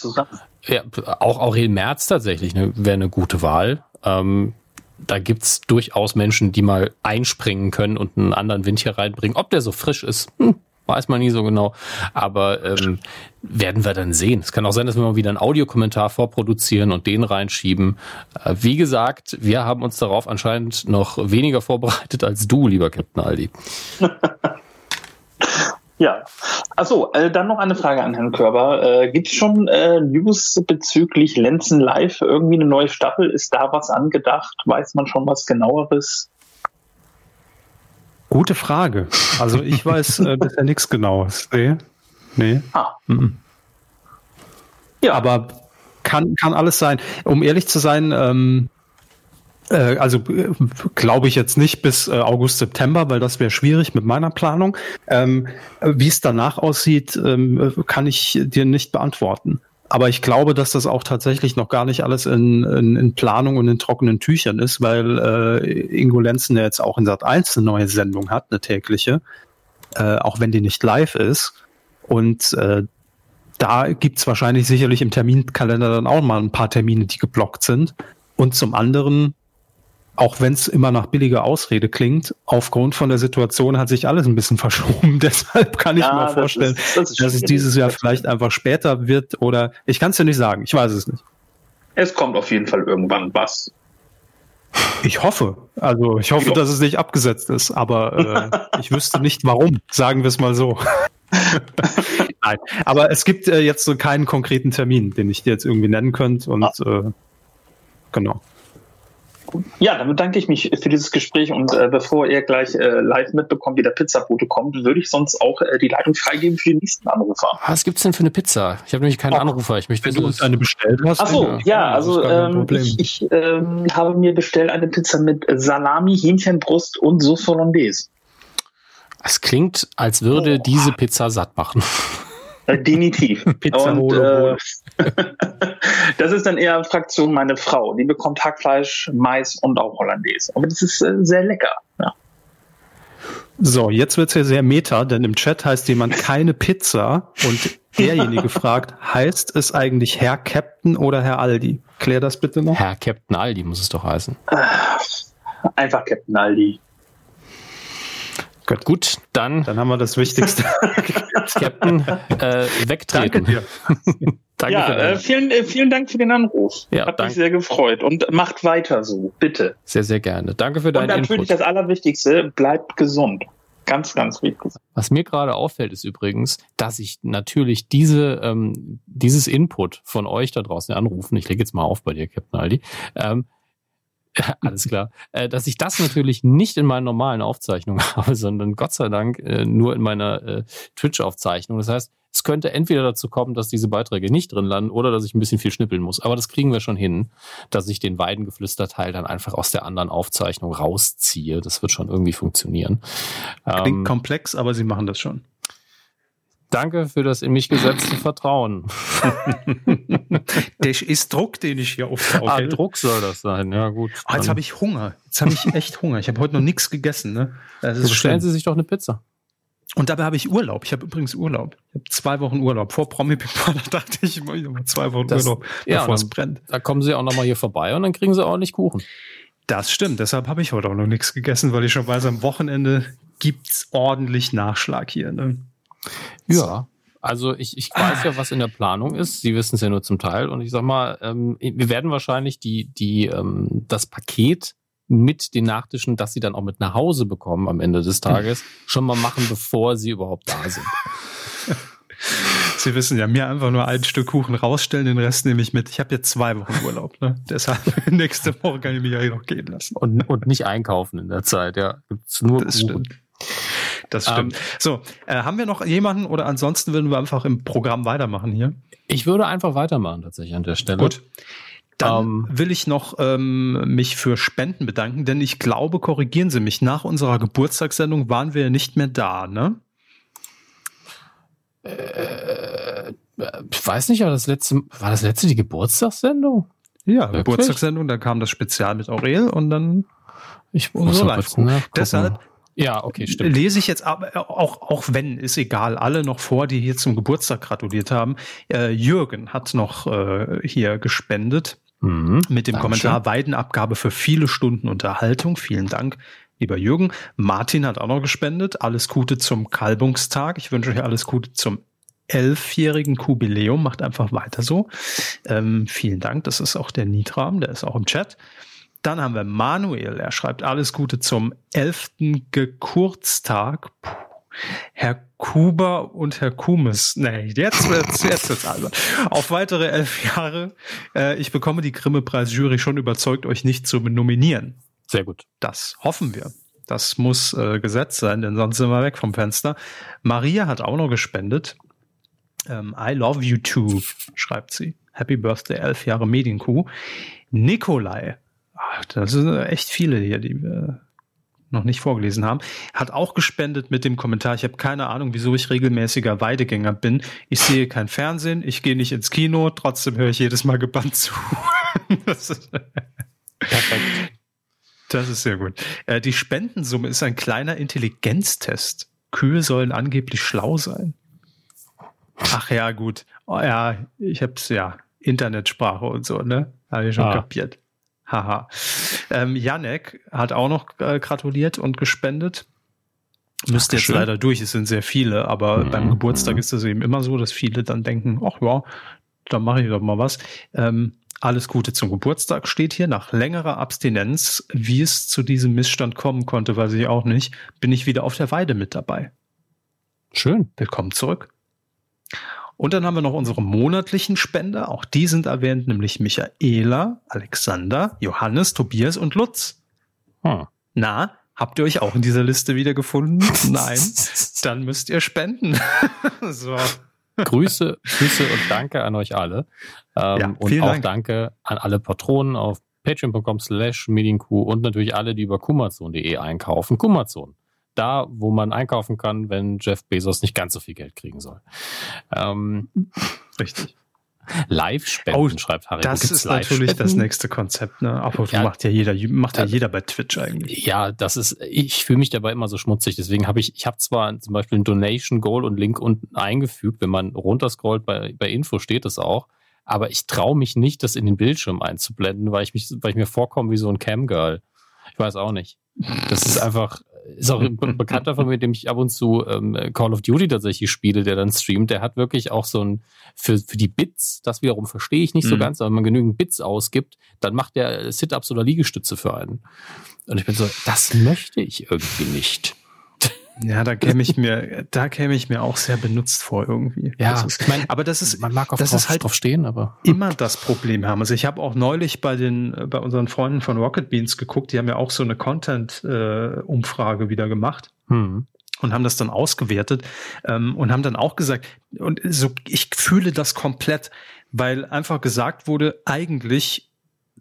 ja, auch Aurel Merz tatsächlich ne, wäre eine gute Wahl. Ähm, da gibt's durchaus Menschen, die mal einspringen können und einen anderen Wind hier reinbringen. Ob der so frisch ist, hm, weiß man nie so genau. Aber ähm, werden wir dann sehen. Es kann auch sein, dass wir mal wieder einen Audiokommentar vorproduzieren und den reinschieben. Äh, wie gesagt, wir haben uns darauf anscheinend noch weniger vorbereitet als du, lieber Captain Aldi. Ja, achso, äh, dann noch eine Frage an Herrn Körber. Äh, Gibt es schon äh, News bezüglich Lenzen Live? Irgendwie eine neue Staffel? Ist da was angedacht? Weiß man schon was genaueres? Gute Frage. Also ich weiß äh, bisher nichts Genaues. Nee. Nee. Ah. Mhm. Ja. Aber kann, kann alles sein. Um ehrlich zu sein, ähm, äh, also äh, glaube ich jetzt nicht bis äh, August, September, weil das wäre schwierig mit meiner Planung. Ähm, Wie es danach aussieht, ähm, kann ich dir nicht beantworten. Aber ich glaube, dass das auch tatsächlich noch gar nicht alles in, in, in Planung und in trockenen Tüchern ist, weil äh, Ingo Lenzen ja jetzt auch in Sat 1 eine neue Sendung hat, eine tägliche, äh, auch wenn die nicht live ist. Und äh, da gibt's wahrscheinlich sicherlich im Terminkalender dann auch mal ein paar Termine, die geblockt sind. Und zum anderen auch wenn es immer nach billiger Ausrede klingt, aufgrund von der Situation hat sich alles ein bisschen verschoben. Deshalb kann ich ja, mir vorstellen, das ist, das ist dass es dieses Jahr vielleicht einfach später wird oder ich kann es dir nicht sagen. Ich weiß es nicht. Es kommt auf jeden Fall irgendwann was. Ich hoffe. Also ich hoffe, ich dass es nicht abgesetzt ist, aber äh, ich wüsste nicht warum, sagen wir es mal so. Nein, aber es gibt äh, jetzt so keinen konkreten Termin, den ich dir jetzt irgendwie nennen könnte und ah. äh, genau. Ja, dann bedanke ich mich für dieses Gespräch und äh, bevor ihr gleich äh, live mitbekommt, wie der Pizzabote kommt, würde ich sonst auch äh, die Leitung freigeben für den nächsten Anrufer. Was gibt's denn für eine Pizza? Ich habe nämlich keinen Ach, Anrufer. Ich möchte, wenn du uns eine bestellt hast. Ach so, ja, also ähm, ich, ich ähm, habe mir bestellt eine Pizza mit Salami, Hähnchenbrust und Sauce Hollandaise. Es klingt, als würde oh. diese Pizza satt machen. Definitiv. Pizza und, äh, das ist dann eher Fraktion meine Frau. Die bekommt Hackfleisch, Mais und auch Hollandaise. Aber das ist äh, sehr lecker. Ja. So, jetzt wird es ja sehr meta, denn im Chat heißt jemand keine Pizza und derjenige fragt, heißt es eigentlich Herr Captain oder Herr Aldi? Klär das bitte noch. Herr Captain Aldi muss es doch heißen. Einfach Captain Aldi. Gut, Gut dann. Dann haben wir das Wichtigste. Captain, äh, wegtreten. Danke dir. danke ja, äh, vielen, äh, vielen Dank für den Anruf. Ja, Hat danke. mich sehr gefreut. Und macht weiter so, bitte. Sehr, sehr gerne. Danke für deinen Und natürlich Input. das Allerwichtigste, bleibt gesund. Ganz, ganz wichtig. Was mir gerade auffällt, ist übrigens, dass ich natürlich diese, ähm, dieses Input von euch da draußen anrufen, ich lege jetzt mal auf bei dir, Captain Aldi, ähm, Alles klar. Äh, dass ich das natürlich nicht in meinen normalen Aufzeichnungen habe, sondern Gott sei Dank äh, nur in meiner äh, Twitch-Aufzeichnung. Das heißt, es könnte entweder dazu kommen, dass diese Beiträge nicht drin landen oder dass ich ein bisschen viel schnippeln muss. Aber das kriegen wir schon hin, dass ich den Weidengeflüster-Teil dann einfach aus der anderen Aufzeichnung rausziehe. Das wird schon irgendwie funktionieren. Klingt ähm, komplex, aber Sie machen das schon. Danke für das in mich gesetzte Vertrauen. das ist Druck, den ich hier aufsauge. Ah, Druck soll das sein, ja gut. Oh, jetzt habe ich Hunger. Jetzt habe ich echt Hunger. Ich habe heute noch nichts gegessen. Ne? Ist Bestellen Sie sich doch eine Pizza. Und dabei habe ich Urlaub. Ich habe übrigens Urlaub. Ich habe zwei Wochen Urlaub. Vor Promi Big Brother dachte ich, ich mache zwei Wochen das, Urlaub, ja, bevor es brennt. Da kommen Sie auch nochmal hier vorbei und dann kriegen Sie nicht Kuchen. Das stimmt. Deshalb habe ich heute auch noch nichts gegessen, weil ich schon weiß, am Wochenende gibt's ordentlich Nachschlag hier. Ne? Ja, also ich, ich weiß ja, was in der Planung ist. Sie wissen es ja nur zum Teil. Und ich sag mal, ähm, wir werden wahrscheinlich die, die, ähm, das Paket mit den Nachtischen, dass sie dann auch mit nach Hause bekommen am Ende des Tages, schon mal machen, bevor sie überhaupt da sind. Sie wissen ja, mir einfach nur ein Stück Kuchen rausstellen, den Rest nehme ich mit. Ich habe jetzt zwei Wochen Urlaub, ne? Deshalb nächste Woche kann ich mich ja noch gehen lassen. Und, und nicht einkaufen in der Zeit, ja. Gibt's nur das Kuchen. Stimmt. Das stimmt. Ähm, so, äh, haben wir noch jemanden oder ansonsten würden wir einfach im Programm weitermachen hier? Ich würde einfach weitermachen tatsächlich an der Stelle. Gut. Dann ähm, will ich noch ähm, mich für Spenden bedanken, denn ich glaube, korrigieren Sie mich, nach unserer Geburtstagssendung waren wir nicht mehr da, ne? Äh, ich weiß nicht, aber das letzte, war das letzte die Geburtstagssendung? Ja, Wirklich? Geburtstagssendung, da kam das Spezial mit Aurel und dann ich muss so live. Deshalb ja, okay, stimmt. Lese ich jetzt aber auch, auch wenn, ist egal, alle noch vor, die hier zum Geburtstag gratuliert haben. Äh, Jürgen hat noch äh, hier gespendet mhm, mit dem. Kommentar Weidenabgabe für viele Stunden Unterhaltung. Vielen Dank. lieber Jürgen. Martin hat auch noch gespendet. Alles Gute zum Kalbungstag. Ich wünsche euch alles Gute zum elfjährigen Jubiläum. Macht einfach weiter so. Ähm, vielen Dank. Das ist auch der Nitram, der ist auch im Chat. Dann haben wir Manuel. Er schreibt alles Gute zum elften Gekurtstag. Puh. Herr Kuba und Herr Kumis. Nee, jetzt wird's, jetzt wird's albern. Auf weitere elf Jahre. Äh, ich bekomme die Grimme-Preis-Jury schon überzeugt, euch nicht zu nominieren. Sehr gut. Das hoffen wir. Das muss äh, Gesetz sein, denn sonst sind wir weg vom Fenster. Maria hat auch noch gespendet. Ähm, I love you too, schreibt sie. Happy Birthday, elf Jahre Medienkuh. Nikolai. Ach, das sind echt viele hier, die wir noch nicht vorgelesen haben, hat auch gespendet mit dem Kommentar, ich habe keine Ahnung, wieso ich regelmäßiger Weidegänger bin. Ich sehe kein Fernsehen, ich gehe nicht ins Kino, trotzdem höre ich jedes Mal gebannt zu. das ist, Perfekt. Das ist sehr gut. Äh, die Spendensumme ist ein kleiner Intelligenztest. Kühe sollen angeblich schlau sein. Ach ja, gut. Oh, ja, ich hab's ja. Internetsprache und so, ne? Habe ich schon ah. kapiert. Haha. Ähm, Janek hat auch noch äh, gratuliert und gespendet. Müsste jetzt leider durch, es sind sehr viele, aber mhm. beim Geburtstag ist es eben immer so, dass viele dann denken, ach ja, da mache ich doch mal was. Ähm, alles Gute zum Geburtstag steht hier. Nach längerer Abstinenz, wie es zu diesem Missstand kommen konnte, weiß ich auch nicht, bin ich wieder auf der Weide mit dabei. Schön. Willkommen zurück. Und dann haben wir noch unsere monatlichen Spender. Auch die sind erwähnt, nämlich Michaela, Alexander, Johannes, Tobias und Lutz. Hm. Na, habt ihr euch auch in dieser Liste wiedergefunden? Nein. Dann müsst ihr spenden. so. Grüße, Grüße und danke an euch alle. Ähm, ja, und auch Dank. danke an alle Patronen auf patreon.com slash medienkuh und natürlich alle, die über kumazon.de einkaufen. Kumazon da, wo man einkaufen kann, wenn Jeff Bezos nicht ganz so viel Geld kriegen soll. Ähm, Richtig. Live-Spenden, oh, schreibt Harry. Das ist natürlich das nächste Konzept, ne? Aber ja, macht ja jeder, macht ja, ja jeder bei Twitch eigentlich. Ja, das ist, ich fühle mich dabei immer so schmutzig. Deswegen habe ich, ich habe zwar zum Beispiel ein Donation Goal und Link unten eingefügt. Wenn man runterscrollt, bei, bei Info steht es auch. Aber ich traue mich nicht, das in den Bildschirm einzublenden, weil ich mich, weil ich mir vorkomme wie so ein Camgirl. Ich weiß auch nicht. Das ist einfach, ist auch ein Bekannter von mir, dem ich ab und zu ähm, Call of Duty tatsächlich spiele, der dann streamt, der hat wirklich auch so ein, für, für die Bits, das wiederum verstehe ich nicht mhm. so ganz, aber wenn man genügend Bits ausgibt, dann macht der Sit-Ups oder Liegestütze für einen. Und ich bin so, das möchte ich irgendwie nicht. Ja, da käme ich mir, da käme ich mir auch sehr benutzt vor irgendwie. Ja, ist, ich mein, aber das ist, man mag auf das drauf, ist halt drauf stehen, aber immer das Problem haben. Also ich habe auch neulich bei den, bei unseren Freunden von Rocket Beans geguckt. Die haben ja auch so eine Content-Umfrage äh, wieder gemacht. Hm und haben das dann ausgewertet ähm, und haben dann auch gesagt, und so, ich fühle das komplett, weil einfach gesagt wurde, eigentlich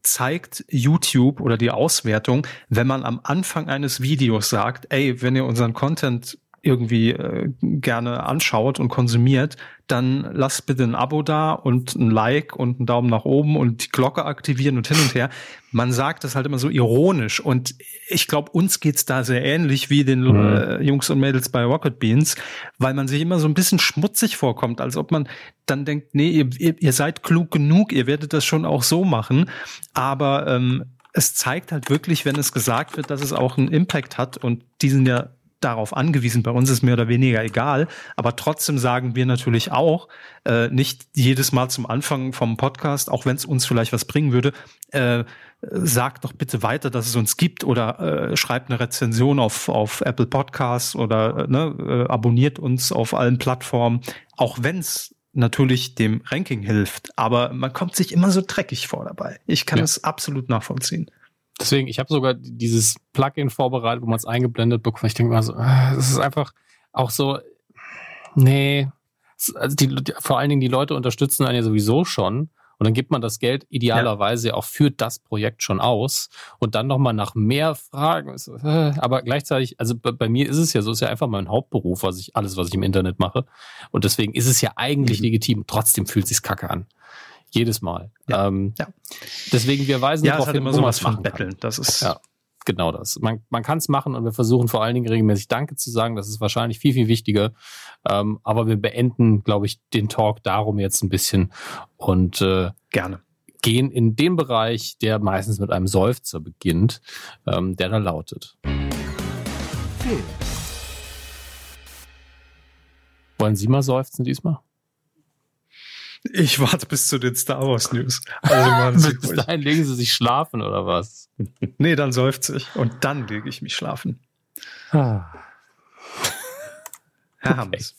zeigt YouTube oder die Auswertung, wenn man am Anfang eines Videos sagt, ey, wenn ihr unseren Content irgendwie äh, gerne anschaut und konsumiert, dann lasst bitte ein Abo da und ein Like und einen Daumen nach oben und die Glocke aktivieren und hin und her. Man sagt das halt immer so ironisch und ich glaube, uns geht's da sehr ähnlich wie den mhm. äh, Jungs und Mädels bei Rocket Beans, weil man sich immer so ein bisschen schmutzig vorkommt, als ob man dann denkt, nee, ihr, ihr, ihr seid klug genug, ihr werdet das schon auch so machen, aber ähm, es zeigt halt wirklich, wenn es gesagt wird, dass es auch einen Impact hat und die sind ja darauf angewiesen. Bei uns ist mehr oder weniger egal. Aber trotzdem sagen wir natürlich auch, äh, nicht jedes Mal zum Anfang vom Podcast, auch wenn es uns vielleicht was bringen würde, äh, sagt doch bitte weiter, dass es uns gibt oder äh, schreibt eine Rezension auf, auf Apple Podcasts oder äh, ne, äh, abonniert uns auf allen Plattformen, auch wenn es natürlich dem Ranking hilft. Aber man kommt sich immer so dreckig vor dabei. Ich kann es absolut nachvollziehen. Deswegen, ich habe sogar dieses Plugin vorbereitet, wo man es eingeblendet bekommt. Ich denke mal so, ah, es ist einfach auch so, nee, also die, vor allen Dingen die Leute unterstützen einen ja sowieso schon. Und dann gibt man das Geld idealerweise ja. auch für das Projekt schon aus und dann nochmal nach mehr Fragen. Äh, aber gleichzeitig, also bei, mir ist es ja so, ist ja einfach mein Hauptberuf, was ich, alles, was ich im Internet mache. Und deswegen ist es ja eigentlich mhm. legitim. Trotzdem fühlt es sich kacke an. Jedes Mal. Ja. Ähm, ja. Deswegen, wir weisen ja, darauf hin, immer sowas von Betteln. Das ist ja, genau das. Man, man kann es machen und wir versuchen vor allen Dingen regelmäßig Danke zu sagen. Das ist wahrscheinlich viel, viel wichtiger. Ähm, aber wir beenden, glaube ich, den Talk darum jetzt ein bisschen und äh, gerne gehen in den Bereich, der meistens mit einem Seufzer beginnt, ähm, der da lautet. Film. Wollen Sie mal seufzen diesmal? Ich warte bis zu den Star Wars News. Also bis dahin legen Sie sich schlafen oder was? nee, dann seufze ich und dann lege ich mich schlafen. Ah. Herr. Hammes.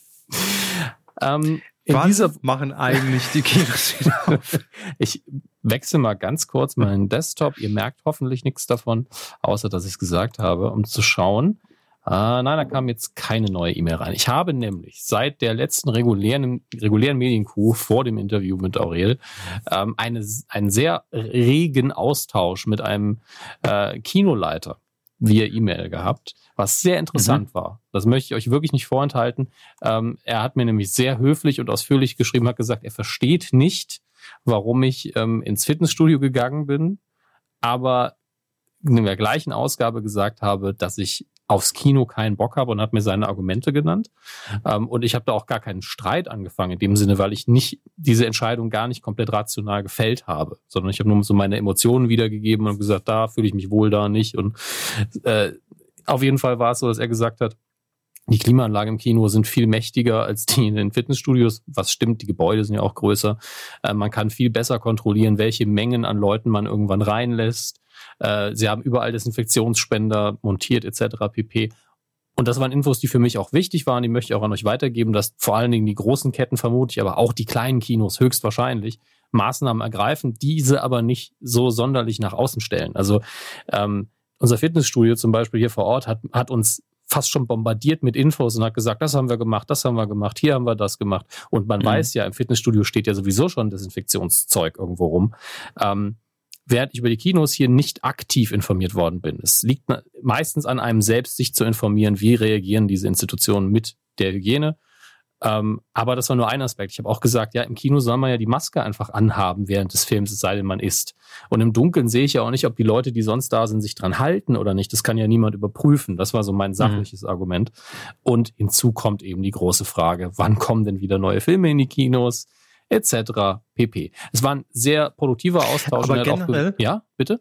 Ähm, Wann dieser machen eigentlich die Kinos wieder auf? ich wechsle mal ganz kurz meinen Desktop. Ihr merkt hoffentlich nichts davon, außer dass ich es gesagt habe, um zu schauen. Ah, nein, da kam jetzt keine neue E-Mail rein. Ich habe nämlich seit der letzten regulären, regulären Medienkuh vor dem Interview mit Aurel ähm, eine, einen sehr regen Austausch mit einem äh, Kinoleiter via E-Mail gehabt, was sehr interessant mhm. war. Das möchte ich euch wirklich nicht vorenthalten. Ähm, er hat mir nämlich sehr höflich und ausführlich geschrieben, hat gesagt, er versteht nicht, warum ich ähm, ins Fitnessstudio gegangen bin, aber in der gleichen Ausgabe gesagt habe, dass ich aufs Kino keinen Bock habe und hat mir seine Argumente genannt. Ähm, und ich habe da auch gar keinen Streit angefangen in dem Sinne, weil ich nicht diese Entscheidung gar nicht komplett rational gefällt habe, sondern ich habe nur so meine Emotionen wiedergegeben und gesagt, da fühle ich mich wohl, da nicht. Und äh, auf jeden Fall war es so, dass er gesagt hat, die Klimaanlagen im Kino sind viel mächtiger als die in den Fitnessstudios. Was stimmt, die Gebäude sind ja auch größer. Äh, man kann viel besser kontrollieren, welche Mengen an Leuten man irgendwann reinlässt. Äh, sie haben überall Desinfektionsspender montiert etc. pp. Und das waren Infos, die für mich auch wichtig waren. Die möchte ich auch an euch weitergeben, dass vor allen Dingen die großen Ketten vermute ich, aber auch die kleinen Kinos höchstwahrscheinlich Maßnahmen ergreifen, diese aber nicht so sonderlich nach außen stellen. Also ähm, unser Fitnessstudio zum Beispiel hier vor Ort hat, hat uns fast schon bombardiert mit Infos und hat gesagt, das haben wir gemacht, das haben wir gemacht, hier haben wir das gemacht. Und man mhm. weiß ja, im Fitnessstudio steht ja sowieso schon Desinfektionszeug irgendwo rum. Ähm, während ich über die Kinos hier nicht aktiv informiert worden bin. Es liegt meistens an einem selbst, sich zu informieren, wie reagieren diese Institutionen mit der Hygiene. Ähm, aber das war nur ein Aspekt. Ich habe auch gesagt, ja, im Kino soll man ja die Maske einfach anhaben während des Films, es sei denn, man isst. Und im Dunkeln sehe ich ja auch nicht, ob die Leute, die sonst da sind, sich dran halten oder nicht. Das kann ja niemand überprüfen. Das war so mein mhm. sachliches mhm. Argument. Und hinzu kommt eben die große Frage, wann kommen denn wieder neue Filme in die Kinos? Etc. pp. Es war ein sehr produktiver Austausch. Aber generell, ja, bitte?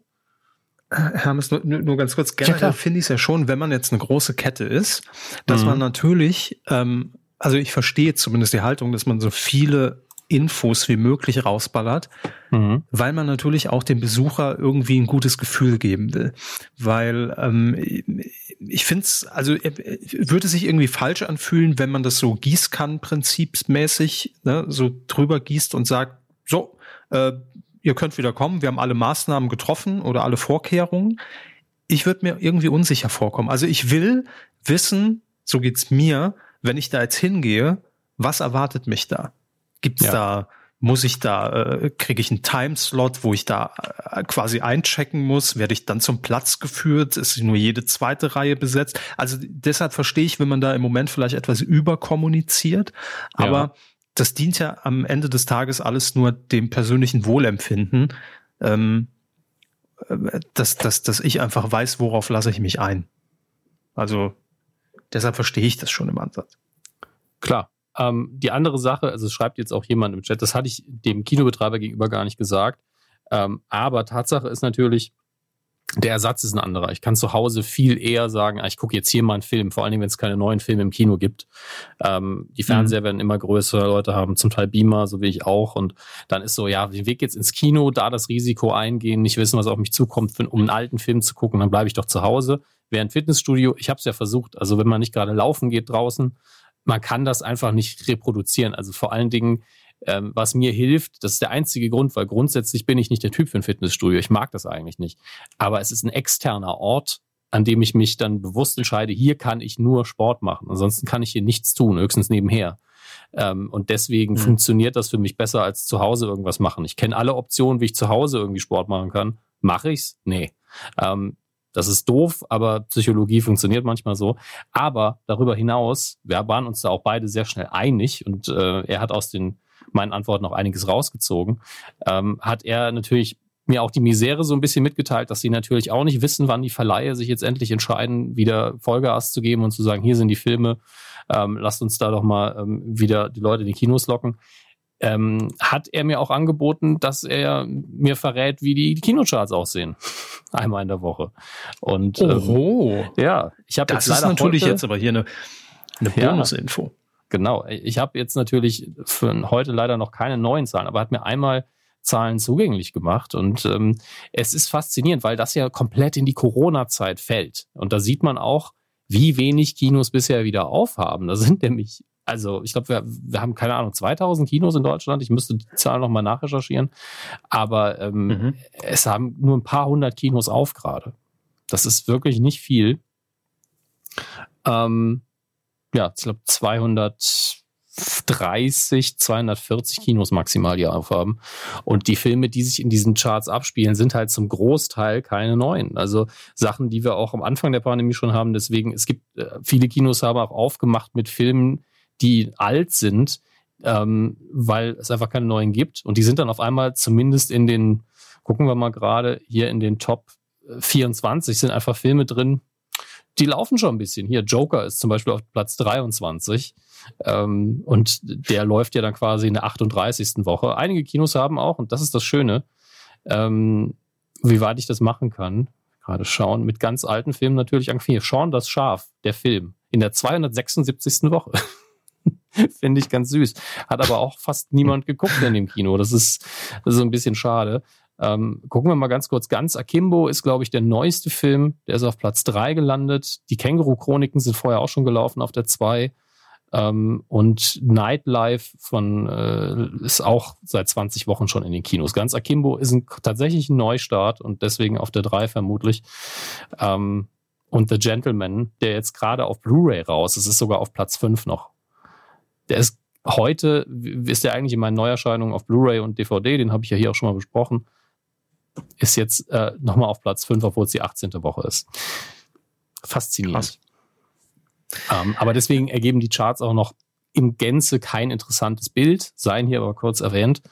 Hermes, nur, nur ganz kurz, generell ja, finde ich es ja schon, wenn man jetzt eine große Kette ist, dass mhm. man natürlich, ähm, also ich verstehe zumindest die Haltung, dass man so viele Infos wie möglich rausballert, mhm. weil man natürlich auch dem Besucher irgendwie ein gutes Gefühl geben will. Weil ähm, ich finde es, also äh, würde sich irgendwie falsch anfühlen, wenn man das so Gießkannenprinzipsmäßig ne, so drüber gießt und sagt, so, äh, ihr könnt wieder kommen, wir haben alle Maßnahmen getroffen oder alle Vorkehrungen. Ich würde mir irgendwie unsicher vorkommen. Also ich will wissen, so geht's mir, wenn ich da jetzt hingehe, was erwartet mich da? Gibt's ja. da, muss ich da, äh, kriege ich einen Timeslot, wo ich da äh, quasi einchecken muss? Werde ich dann zum Platz geführt? Ist nur jede zweite Reihe besetzt? Also deshalb verstehe ich, wenn man da im Moment vielleicht etwas überkommuniziert, aber ja. das dient ja am Ende des Tages alles nur dem persönlichen Wohlempfinden. Ähm, äh, dass, dass, dass ich einfach weiß, worauf lasse ich mich ein. Also deshalb verstehe ich das schon im Ansatz. Klar, ähm, die andere Sache, also es schreibt jetzt auch jemand im Chat, das hatte ich dem Kinobetreiber gegenüber gar nicht gesagt. Ähm, aber Tatsache ist natürlich, der Ersatz ist ein anderer. Ich kann zu Hause viel eher sagen, ah, ich gucke jetzt hier mal einen Film, vor allen Dingen, wenn es keine neuen Filme im Kino gibt. Ähm, die Fernseher mhm. werden immer größer, Leute haben zum Teil Beamer, so wie ich auch. Und dann ist so, ja, den Weg jetzt ins Kino, da das Risiko eingehen, nicht wissen, was auf mich zukommt, um einen alten Film zu gucken, dann bleibe ich doch zu Hause. Während Fitnessstudio, ich habe es ja versucht, also wenn man nicht gerade laufen geht draußen, man kann das einfach nicht reproduzieren. Also vor allen Dingen, ähm, was mir hilft, das ist der einzige Grund, weil grundsätzlich bin ich nicht der Typ für ein Fitnessstudio. Ich mag das eigentlich nicht. Aber es ist ein externer Ort, an dem ich mich dann bewusst entscheide, hier kann ich nur Sport machen. Ansonsten kann ich hier nichts tun, höchstens nebenher. Ähm, und deswegen mhm. funktioniert das für mich besser als zu Hause irgendwas machen. Ich kenne alle Optionen, wie ich zu Hause irgendwie Sport machen kann. Mache ich's? Nee. Ähm, das ist doof, aber Psychologie funktioniert manchmal so. Aber darüber hinaus, wir waren uns da auch beide sehr schnell einig und äh, er hat aus den meinen Antworten noch einiges rausgezogen, ähm, hat er natürlich mir auch die Misere so ein bisschen mitgeteilt, dass sie natürlich auch nicht wissen, wann die Verleihe sich jetzt endlich entscheiden, wieder Vollgas zu geben und zu sagen, hier sind die Filme, ähm, lasst uns da doch mal ähm, wieder die Leute in die Kinos locken. Ähm, hat er mir auch angeboten, dass er mir verrät, wie die Kinocharts aussehen. Einmal in der Woche. Und Oho. Ähm, ja, ich habe Das ist natürlich heute, jetzt aber hier eine, eine Bonusinfo. Ja, genau. Ich habe jetzt natürlich für heute leider noch keine neuen Zahlen, aber hat mir einmal Zahlen zugänglich gemacht. Und ähm, es ist faszinierend, weil das ja komplett in die Corona-Zeit fällt. Und da sieht man auch, wie wenig Kinos bisher wieder aufhaben. Da sind nämlich, also ich glaube, wir, wir haben keine Ahnung, 2000 Kinos in Deutschland. Ich müsste die Zahl nochmal nachrecherchieren. Aber ähm, mhm. es haben nur ein paar hundert Kinos auf gerade. Das ist wirklich nicht viel. Ähm, ja, ich glaube 200 230, 240 Kinos maximal die aufhaben. Und die Filme, die sich in diesen Charts abspielen, sind halt zum Großteil keine neuen. Also Sachen, die wir auch am Anfang der Pandemie schon haben. Deswegen, es gibt äh, viele Kinos haben auch aufgemacht mit Filmen, die alt sind, ähm, weil es einfach keine neuen gibt. Und die sind dann auf einmal zumindest in den, gucken wir mal gerade, hier in den Top 24 sind einfach Filme drin, die laufen schon ein bisschen. Hier, Joker ist zum Beispiel auf Platz 23. Ähm, und der läuft ja dann quasi in der 38. Woche. Einige Kinos haben auch, und das ist das Schöne, ähm, wie weit ich das machen kann, gerade schauen, mit ganz alten Filmen natürlich angefangen. Sean das Schaf, der Film, in der 276. Woche. Finde ich ganz süß. Hat aber auch fast niemand geguckt in dem Kino. Das ist, das ist ein bisschen schade. Ähm, gucken wir mal ganz kurz. Ganz Akimbo ist, glaube ich, der neueste Film. Der ist auf Platz drei gelandet. Die Känguru-Chroniken sind vorher auch schon gelaufen auf der zwei. Ähm, und Nightlife von äh, ist auch seit 20 Wochen schon in den Kinos. Ganz Akimbo ist ein, tatsächlich ein Neustart und deswegen auf der 3 vermutlich. Ähm, und The Gentleman, der jetzt gerade auf Blu-ray raus ist, ist sogar auf Platz 5 noch. Der ist heute, ist der eigentlich in meinen Neuerscheinungen auf Blu-ray und DVD, den habe ich ja hier auch schon mal besprochen, ist jetzt äh, nochmal auf Platz 5, obwohl es die 18. Woche ist. Faszinierend. Ähm, aber deswegen ergeben die Charts auch noch im Gänze kein interessantes Bild, seien hier aber kurz erwähnt,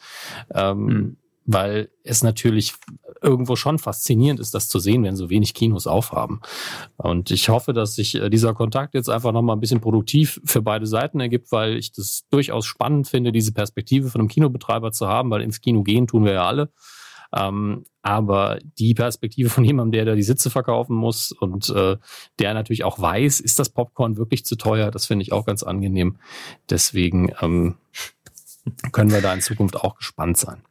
ähm, mhm. weil es natürlich irgendwo schon faszinierend ist, das zu sehen, wenn so wenig Kinos aufhaben. Und ich hoffe, dass sich äh, dieser Kontakt jetzt einfach nochmal ein bisschen produktiv für beide Seiten ergibt, weil ich das durchaus spannend finde, diese Perspektive von einem Kinobetreiber zu haben, weil ins Kino gehen tun wir ja alle. Ähm, aber die Perspektive von jemandem, der da die Sitze verkaufen muss und äh, der natürlich auch weiß, ist das Popcorn wirklich zu teuer, das finde ich auch ganz angenehm. Deswegen ähm, können wir da in Zukunft auch gespannt sein.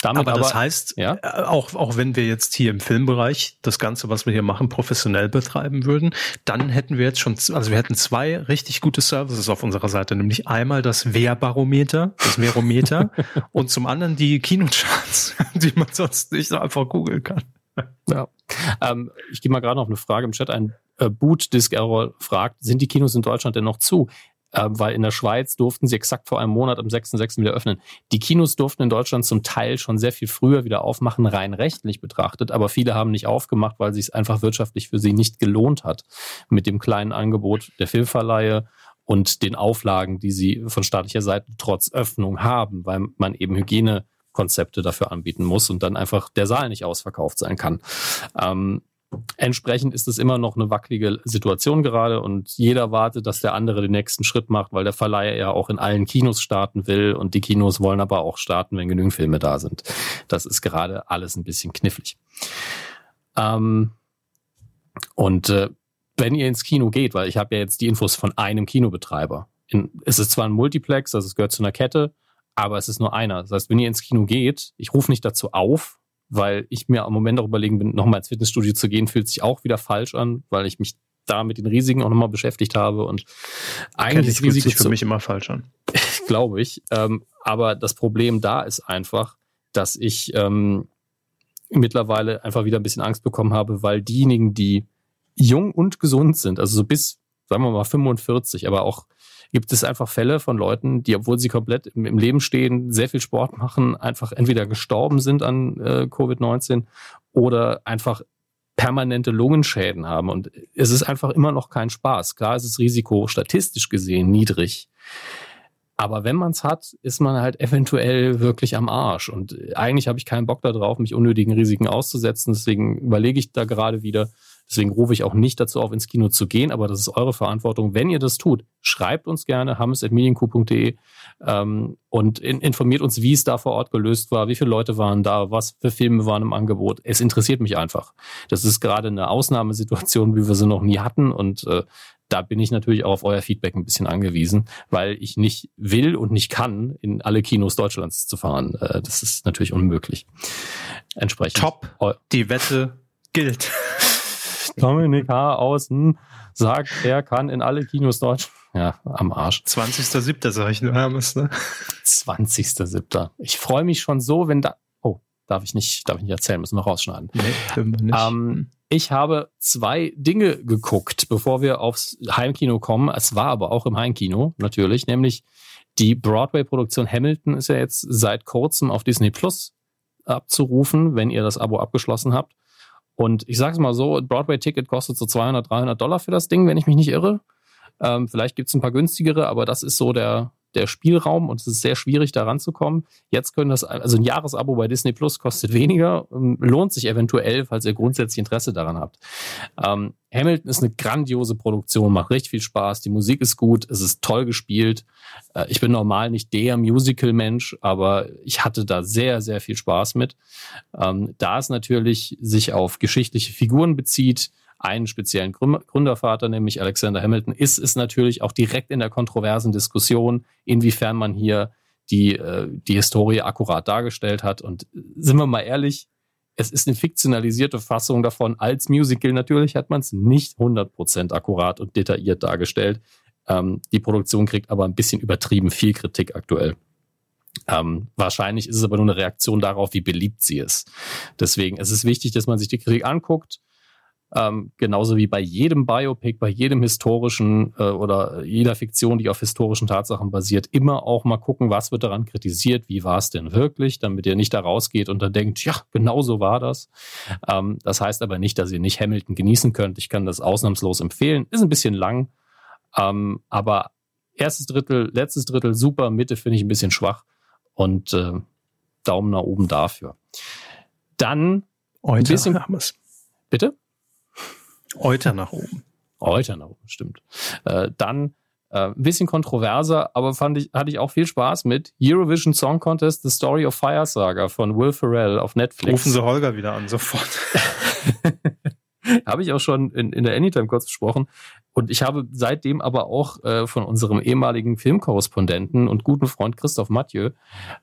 Damit aber, aber das heißt, ja? Äh, auch, auch wenn wir jetzt hier im Filmbereich das Ganze, was wir hier machen, professionell betreiben würden, dann hätten wir jetzt schon, also wir hätten zwei richtig gute Services auf unserer Seite, nämlich einmal das Wehrbarometer, das Verometer und zum anderen die Kinocharts, die man sonst nicht so einfach googeln kann. Ja. Ähm, ich gehe mal gerade noch eine Frage im Chat ein. Äh, Boot Disc Error fragt, sind die Kinos in Deutschland denn noch zu? Äh, weil in der Schweiz durften sie exakt vor einem Monat am 6.6. wieder öffnen. Die Kinos durften in Deutschland zum Teil schon sehr viel früher wieder aufmachen, rein rechtlich betrachtet, aber viele haben nicht aufgemacht, weil sich es einfach wirtschaftlich für sie nicht gelohnt hat mit dem kleinen Angebot der Filmverleihe und den Auflagen, die sie von staatlicher Seite trotz Öffnung haben, weil man eben Hygienekonzepte dafür anbieten muss und dann einfach der Saal nicht ausverkauft sein kann. Ähm, Entsprechend ist es immer noch eine wackelige Situation gerade und jeder wartet, dass der andere den nächsten Schritt macht, weil der Verleiher ja auch in allen Kinos starten will und die Kinos wollen aber auch starten, wenn genügend Filme da sind. Das ist gerade alles ein bisschen knifflig. Ähm, und äh, wenn ihr ins Kino geht, weil ich habe ja jetzt die Infos von einem Kinobetreiber. In, es ist zwar ein Multiplex, also es gehört zu einer Kette, aber es ist nur einer. Das heißt, wenn ihr ins Kino geht, ich rufe nicht dazu auf, weil ich mir am Moment auch überlegen bin, nochmal ins Fitnessstudio zu gehen, fühlt sich auch wieder falsch an, weil ich mich da mit den Risiken auch nochmal beschäftigt habe und eigentlich fühlt sich für mich immer falsch an. Glaube ich. Ähm, aber das Problem da ist einfach, dass ich ähm, mittlerweile einfach wieder ein bisschen Angst bekommen habe, weil diejenigen, die jung und gesund sind, also so bis, sagen wir mal, 45, aber auch gibt es einfach Fälle von Leuten, die, obwohl sie komplett im, Leben stehen, sehr viel Sport machen, einfach entweder gestorben sind an äh, Covid-19 oder einfach permanente Lungenschäden haben. Und es ist einfach immer noch kein Spaß. Klar ist das Risiko statistisch gesehen niedrig. Aber wenn man es hat, ist man halt eventuell wirklich am Arsch. Und eigentlich habe ich keinen Bock darauf, mich unnötigen Risiken auszusetzen. Deswegen überlege ich da gerade wieder, Deswegen rufe ich auch nicht dazu auf, ins Kino zu gehen, aber das ist eure Verantwortung. Wenn ihr das tut, schreibt uns gerne hammes.medienku.de ähm, und in, informiert uns, wie es da vor Ort gelöst war, wie viele Leute waren da, was für Filme waren im Angebot. Es interessiert mich einfach. Das ist gerade eine Ausnahmesituation, wie wir sie noch nie hatten und äh, da bin ich natürlich auch auf euer Feedback ein bisschen angewiesen, weil ich nicht will und nicht kann, in alle Kinos Deutschlands zu fahren. Äh, das ist natürlich unmöglich. Entsprechend. Top. Die Wette gilt. Dominik H. außen sagt, er kann in alle Kinos Deutsch. Ja, am Arsch. 20.07. sag ich nur, Hermes, ne? 20.07. Ich freue mich schon so, wenn da. Oh, darf ich nicht, darf ich nicht erzählen, müssen wir rausschneiden. Nee, nicht. Ähm, ich habe zwei Dinge geguckt, bevor wir aufs Heimkino kommen. Es war aber auch im Heimkino, natürlich, nämlich die Broadway-Produktion Hamilton ist ja jetzt seit kurzem auf Disney Plus abzurufen, wenn ihr das Abo abgeschlossen habt. Und ich sage es mal so, Broadway-Ticket kostet so 200, 300 Dollar für das Ding, wenn ich mich nicht irre. Ähm, vielleicht gibt es ein paar günstigere, aber das ist so der, der Spielraum und es ist sehr schwierig, da ranzukommen. Jetzt können das, also ein Jahresabo bei Disney Plus kostet weniger, ähm, lohnt sich eventuell, falls ihr grundsätzlich Interesse daran habt. Ähm, Hamilton ist eine grandiose Produktion, macht richtig viel Spaß, die Musik ist gut, es ist toll gespielt. Äh, ich bin normal nicht der Musical-Mensch, aber ich hatte da sehr, sehr viel Spaß mit. Ähm, da es natürlich sich auf geschichtliche Figuren bezieht, einen speziellen Gründervater, nämlich Alexander Hamilton, ist es natürlich auch direkt in der kontroversen Diskussion, inwiefern man hier die, äh, die Historie akkurat dargestellt hat. Und sind wir mal ehrlich, es ist eine fiktionalisierte Fassung davon. Als Musical natürlich hat man es nicht 100% akkurat und detailliert dargestellt. Ähm, die Produktion kriegt aber ein bisschen übertrieben viel Kritik aktuell. Ähm, wahrscheinlich ist es aber nur eine Reaktion darauf, wie beliebt sie ist. Deswegen es ist wichtig, dass man sich die Kritik anguckt ähm, genauso wie bei jedem Biopic, bei jedem historischen äh, oder jeder Fiktion, die auf historischen Tatsachen basiert, immer auch mal gucken, was wird daran kritisiert, wie war es denn wirklich, damit ihr nicht da rausgeht und dann denkt, ja, genau so war das. Ähm, das heißt aber nicht, dass ihr nicht Hamilton genießen könnt. Ich kann das ausnahmslos empfehlen. Ist ein bisschen lang, ähm, aber erstes Drittel, letztes Drittel super, Mitte finde ich ein bisschen schwach und äh, Daumen nach oben dafür. Dann Heute ein bisschen. Bitte? Euter nach oben. Euter nach oben, stimmt. Äh, dann äh, ein bisschen kontroverser, aber fand ich, hatte ich auch viel Spaß mit Eurovision Song Contest, The Story of Fire Saga von Will Ferrell auf Netflix. Rufen Sie Holger wieder an, sofort. habe ich auch schon in, in der Anytime kurz besprochen. Und ich habe seitdem aber auch äh, von unserem ehemaligen Filmkorrespondenten und guten Freund Christoph Mathieu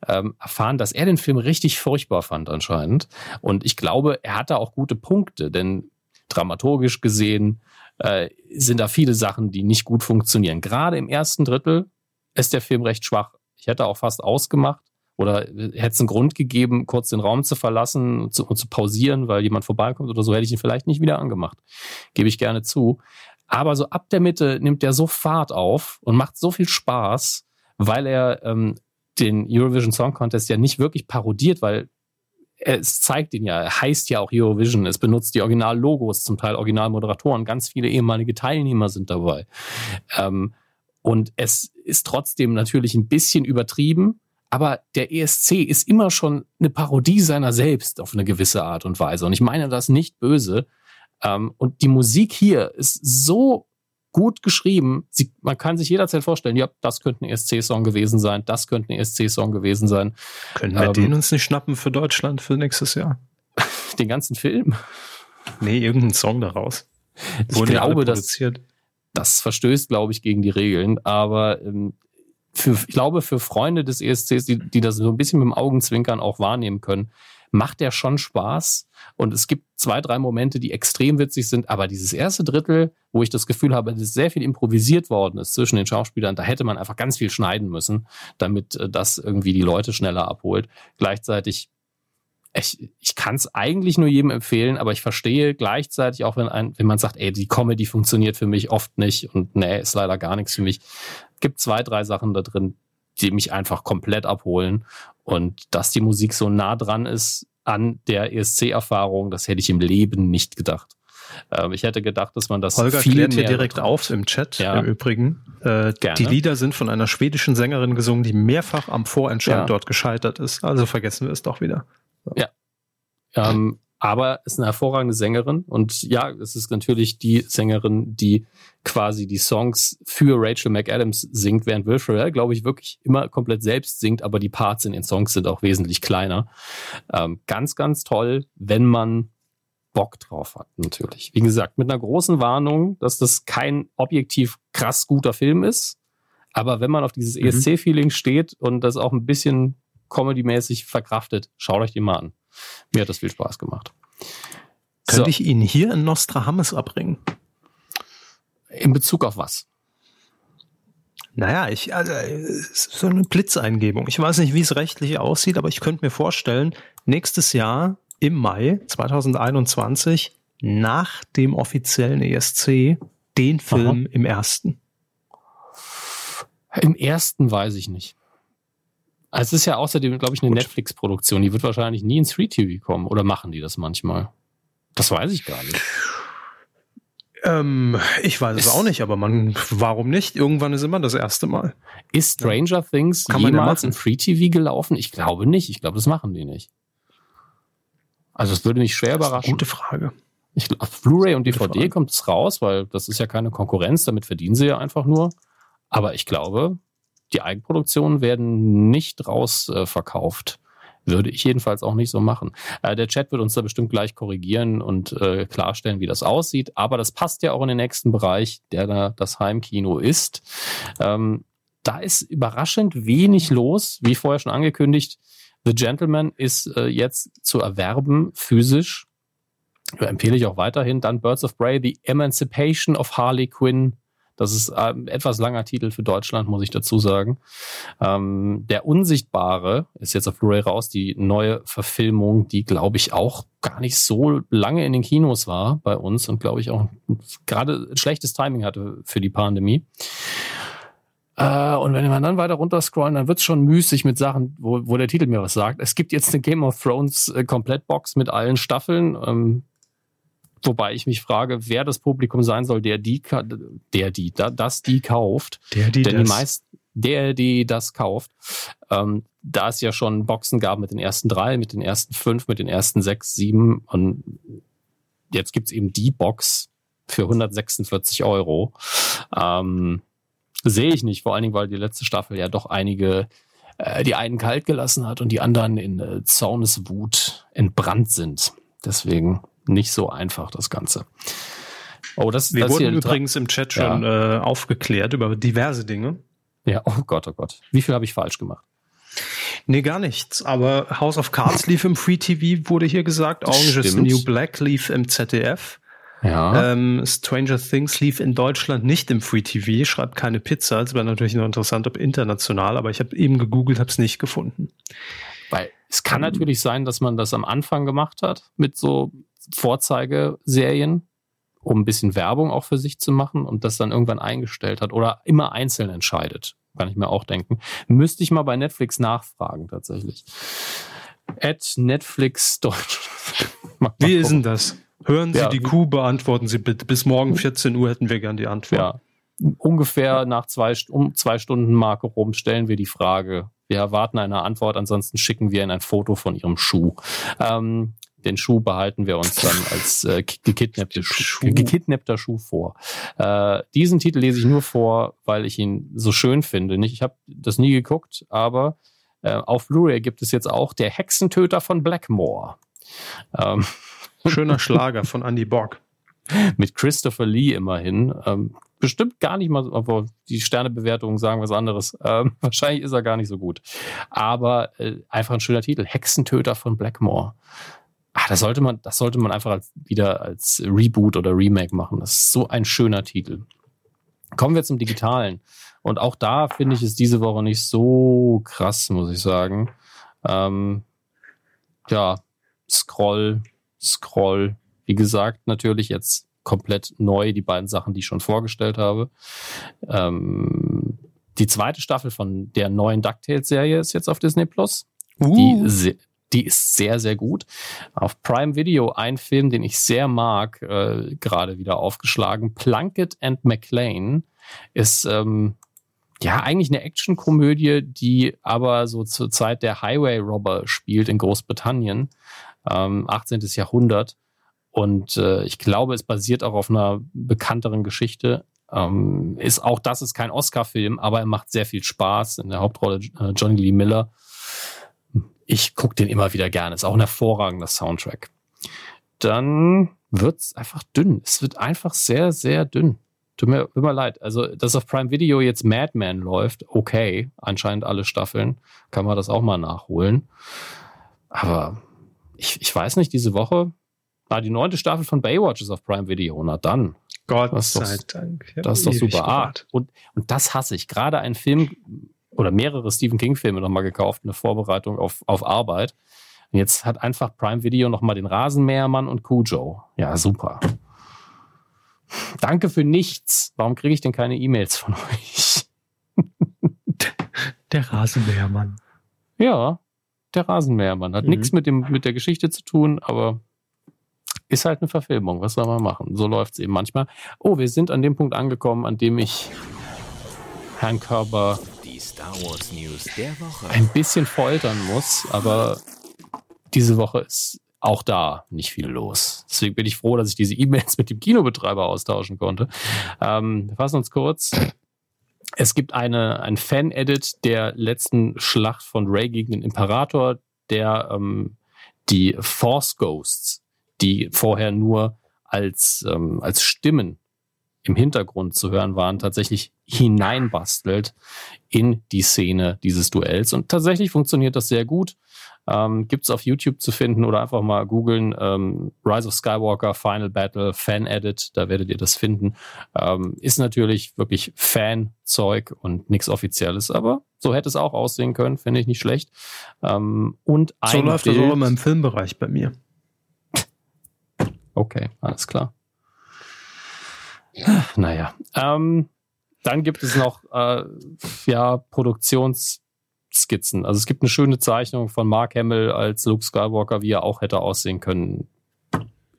ähm, erfahren, dass er den Film richtig furchtbar fand anscheinend. Und ich glaube, er hatte auch gute Punkte, denn dramaturgisch gesehen äh, sind da viele Sachen, die nicht gut funktionieren. Gerade im ersten Drittel ist der Film recht schwach. Ich hätte auch fast ausgemacht oder hätte es einen Grund gegeben, kurz den Raum zu verlassen und zu, und zu pausieren, weil jemand vorbeikommt oder so, hätte ich ihn vielleicht nicht wieder angemacht. Gebe ich gerne zu. Aber so ab der Mitte nimmt er so Fahrt auf und macht so viel Spaß, weil er ähm, den Eurovision Song Contest ja nicht wirklich parodiert, weil es zeigt ihn ja, heißt ja auch Eurovision, es benutzt die Original-Logos, zum Teil Originalmoderatoren, ganz viele ehemalige Teilnehmer sind dabei. Ähm, und es ist trotzdem natürlich ein bisschen übertrieben, aber der ESC ist immer schon eine Parodie seiner selbst auf eine gewisse Art und Weise. Und ich meine das nicht böse. Ähm, und die Musik hier ist so gut geschrieben. Sie, man kann sich jederzeit vorstellen, ja, das könnte ein ESC-Song gewesen sein, das könnte ein ESC-Song gewesen sein. Können wir ähm, den uns nicht schnappen für Deutschland für nächstes Jahr? Den ganzen Film? Nee, irgendeinen Song daraus. Ich glaube, das, das verstößt, glaube ich, gegen die Regeln. Aber ähm, für, ich glaube, für Freunde des ESCs, die, die das so ein bisschen mit dem Augenzwinkern auch wahrnehmen können, macht der schon Spaß. Und es gibt zwei, drei Momente, die extrem witzig sind. Aber dieses erste Drittel, wo ich das Gefühl habe, dass sehr viel improvisiert worden ist zwischen den Schauspielern, da hätte man einfach ganz viel schneiden müssen, damit äh, das irgendwie die Leute schneller abholt. Gleichzeitig ich, ich kann es eigentlich nur jedem empfehlen, aber ich verstehe gleichzeitig auch, wenn, ein, wenn man sagt, ey, die Comedy funktioniert für mich oft nicht und nee, ist leider gar nichts für mich. Gibt zwei, drei Sachen da drin, die mich einfach komplett abholen. Und dass die Musik so nah dran ist an der ESC-Erfahrung, das hätte ich im Leben nicht gedacht. Ähm, ich hätte gedacht, dass man das Holger viel klärt hier direkt auf im Chat ja. im Übrigen. Äh, die Lieder sind von einer schwedischen Sängerin gesungen, die mehrfach am Vorentscheid ja. dort gescheitert ist. Also vergessen wir es doch wieder. Ja. Ähm, aber ist eine hervorragende Sängerin und ja, es ist natürlich die Sängerin, die quasi die Songs für Rachel McAdams singt, während Will Ferrell, glaube ich, wirklich immer komplett selbst singt, aber die Parts in den Songs sind auch wesentlich kleiner. Ähm, ganz, ganz toll, wenn man Bock drauf hat, natürlich. Wie gesagt, mit einer großen Warnung, dass das kein objektiv krass guter Film ist, aber wenn man auf dieses mhm. ESC-Feeling steht und das auch ein bisschen comedy-mäßig verkraftet, schaut euch den mal an. Mir hat das viel Spaß gemacht. Könnte so. ich Ihnen hier in Nostradamus abbringen? In Bezug auf was? Naja, ich, also, so eine Blitzeingebung. Ich weiß nicht, wie es rechtlich aussieht, aber ich könnte mir vorstellen, nächstes Jahr im Mai 2021 nach dem offiziellen ESC den Film Aha. im ersten. Im ersten weiß ich nicht. Also es ist ja außerdem, glaube ich, eine Netflix-Produktion. Die wird wahrscheinlich nie ins Free TV kommen. Oder machen die das manchmal? Das weiß ich gar nicht. Ähm, ich weiß ist, es auch nicht, aber man, warum nicht? Irgendwann ist immer das erste Mal. Ist Stranger Things Kann jemals in Free TV gelaufen? Ich glaube nicht. Ich glaube, das machen die nicht. Also es würde mich schwer überraschen. Gute Frage. Ich, auf Blu-ray und DVD kommt es raus, weil das ist ja keine Konkurrenz, damit verdienen sie ja einfach nur. Aber ich glaube, die Eigenproduktionen werden nicht rausverkauft. Äh, Würde ich jedenfalls auch nicht so machen. Äh, der Chat wird uns da bestimmt gleich korrigieren und äh, klarstellen, wie das aussieht. Aber das passt ja auch in den nächsten Bereich, der da das Heimkino ist. Ähm, da ist überraschend wenig los, wie vorher schon angekündigt. The Gentleman ist äh, jetzt zu erwerben physisch. Empfehle ich auch weiterhin. Dann Birds of Prey, The Emancipation of Harley Quinn das ist ein ähm, etwas langer Titel für Deutschland, muss ich dazu sagen. Ähm, der Unsichtbare ist jetzt auf Blu-ray raus, die neue Verfilmung, die glaube ich auch gar nicht so lange in den Kinos war bei uns und glaube ich auch gerade schlechtes Timing hatte für die Pandemie. Äh, und wenn wir dann weiter runter scrollen, dann wird's schon müßig mit Sachen, wo, wo der Titel mir was sagt. Es gibt jetzt eine Game of Thrones äh, Komplettbox mit allen Staffeln. Ähm, Wobei ich mich frage, wer das Publikum sein soll, der die, der die, das die kauft. Der die Denn das. die meisten, der die das kauft. Ähm, da es ja schon Boxen gab mit den ersten drei, mit den ersten fünf, mit den ersten sechs, sieben und jetzt gibt's eben die Box für 146 Euro. Ähm, Sehe ich nicht, vor allen Dingen, weil die letzte Staffel ja doch einige äh, die einen kalt gelassen hat und die anderen in äh, Zorneswut entbrannt sind. Deswegen nicht so einfach, das Ganze. Oh, das, Wir das wurden übrigens im Chat schon ja. äh, aufgeklärt über diverse Dinge. Ja, oh Gott, oh Gott. Wie viel habe ich falsch gemacht? Nee, gar nichts. Aber House of Cards lief im Free TV, wurde hier gesagt. Orange is the New Black lief im ZDF. Ja. Ähm, Stranger Things lief in Deutschland nicht im Free TV, schreibt keine Pizza. Es wäre natürlich noch interessant, ob international, aber ich habe eben gegoogelt, habe es nicht gefunden. Weil es kann natürlich sein, dass man das am Anfang gemacht hat mit so Vorzeigeserien, um ein bisschen Werbung auch für sich zu machen und das dann irgendwann eingestellt hat oder immer einzeln entscheidet. Kann ich mir auch denken. Müsste ich mal bei Netflix nachfragen, tatsächlich. At Netflix Deutsch. Wie ist denn das? Hören Sie ja. die Kuh, beantworten Sie bitte. Bis morgen 14 Uhr hätten wir gern die Antwort. Ja. Ungefähr nach zwei, um zwei Stunden Marke rum stellen wir die Frage. Wir erwarten eine Antwort, ansonsten schicken wir Ihnen ein Foto von Ihrem Schuh. Ähm, den Schuh behalten wir uns dann als äh, gekidnappte Schuh, gekidnappter Schuh vor. Äh, diesen Titel lese ich nur vor, weil ich ihn so schön finde. Nicht, ich habe das nie geguckt, aber äh, auf Blu-ray gibt es jetzt auch der Hexentöter von Blackmore. Ähm, Schöner Schlager von Andy Borg. Mit Christopher Lee immerhin. Ähm, bestimmt gar nicht mal, aber die Sternebewertungen sagen was anderes. Ähm, wahrscheinlich ist er gar nicht so gut. Aber äh, einfach ein schöner Titel. Hexentöter von Blackmore. Ach, das sollte man, das sollte man einfach als, wieder als Reboot oder Remake machen. Das ist so ein schöner Titel. Kommen wir zum Digitalen. Und auch da finde ich es diese Woche nicht so krass, muss ich sagen. Ähm, ja, Scroll, Scroll. Wie gesagt, natürlich jetzt komplett neu, die beiden Sachen, die ich schon vorgestellt habe. Ähm, die zweite Staffel von der neuen DuckTales-Serie ist jetzt auf Disney Plus. Uh. Die, die ist sehr, sehr gut. Auf Prime Video ein Film, den ich sehr mag, äh, gerade wieder aufgeschlagen. Plunkett and McLean ist ähm, ja eigentlich eine Actionkomödie, die aber so zur Zeit der Highway Robber spielt in Großbritannien. ähm, 18. Jahrhundert. Und äh, ich glaube, es basiert auch auf einer bekannteren Geschichte. Ähm, ist auch das ist kein Oscar-Film, aber er macht sehr viel Spaß. In der Hauptrolle äh, Johnny Lee Miller. Ich gucke den immer wieder gerne. Ist auch ein hervorragender Soundtrack. Dann wird's einfach dünn. Es wird einfach sehr, sehr dünn. Tut mir immer leid. Also, dass auf Prime Video jetzt Madman läuft, okay. Anscheinend alle Staffeln. Kann man das auch mal nachholen. Aber ich, ich weiß nicht, diese Woche. Ah, die neunte Staffel von Baywatch ist auf Prime Video. Na dann. Gott Das ist doch- sei Dank. Das ist doch super. Ah, gewartet. und, und das hasse ich. Gerade ein Film oder mehrere Stephen King-Filme nochmal gekauft, eine Vorbereitung auf, auf Arbeit. Und jetzt hat einfach Prime Video nochmal den Rasenmähermann und Cujo. Ja, super. Danke für nichts. Warum kriege ich denn keine E-Mails von euch? Der Rasenmähermann. Ja, der Rasenmähermann. Hat Mhm. nichts mit, dem, mit der Geschichte zu tun, aber ist halt eine Verfilmung. Was soll man machen? So läuft es eben manchmal. Oh, wir sind an dem Punkt angekommen, an dem ich Herrn Körber Die Star Wars News der Woche. ein bisschen foltern muss, aber diese Woche ist auch da nicht viel los. Deswegen bin ich froh, dass ich diese E-Mails mit dem Kinobetreiber austauschen konnte. Ähm, wir fassen uns kurz. Es gibt eine, ein Fan-Edit der letzten Schlacht von Ray gegen den Imperator, der ähm, die Force Ghosts, die vorher nur als, ähm, als Stimmen im Hintergrund zu hören waren, tatsächlich hineinbastelt in die Szene dieses Duells. Und tatsächlich funktioniert das sehr gut. Ähm, Gibt es auf YouTube zu finden oder einfach mal googeln. Ähm, Rise of Skywalker, Final Battle, Fan Edit, da werdet ihr das finden. Ähm, ist natürlich wirklich Fan-Zeug und nichts Offizielles, aber so hätte es auch aussehen können, finde ich nicht schlecht. Ähm, und ein So läuft das Bild, auch immer im Filmbereich bei mir. Okay, alles klar. Naja. Ähm, dann gibt es noch äh, ja, Produktionsskizzen. Also es gibt eine schöne Zeichnung von Mark Hamill als Luke Skywalker, wie er auch hätte aussehen können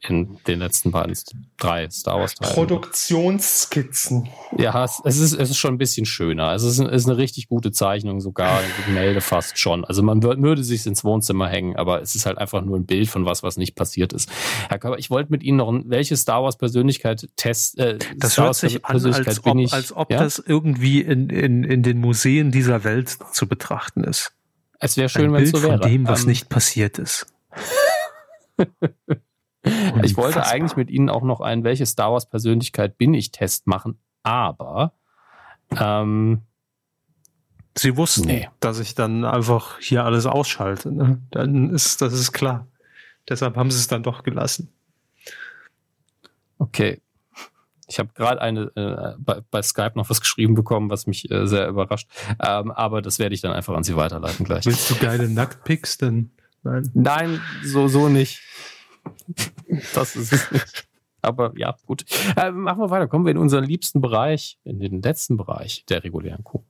in den letzten beiden, drei Star Wars Teilen. Produktionsskizzen. Ja, es, es, ist, es ist schon ein bisschen schöner. Es ist, es ist eine richtig gute Zeichnung, sogar ein Gemälde fast schon. Also man wür- würde sich ins Wohnzimmer hängen, aber es ist halt einfach nur ein Bild von was, was nicht passiert ist. Herr Körber, ich wollte mit Ihnen noch ein, welche Star Wars Persönlichkeit test. Äh, Das Star hört Wars sich an, Persönlichkeit als bin ob, ich, als ob ja? das irgendwie in, in, in den Museen dieser Welt zu betrachten ist. Es wäre schön, Ein wenn es Bild so wäre. von dem, was Ähm, nicht passiert ist. Ich wollte eigentlich mit Ihnen auch noch einen welche Star Wars Persönlichkeit bin ich Test machen, aber ähm, Sie wussten, Nee. dass ich dann einfach hier alles ausschalte. Ne? Dann ist das ist klar. Deshalb haben sie es dann doch gelassen. Okay. Ich habe gerade eine äh, bei, bei Skype noch was geschrieben bekommen, was mich äh, sehr überrascht. Ähm, aber das werde ich dann einfach an Sie weiterleiten gleich. Willst du geile Nacktpics? Dann nein. Nein, so so nicht. Das ist es nicht. Aber ja, gut. Äh, machen wir weiter. Kommen wir in unseren liebsten Bereich, in den letzten Bereich der regulären Kuh.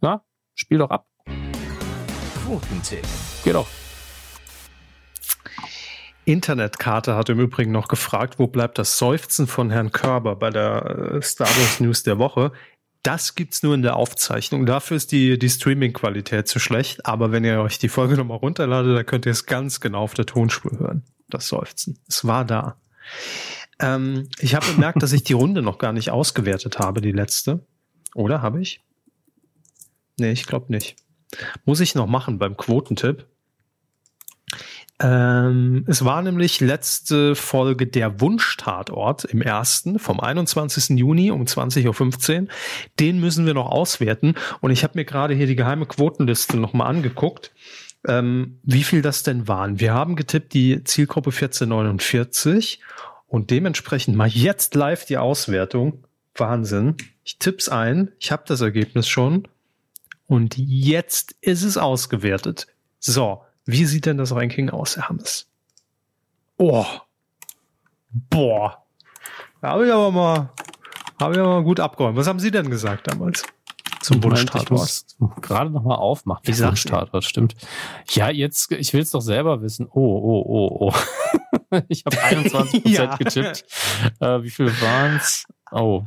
Na, spiel doch ab. Quotentipp. Geh doch. Internetkarte hat im Übrigen noch gefragt, wo bleibt das Seufzen von Herrn Körber bei der äh, Star Wars News der Woche. Das gibt's nur in der Aufzeichnung. Dafür ist die, die Streaming-Qualität zu schlecht. Aber wenn ihr euch die Folge nochmal runterladet, dann könnt ihr es ganz genau auf der Tonspur hören. Das Seufzen. Es war da. Ähm, ich habe bemerkt, dass ich die Runde noch gar nicht ausgewertet habe, die letzte. Oder habe ich? Nee, ich glaube nicht. Muss ich noch machen beim Quotentipp. Ähm, es war nämlich letzte Folge der Wunschtatort im ersten vom 21. Juni um 20.15 Uhr. Den müssen wir noch auswerten. Und ich habe mir gerade hier die geheime Quotenliste nochmal angeguckt, ähm, wie viel das denn waren. Wir haben getippt die Zielgruppe 1449 und dementsprechend mal jetzt live die Auswertung. Wahnsinn. Ich tipp's ein. Ich habe das Ergebnis schon. Und jetzt ist es ausgewertet. So, wie sieht denn das Ranking aus, Herr Hammes? Oh. Boah. Da habe ich aber mal, habe ich aber mal gut abgeräumt. Was haben Sie denn gesagt damals? Zum Wunschtatort. gerade noch mal aufmachen. Wie sagt Wunschtatort, stimmt. Ja, jetzt, ich will es doch selber wissen. Oh, oh, oh, oh. ich habe 21 Ja. getippt. Äh, wie viel waren's? Oh,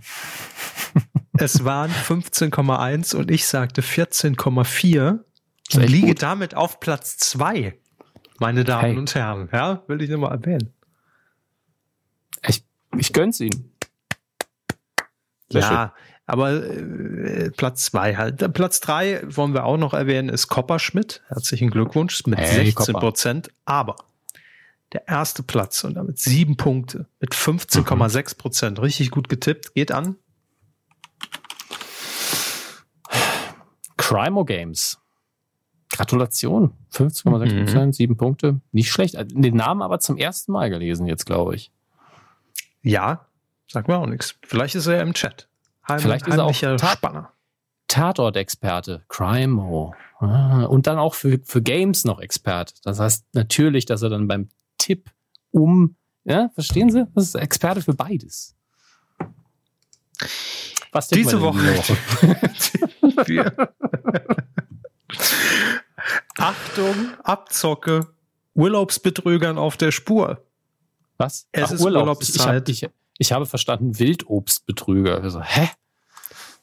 Es waren 15,1 und ich sagte 14,4 Ist und liege gut. damit auf Platz zwei. meine Damen hey. und Herren. Ja, will ich nur mal erwähnen. Ich, ich gönn's Ihnen. Sehr ja, schön. aber äh, Platz zwei halt. Platz drei wollen wir auch noch erwähnen, ist Kopperschmidt. Herzlichen Glückwunsch mit hey, 16 Prozent. Aber der erste Platz und damit sieben Punkte mit 15,6 Prozent. Richtig gut getippt. Geht an. Crimo Games. Gratulation. 15,6 Prozent, mhm. sieben Punkte. Nicht schlecht. Also, den Namen aber zum ersten Mal gelesen jetzt, glaube ich. Ja, Sagt mir auch nichts. Vielleicht ist er ja im Chat. Heim, Vielleicht ist er auch Tat Spanner. Tatort-Experte, Crime-O. Ah, und dann auch für, für Games noch Experte. Das heißt natürlich, dass er dann beim Tipp um, ja, verstehen Sie? Das ist Experte für beides. Was Diese Woche. Woche? Achtung, Abzocke, Urlaubsbetrügern auf der Spur. Was? Es Ach, ist Urlaubs Urlaubszeit. Ich, hab, ich, ich habe verstanden, Wildobstbetrüger. Also, hä?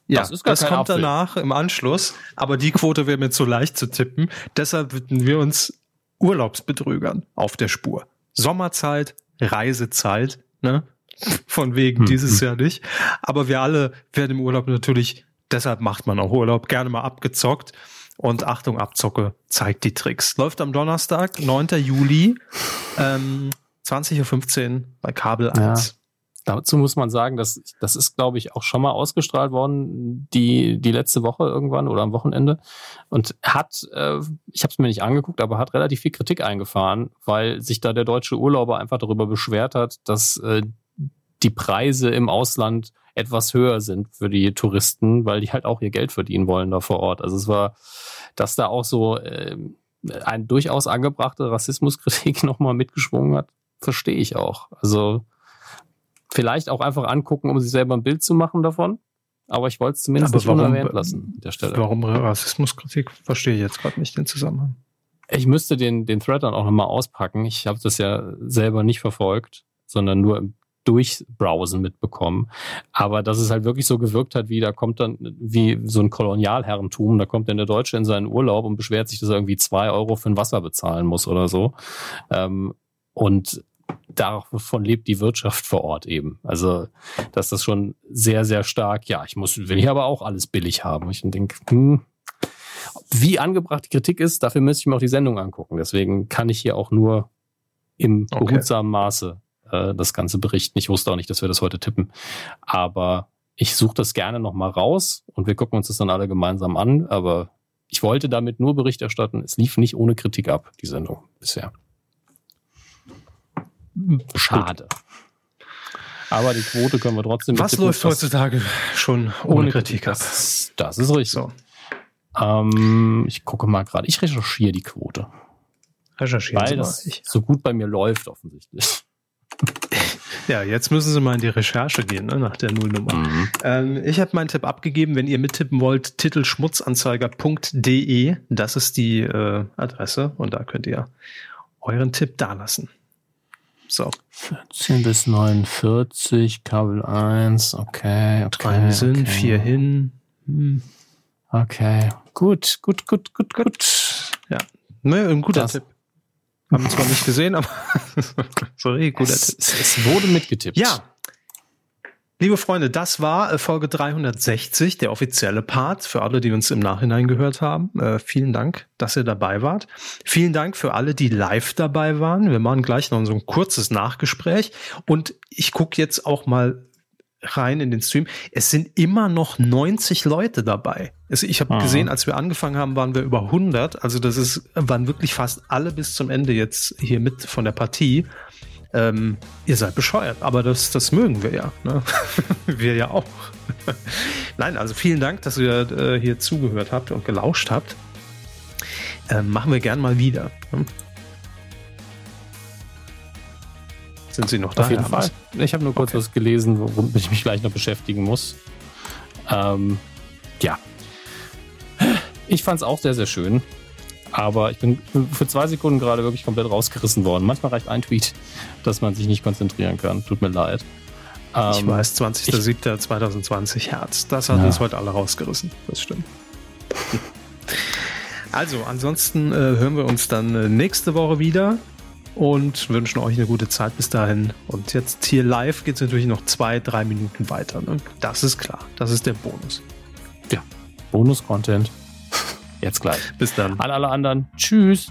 Ja, das, das kommt Apfel. danach im Anschluss, aber die Quote wäre mir zu leicht zu tippen. Deshalb widmen wir uns Urlaubsbetrügern auf der Spur. Sommerzeit, Reisezeit, ne? Von wegen hm, dieses hm. Jahr nicht. Aber wir alle werden im Urlaub natürlich, deshalb macht man auch Urlaub, gerne mal abgezockt. Und Achtung, Abzocke zeigt die Tricks. Läuft am Donnerstag, 9. Juli, ähm, 20.15 Uhr bei Kabel 1. Ja. Dazu muss man sagen, dass das ist, glaube ich, auch schon mal ausgestrahlt worden, die, die letzte Woche irgendwann oder am Wochenende. Und hat, äh, ich habe es mir nicht angeguckt, aber hat relativ viel Kritik eingefahren, weil sich da der deutsche Urlauber einfach darüber beschwert hat, dass äh, die Preise im Ausland etwas höher sind für die Touristen, weil die halt auch ihr Geld verdienen wollen da vor Ort. Also es war, dass da auch so äh, ein durchaus angebrachte Rassismuskritik nochmal mitgeschwungen hat, verstehe ich auch. Also vielleicht auch einfach angucken, um sich selber ein Bild zu machen davon. Aber ich wollte es zumindest nicht unerwähnt lassen an der Stelle. Warum Rassismuskritik? Verstehe ich jetzt gerade nicht den Zusammenhang. Ich müsste den, den Thread dann auch nochmal auspacken. Ich habe das ja selber nicht verfolgt, sondern nur im Durchbrowsen mitbekommen. Aber dass es halt wirklich so gewirkt hat, wie da kommt dann, wie so ein Kolonialherrentum, da kommt dann der Deutsche in seinen Urlaub und beschwert sich, dass er irgendwie zwei Euro für ein Wasser bezahlen muss oder so. Ähm, und davon lebt die Wirtschaft vor Ort eben. Also, dass das schon sehr, sehr stark, ja, ich muss, will ich aber auch alles billig haben. Ich denke, hm, wie angebracht die Kritik ist, dafür müsste ich mir auch die Sendung angucken. Deswegen kann ich hier auch nur im okay. behutsamen Maße äh, das Ganze berichten. Ich wusste auch nicht, dass wir das heute tippen. Aber ich suche das gerne nochmal raus und wir gucken uns das dann alle gemeinsam an. Aber ich wollte damit nur Bericht erstatten. Es lief nicht ohne Kritik ab, die Sendung bisher. Schade. Aber die Quote können wir trotzdem. Was läuft heutzutage schon ohne, ohne Kritik ab? Das, das ist richtig. So. Ähm, ich gucke mal gerade. Ich recherchiere die Quote. Recherchieren Weil das ich. so gut bei mir läuft offensichtlich. Ja, jetzt müssen Sie mal in die Recherche gehen, ne, nach der Nullnummer. Mhm. Ähm, ich habe meinen Tipp abgegeben. Wenn ihr mittippen wollt, titelschmutzanzeiger.de. Das ist die äh, Adresse und da könnt ihr euren Tipp dalassen. So. 14 bis 49, Kabel 1, okay. okay Drei sind, okay. vier hin. Hm. Okay. Gut, gut, gut, gut, gut. Ja. Ne, ein guter das. Tipp. Haben zwar nicht gesehen, aber sorry, guter es, Tipp. Es wurde mitgetippt. Ja, Liebe Freunde, das war äh, Folge 360, der offizielle Part für alle, die uns im Nachhinein gehört haben. Äh, vielen Dank, dass ihr dabei wart. Vielen Dank für alle, die live dabei waren. Wir machen gleich noch so ein kurzes Nachgespräch und ich gucke jetzt auch mal rein in den Stream. Es sind immer noch 90 Leute dabei. Also ich habe gesehen, als wir angefangen haben, waren wir über 100. Also das ist, waren wirklich fast alle bis zum Ende jetzt hier mit von der Partie ähm, ihr seid bescheuert, aber das, das mögen wir ja. Ne? wir ja auch. Nein, also vielen Dank, dass ihr äh, hier zugehört habt und gelauscht habt. Ähm, machen wir gern mal wieder. Ne? Sind Sie noch da? Auf jeden Fall. Ich habe nur kurz okay. was gelesen, womit ich mich gleich noch beschäftigen muss. Ähm, ja. Ich fand es auch sehr, sehr schön. Aber ich bin für zwei Sekunden gerade wirklich komplett rausgerissen worden. Manchmal reicht ein Tweet, dass man sich nicht konzentrieren kann. Tut mir leid. ich ähm, weiß, 20.07.2020 Herz. Das hat ja. uns heute alle rausgerissen. Das stimmt. Also, ansonsten äh, hören wir uns dann äh, nächste Woche wieder und wünschen euch eine gute Zeit bis dahin. Und jetzt hier live geht es natürlich noch zwei, drei Minuten weiter. Ne? Das ist klar. Das ist der Bonus. Ja, Bonus-Content. Jetzt gleich. Bis dann. An alle anderen. Tschüss.